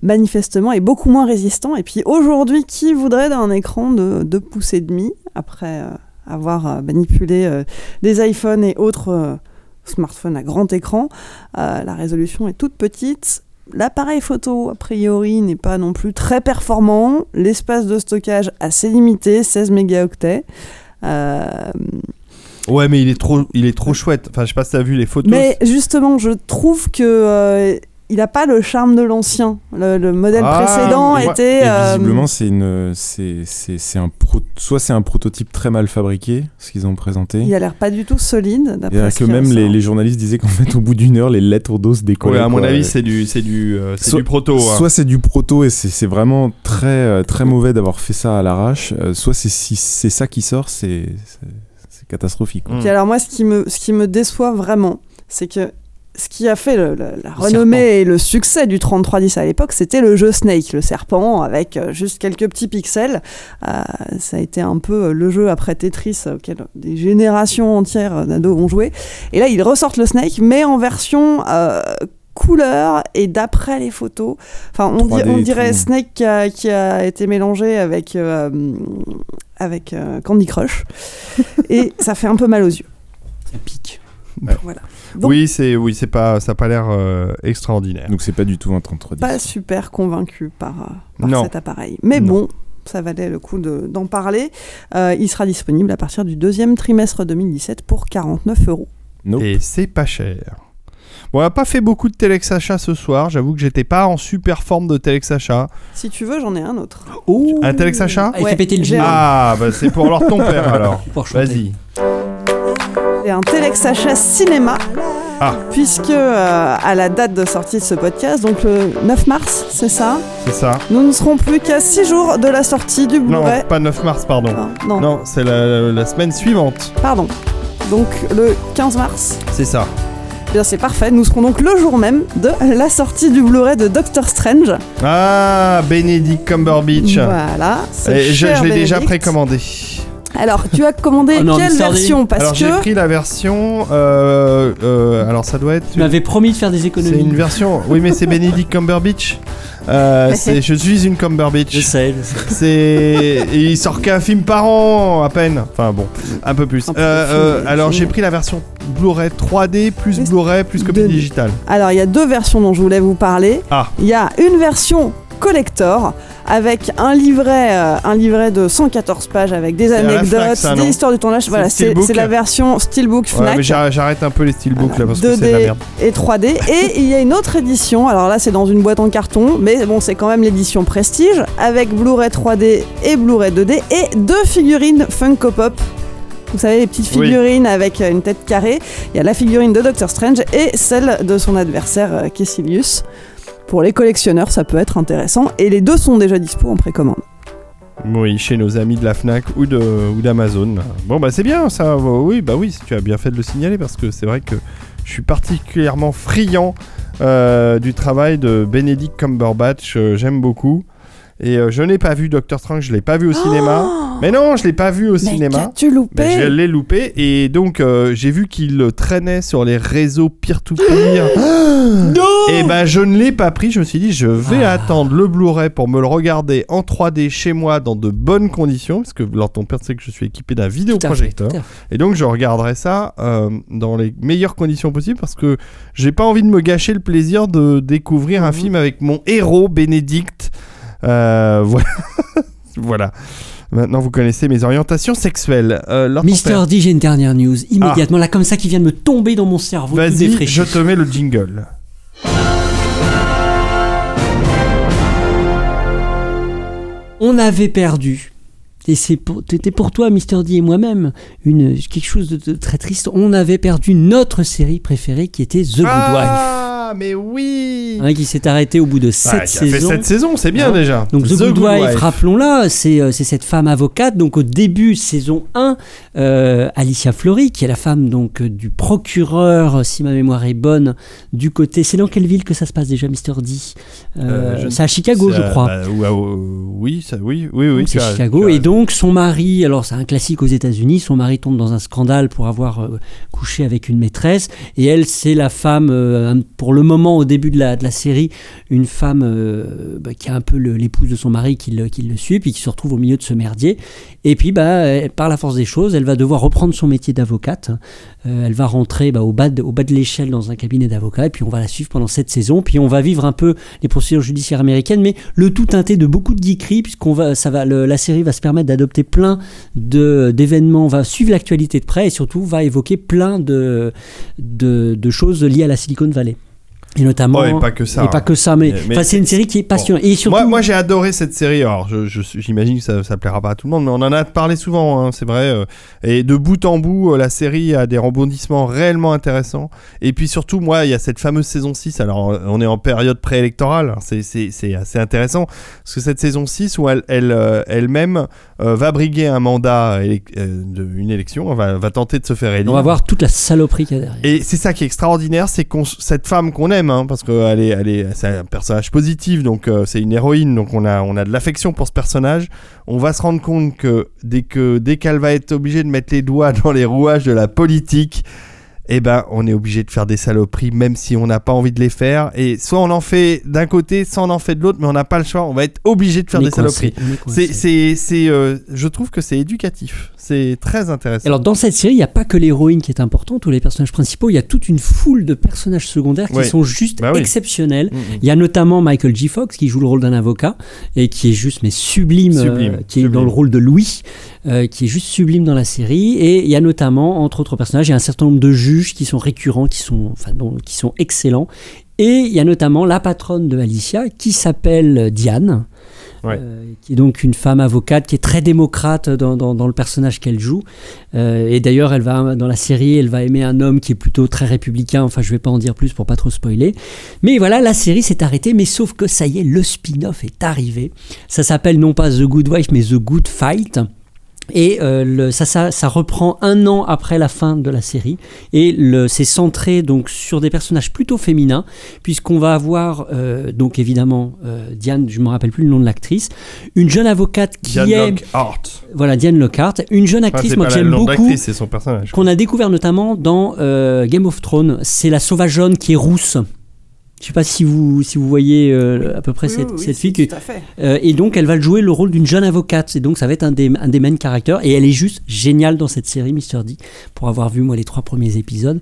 Manifestement, est beaucoup moins résistant. Et puis aujourd'hui, qui voudrait d'un écran de 2 pouces et demi après avoir manipulé des iPhones et autres smartphones à grand écran? La résolution est toute petite. L'appareil photo, a priori, n'est pas non plus très performant. L'espace de stockage assez limité, 16 mégaoctets. Euh, Ouais, mais il est trop, il est trop chouette. Enfin, je sais pas si t'as vu les photos. mais justement, je trouve que euh, il n'a pas le charme de l'ancien. Le, le modèle Ah, précédent ouais. était. Et euh, visiblement, c'est une, c'est, c'est, c'est un pro, soit c'est un prototype très mal fabriqué, ce qu'ils ont présenté. il a l'air pas du tout solide. D'après ce que même les, journalistes disaient qu'en fait, au bout d'une heure, les lettres d'os décollaient. Ouais, à mon quoi. avis, c'est du, c'est du, euh, du proto. hein. Soit c'est du proto et c'est, vraiment très, euh, très mauvais d'avoir fait ça à l'arrache. euh, soit c'est, si c'est ça qui sort, c'est, catastrophique. quoi. Mm. Puis alors moi, ce qui me, ce qui me déçoit vraiment, c'est que ce qui a fait le- le- la renommée et le succès du 3310 à l'époque, c'était le jeu Snake, le serpent, avec euh, juste quelques petits pixels. Euh, ça a été un peu euh, le jeu après Tetris auquel des générations entières d'ados ont joué. Et là, ils ressortent le Snake, mais en version... euh, couleur et d'après les photos enfin on, di- 3D on et dirait. Snake qui a, qui a été mélangé avec euh, avec Candy Crush et ça fait un peu mal aux yeux. Ça pique. Voilà. Donc, Oui, c'est, oui, c'est pas, ça a pas l'air euh, extraordinaire. Donc c'est pas du tout un 3310. pas super convaincu par, euh, par Non. cet appareil. Mais Non. bon, ça valait le coup de- d'en parler. Euh, il sera disponible à partir du deuxième trimestre 2017 pour 49 euros. Nope. Et c'est pas cher. Bon, on a pas fait beaucoup de Telex achat ce soir. J'avoue que j'étais pas en super forme de Telex achat. Si tu veux, j'en ai un autre. Un Telex achat Ah, il Ouais, fait péter le. Ah, bah c'est pour leur ton père alors. Vas-y. C'est un Telex achat cinéma. Ah. Puisque euh, à la date de sortie de ce podcast, donc le 9 mars, c'est ça, C'est ça. nous ne serons plus qu'à 6 jours de la sortie du Non, Blu-ray. pas 9 mars, pardon. Ah, non, Non, c'est la, la semaine suivante. pardon. Donc le 15 mars. C'est ça. Eh Bien, c'est parfait. Nous serons donc le jour même de la sortie du Blu-ray de Doctor Strange. Ah, Benedict Cumberbatch. Voilà. Et je, je l'ai déjà précommandé. Alors, tu as commandé Oh non, quelle version? Parce alors j'ai pris la version. euh, euh, alors ça doit être. Tu m'avais promis de faire des économies. C'est une version. Oui, mais c'est Benedict Cumberbatch. Euh, c'est- je suis une Cumberbatch. Je sais, je sais. C'est il sort qu'un film par an à peine. Enfin bon, un peu plus. Un peu Euh, film, euh, alors j'ai pris la version Blu-ray 3D plus Plus Blu-ray plus copie de- digitale. alors il y a deux versions dont je voulais vous parler. Ah. Il y a une version collector avec un livret, euh, un livret de 114 pages avec des anecdotes, Fnac, ça, des histoires du tournage. C'est Voilà, c'est la version Steelbook Fnac. j'arrête un peu les steelbooks là parce que 2D c'est la merde. et 3D. Et il y a une autre édition, alors là c'est dans une boîte en carton, mais bon c'est quand même l'édition Prestige, avec Blu-ray 3D et Blu-ray 2D, et deux figurines Funko Pop. Vous savez, les petites Oui. figurines avec euh, une tête carrée. Il y a la figurine de Doctor Strange et celle de son adversaire euh, Kessilius. Pour les collectionneurs, ça peut être intéressant. Et les deux sont déjà dispo en précommande. Oui, chez nos amis de la Fnac ou d'Amazon. Bon bah c'est bien ça. Oui bah oui, tu as bien fait de le signaler parce que c'est vrai que je suis particulièrement friand euh, du travail de Benedict Cumberbatch. euh, J'aime beaucoup. Et euh, je n'ai pas vu Doctor Strange, je l'ai pas vu au cinéma. Mais non, je l'ai pas vu au Mais cinéma. qu'as-tu loupé Mais je l'ai loupé et donc euh, j'ai vu qu'il traînait sur les réseaux peer-to-peer. Et ben je ne l'ai pas pris, je me suis dit je vais Ah. attendre le Blu-ray pour me le regarder en 3D chez moi dans de bonnes conditions parce que alors ton père sait que je suis équipé d'un vidéoprojecteur et donc je regarderai ça euh, dans les meilleures conditions possibles parce que j'ai pas envie de me gâcher le plaisir de découvrir Mhm. un film avec mon héros Bénédicte. Euh, voilà. voilà. Maintenant vous connaissez mes orientations sexuelles. Euh, Mister père, D, j'ai une dernière news. Immédiatement, là, comme ça, qui vient de me tomber dans mon cerveau. Vas-y, je te mets le jingle. On avait perdu. Et pour, c'était pour toi, Mister D et moi-même, une, quelque chose de, de très triste. On avait perdu notre série préférée qui était The Good Ah, mais oui qui s'est arrêtée au bout de Bah, sept qui a fait saisons. sept saisons, c'est bien Hein. déjà. Donc The, Good, Wife, rappelons-la, c'est euh, c'est cette femme avocate. Donc au début, saison 1, euh, Alicia Flory, qui est la femme donc euh, du procureur, si ma mémoire est bonne, du côté. C'est dans quelle ville que ça se passe déjà, Mister D? Euh, Euh, C'est à Chicago, je crois. bah, ou- oui, ça, oui, oui, oui. c'est Chicago. Et donc, son mari, alors c'est un classique aux États-Unis, son mari tombe dans un scandale pour avoir couché avec une maîtresse. Et elle, c'est la femme, pour le moment, au début de la, série, une femme euh, bah, qui a un peu le- l'épouse de son mari qui le, le suit, puis qui se retrouve au milieu de ce merdier. Et puis, bah, par la force des choses, elle va devoir reprendre son métier d'avocate. Euh, elle va rentrer bah, au bas de, l'échelle dans un cabinet d'avocat, et puis on va la suivre pendant cette saison. Puis on va vivre un peu les procédures judiciaires américaines, mais le tout teinté de beaucoup de geekeries, puisqu'on va, ça va, le- la série va se permettre d'adopter plein d'événements, va suivre l'actualité de près, et surtout va évoquer plein de choses liées à la Silicon Valley. Et notamment. Et pas que ça, Et pas hein. que ça, mais, Mais- mais- c'est une série qui est passionnante. Et surtout. Moi, moi j'ai adoré cette série. Alors, j'imagine que ça, ça plaira pas à tout le monde, mais on en a parlé souvent, hein, c'est vrai. euh, et de bout en bout, euh, la série a des rebondissements réellement intéressants. Et puis surtout, moi, il y a cette fameuse saison 6. Alors, euh, on est en période préélectorale. Alors, C'est c'est- c'est assez intéressant. Parce que cette saison 6, où elle, elle, elle-même va briguer un mandat, élec- euh, de, une élection, va, va tenter de se faire élire. on va voir toute la saloperie qu'il y a derrière. Et c'est ça qui est extraordinaire, c'est qu'on cette femme qu'on aime, hein, parce qu'elle est, elle est, c'est un personnage positif, donc euh, c'est une héroïne, donc on a, on a de l'affection pour ce personnage. On va se rendre compte que dès que dès qu'elle va être obligée de mettre les doigts dans les rouages de la politique, eh ben on est obligé de faire des saloperies, même si on n'a pas envie de les faire. Et soit on en fait d'un côté, soit on en fait de l'autre, mais on n'a pas le choix. On va être obligé de faire des saloperies. C'est, euh, je trouve que c'est éducatif. C'est très intéressant. Alors dans cette série, il n'y a pas que l'héroïne qui est importante ou les personnages principaux, il y a toute une foule de personnages secondaires qui sont juste Bah oui. exceptionnels. Mm, mm. Il y a notamment Michael J. Fox qui joue le rôle d'un avocat et qui est juste mais sublime, Sublime, euh, qui est dans le rôle de Louis, euh, qui est juste sublime dans la série. Et il y a notamment, entre autres personnages, il y a un certain nombre de juges qui sont récurrents, qui sont, enfin, dont- qui sont excellents. Et il y a notamment la patronne de Alicia qui s'appelle Diane. Ouais. euh, qui est donc une femme avocate qui est très démocrate dans, dans- dans le personnage qu'elle joue. Euh, et d'ailleurs, elle va dans la série, elle va aimer un homme qui est plutôt très républicain. Enfin, je vais pas en dire plus pour pas trop spoiler. Mais voilà, la série s'est arrêtée. Mais sauf que ça y est, le spin-off est arrivé. Ça s'appelle non pas The Good Wife, mais The Good Fight. Et euh, le- ça, ça, ça reprend un an après la fin de la série. Et c'est centré donc sur des personnages plutôt féminins, puisqu'on va avoir donc donc évidemment euh, Diane, je me rappelle plus le nom de l'actrice, une jeune avocate qui Diane est Lockhart. voilà Diane Lockhart, une jeune actrice moi que j'aime beaucoup, l'actrice, c'est son personnage. qu'on a découvert notamment dans euh, Game of Thrones. C'est la sauvageonne qui est rousse. Je sais pas si vous si vous voyez euh, à peu près Oui, cette, oui, cette oui, fille tout à fait. euh, et donc elle va jouer le rôle d'une jeune avocate et donc ça va être un des, un des main characters et elle est juste géniale dans cette série Mr. D pour avoir vu moi les trois premiers épisodes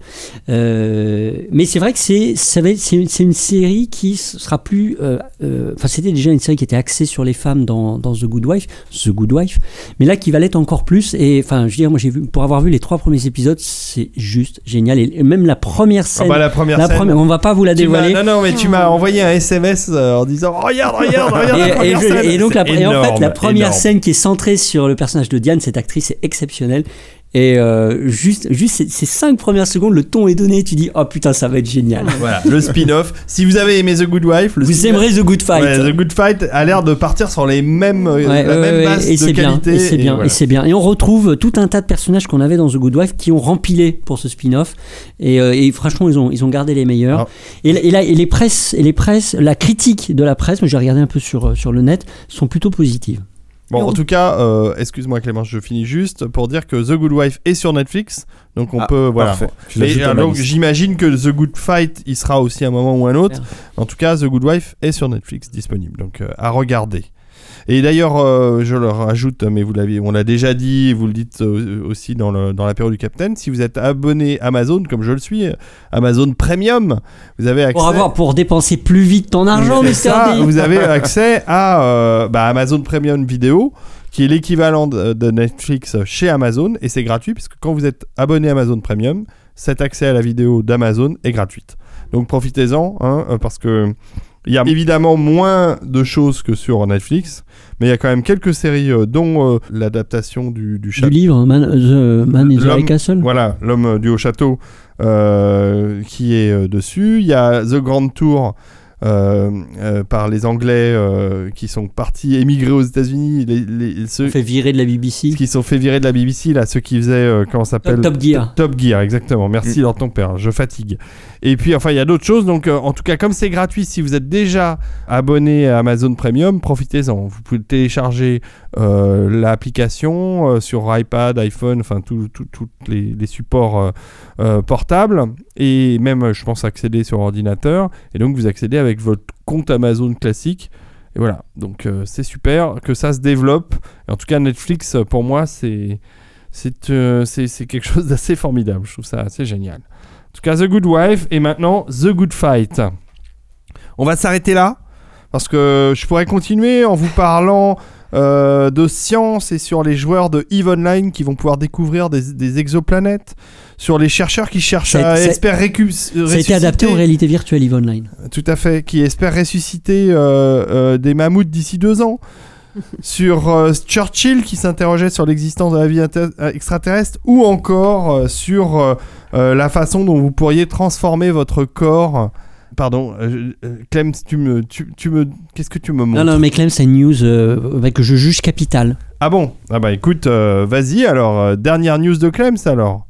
Euh, mais c'est vrai que c'est ça va être- c'est une, c'est une série qui sera plus euh, euh, enfin c'était déjà une série qui était axée sur les femmes dans, dans The Good Wife The Good Wife mais là qui va l'être encore plus et enfin je veux dire moi j'ai vu pour avoir vu les trois premiers épisodes c'est juste génial et même la première Ah scène bah, la première scène. première- on va pas vous la dévoiler Non, mais tu m'as envoyé un SMS euh, en disant Regarde, regarde, regarde. la et, et première je- scène. et donc la, en fait la première énorme. scène qui est centrée sur le personnage de Diane, cette actrice est exceptionnelle. Et euh, juste, juste ces, ces cinq premières secondes, le ton est donné. Tu dis oh putain ça va être génial. Voilà, le spin-off. Si vous avez aimé The Good Wife, le Vous aimerez The Good Fight. Ouais, The Good Fight a l'air de partir sur les mêmes, euh, Ouais, la ouais, même ouais, base et de c'est bien, qualité. et c'est bien, voilà. et c'est bien. Et on retrouve tout un tas de personnages qu'on avait dans The Good Wife qui ont rempilé pour ce spin-off. Et, euh, et franchement, ils ont, ils ont gardé les meilleurs. Ah. Et, et là, et les presses, et les presses, la critique de la presse, moi j'ai regardé un peu sur, sur le net, sont plutôt positives. Bon, en tout cas, euh, excuse-moi Clément, je finis juste pour dire que The Good Wife est sur Netflix, donc on Ah, peut voilà. euh, j'imagine que The Good Fight, il sera aussi à un moment ou un autre. En tout cas, The Good Wife est sur Netflix disponible, donc euh, à regarder. Et d'ailleurs, euh, je le rajoute, mais vous l'avez, on l'a déjà dit, vous le dites aussi dans, le, dans l'apéro du Capitaine, si vous êtes abonné Amazon, comme je le suis, Amazon Premium, vous avez accès... Pour avoir, pour dépenser plus vite ton argent, Mr. ça, vous avez accès à euh, bah, Amazon Premium Vidéo, qui est l'équivalent de, Netflix chez Amazon, et c'est gratuit, puisque quand vous êtes abonné Amazon Premium, cet accès à la vidéo d'Amazon est gratuite. Donc profitez-en, hein, euh, parce que il y a évidemment moins de choses que sur Netflix, mais il y a quand même quelques séries, euh, dont euh, l'adaptation du, du du livre Man, The Man in the High Castle. Voilà, l'homme du haut château euh, qui est euh, dessus. Il y a The Grand Tour par les Anglais euh, qui sont partis émigrer aux États-Unis. Les, les- ceux On fait virer de la BBC. qui sont fait virer de la BBC, là, ceux qui faisaient, euh, comment ça s'appelle? Top Gear. Top Gear, exactement. Merci, Lord ton père. Je fatigue. Et puis, enfin, il y a d'autres choses. Donc, euh, en tout cas, comme c'est gratuit, si vous êtes déjà abonné à Amazon Premium, profitez-en. Vous pouvez télécharger euh, l'application euh, sur iPad, iPhone, enfin, tous les, supports euh, portables. Et même, je pense, accéder sur ordinateur. Et donc, vous accédez avec votre compte Amazon classique. Et voilà. Donc, c'est super que ça se développe. Et en tout cas, Netflix, pour moi, c'est c'est quelque chose d'assez formidable. Je trouve ça assez génial. En tout cas, The Good Wife et maintenant The Good Fight. On va s'arrêter là parce que je pourrais continuer en vous parlant euh, de science et sur les joueurs de EVE Online qui vont pouvoir découvrir des, des exoplanètes, sur les chercheurs qui cherchent Ça à ça- espérer récu- Ça a été adapté en ressusciter- réalité virtuelle Eve Online. tout à fait, qui espère ressusciter euh, euh, des mammouths d'ici deux ans. sur euh, Churchill qui s'interrogeait sur l'existence de la vie extraterrestre ou encore euh, sur euh, la façon dont vous pourriez transformer votre corps. Pardon, euh, euh, Clem, tu me, tu, tu me, qu'est-ce que tu me montres Non, non, mais Clem, c'est une news euh, que je juge capitale. Ah bon? Ah bah écoute, euh, vas-y alors, euh, dernière news de Clems alors.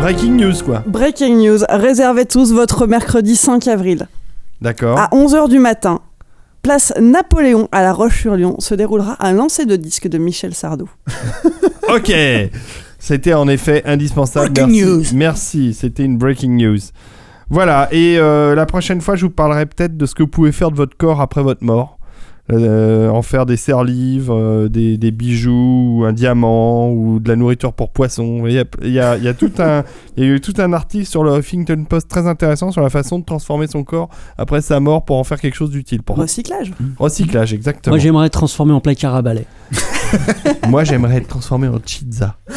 Breaking news quoi. Breaking news, réservez tous votre mercredi 5 avril. D'accord. À 11h du matin, place Napoléon à La Roche-sur-Yon se déroulera un lancer de disque de Michel Sardou. Ok, c'était en effet indispensable. Breaking Merci. news. Merci, c'était une breaking news. Voilà, et euh, la prochaine fois, je vous parlerai peut-être de ce que vous pouvez faire de votre corps après votre mort. Euh, en faire des serre-livres, euh, des, des bijoux, ou un diamant, ou de la nourriture pour poissons. Il y a, il y a- il y a tout un, il y a eu tout un article sur le Huffington Post très intéressant sur la façon de transformer son corps après sa mort pour en faire quelque chose d'utile. Pour Recyclage. recyclage, exactement. Moi, j'aimerais être transformé en placard à balai. Moi, j'aimerais être transformé en pizza.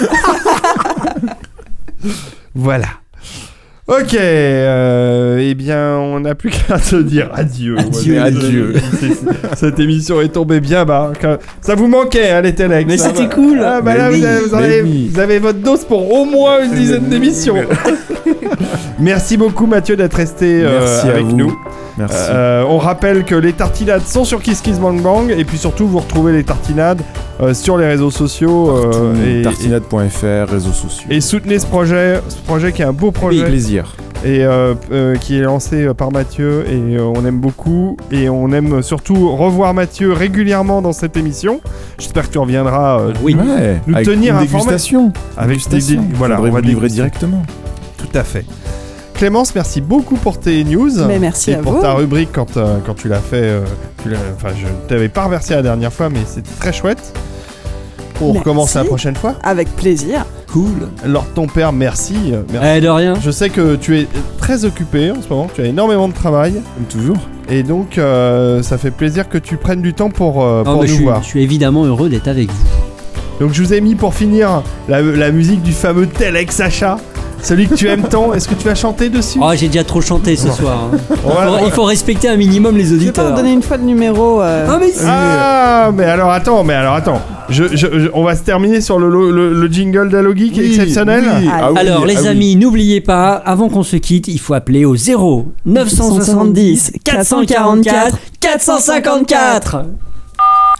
voilà. Ok, euh, eh bien, on n'a plus qu'à se dire adieu. Adieu, Ouais, adieu. Cette émission est tombée bien bas. Ça vous manquait, hein, les Telex. Mais c'était cool. Ah, bah vous, avez, vous mais avez- oui. vous avez votre dose pour au moins une dizaine d'émissions. Merci beaucoup Mathieu d'être resté euh, avec vous. nous. Merci. Euh, on rappelle que les tartinades sont sur Kiss Kiss Bang Bang et puis surtout vous retrouvez les tartinades euh, sur les réseaux sociaux Tartinade.fr, réseaux sociaux. et soutenez ce projet, ce projet qui est un beau projet Avec plaisir. et qui est lancé par Mathieu et on aime beaucoup et on aime surtout revoir Mathieu régulièrement dans cette émission. J'espère que tu reviendras Oui. Ouais, nous avec tenir une informés. dégustation. avec Dégustation. des- voilà, on va livrer directement. Tout à fait. Clémence, merci beaucoup pour tes news. Mais merci et à pour vous. ta rubrique quand, euh, quand tu l'as fait. euh, tu l'as- Enfin, je ne t'avais pas reversé la dernière fois, mais c'était très chouette. On Merci. recommence la prochaine fois. Avec plaisir. Cool. Lord ton père, merci. euh, merci. Eh, de rien. Je sais que tu es très occupé en ce moment, tu as énormément de travail. Comme toujours. Et donc, euh, ça fait plaisir que tu prennes du temps pour, euh, pour nous je, suis, voir. je suis évidemment heureux d'être avec vous. Donc, je vous ai mis pour finir la, la musique du fameux Telex Sacha. Celui que tu aimes tant, est-ce que tu vas chanter dessus Oh, j'ai déjà trop chanté ce soir. hein. Faut- il faut respecter un minimum les Je vais pas auditeurs. vous donner une fois le numéro. euh, Ah, mais si. Ah, mais alors attends, mais alors attends. Je, je- je- on va se terminer sur le, le- le jingle d'Alogi qui est Oui, exceptionnel. oui. Ah oui, Alors, les ah oui. amis, n'oubliez pas, avant qu'on se quitte, il faut appeler au 0 970 444 454.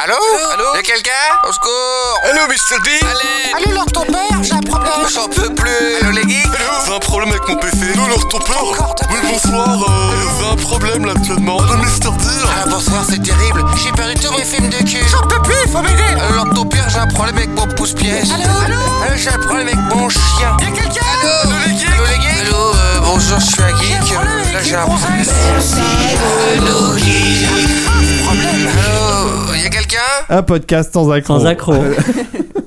Allô Allô Y'a quelqu'un Au secours Allô, Mr. D Allez Allô, Lord ton père, j'ai un problème J'en peux plus Allô, les geeks Allô J'ai un problème avec mon PC. Allô, leur ton père Encore Oui, bonsoir. Euh, j'ai un problème là actuellement. Allô, Mr. D Ah bonsoir, c'est terrible J'ai perdu tous mes films de cul J'en peux plus, faut m'aider Allô, Lord ton père, j'ai un problème avec mon pouce-pièce Allô Allô Allô, j'ai un problème avec mon chien Y'a quelqu'un Allô Allô, les geeks Allô, les geeks Allô, euh, bonjour, je suis un geek Là, j'ai un problème Allô, y'a quelqu'un? Un podcast sans accroc. Sans accro.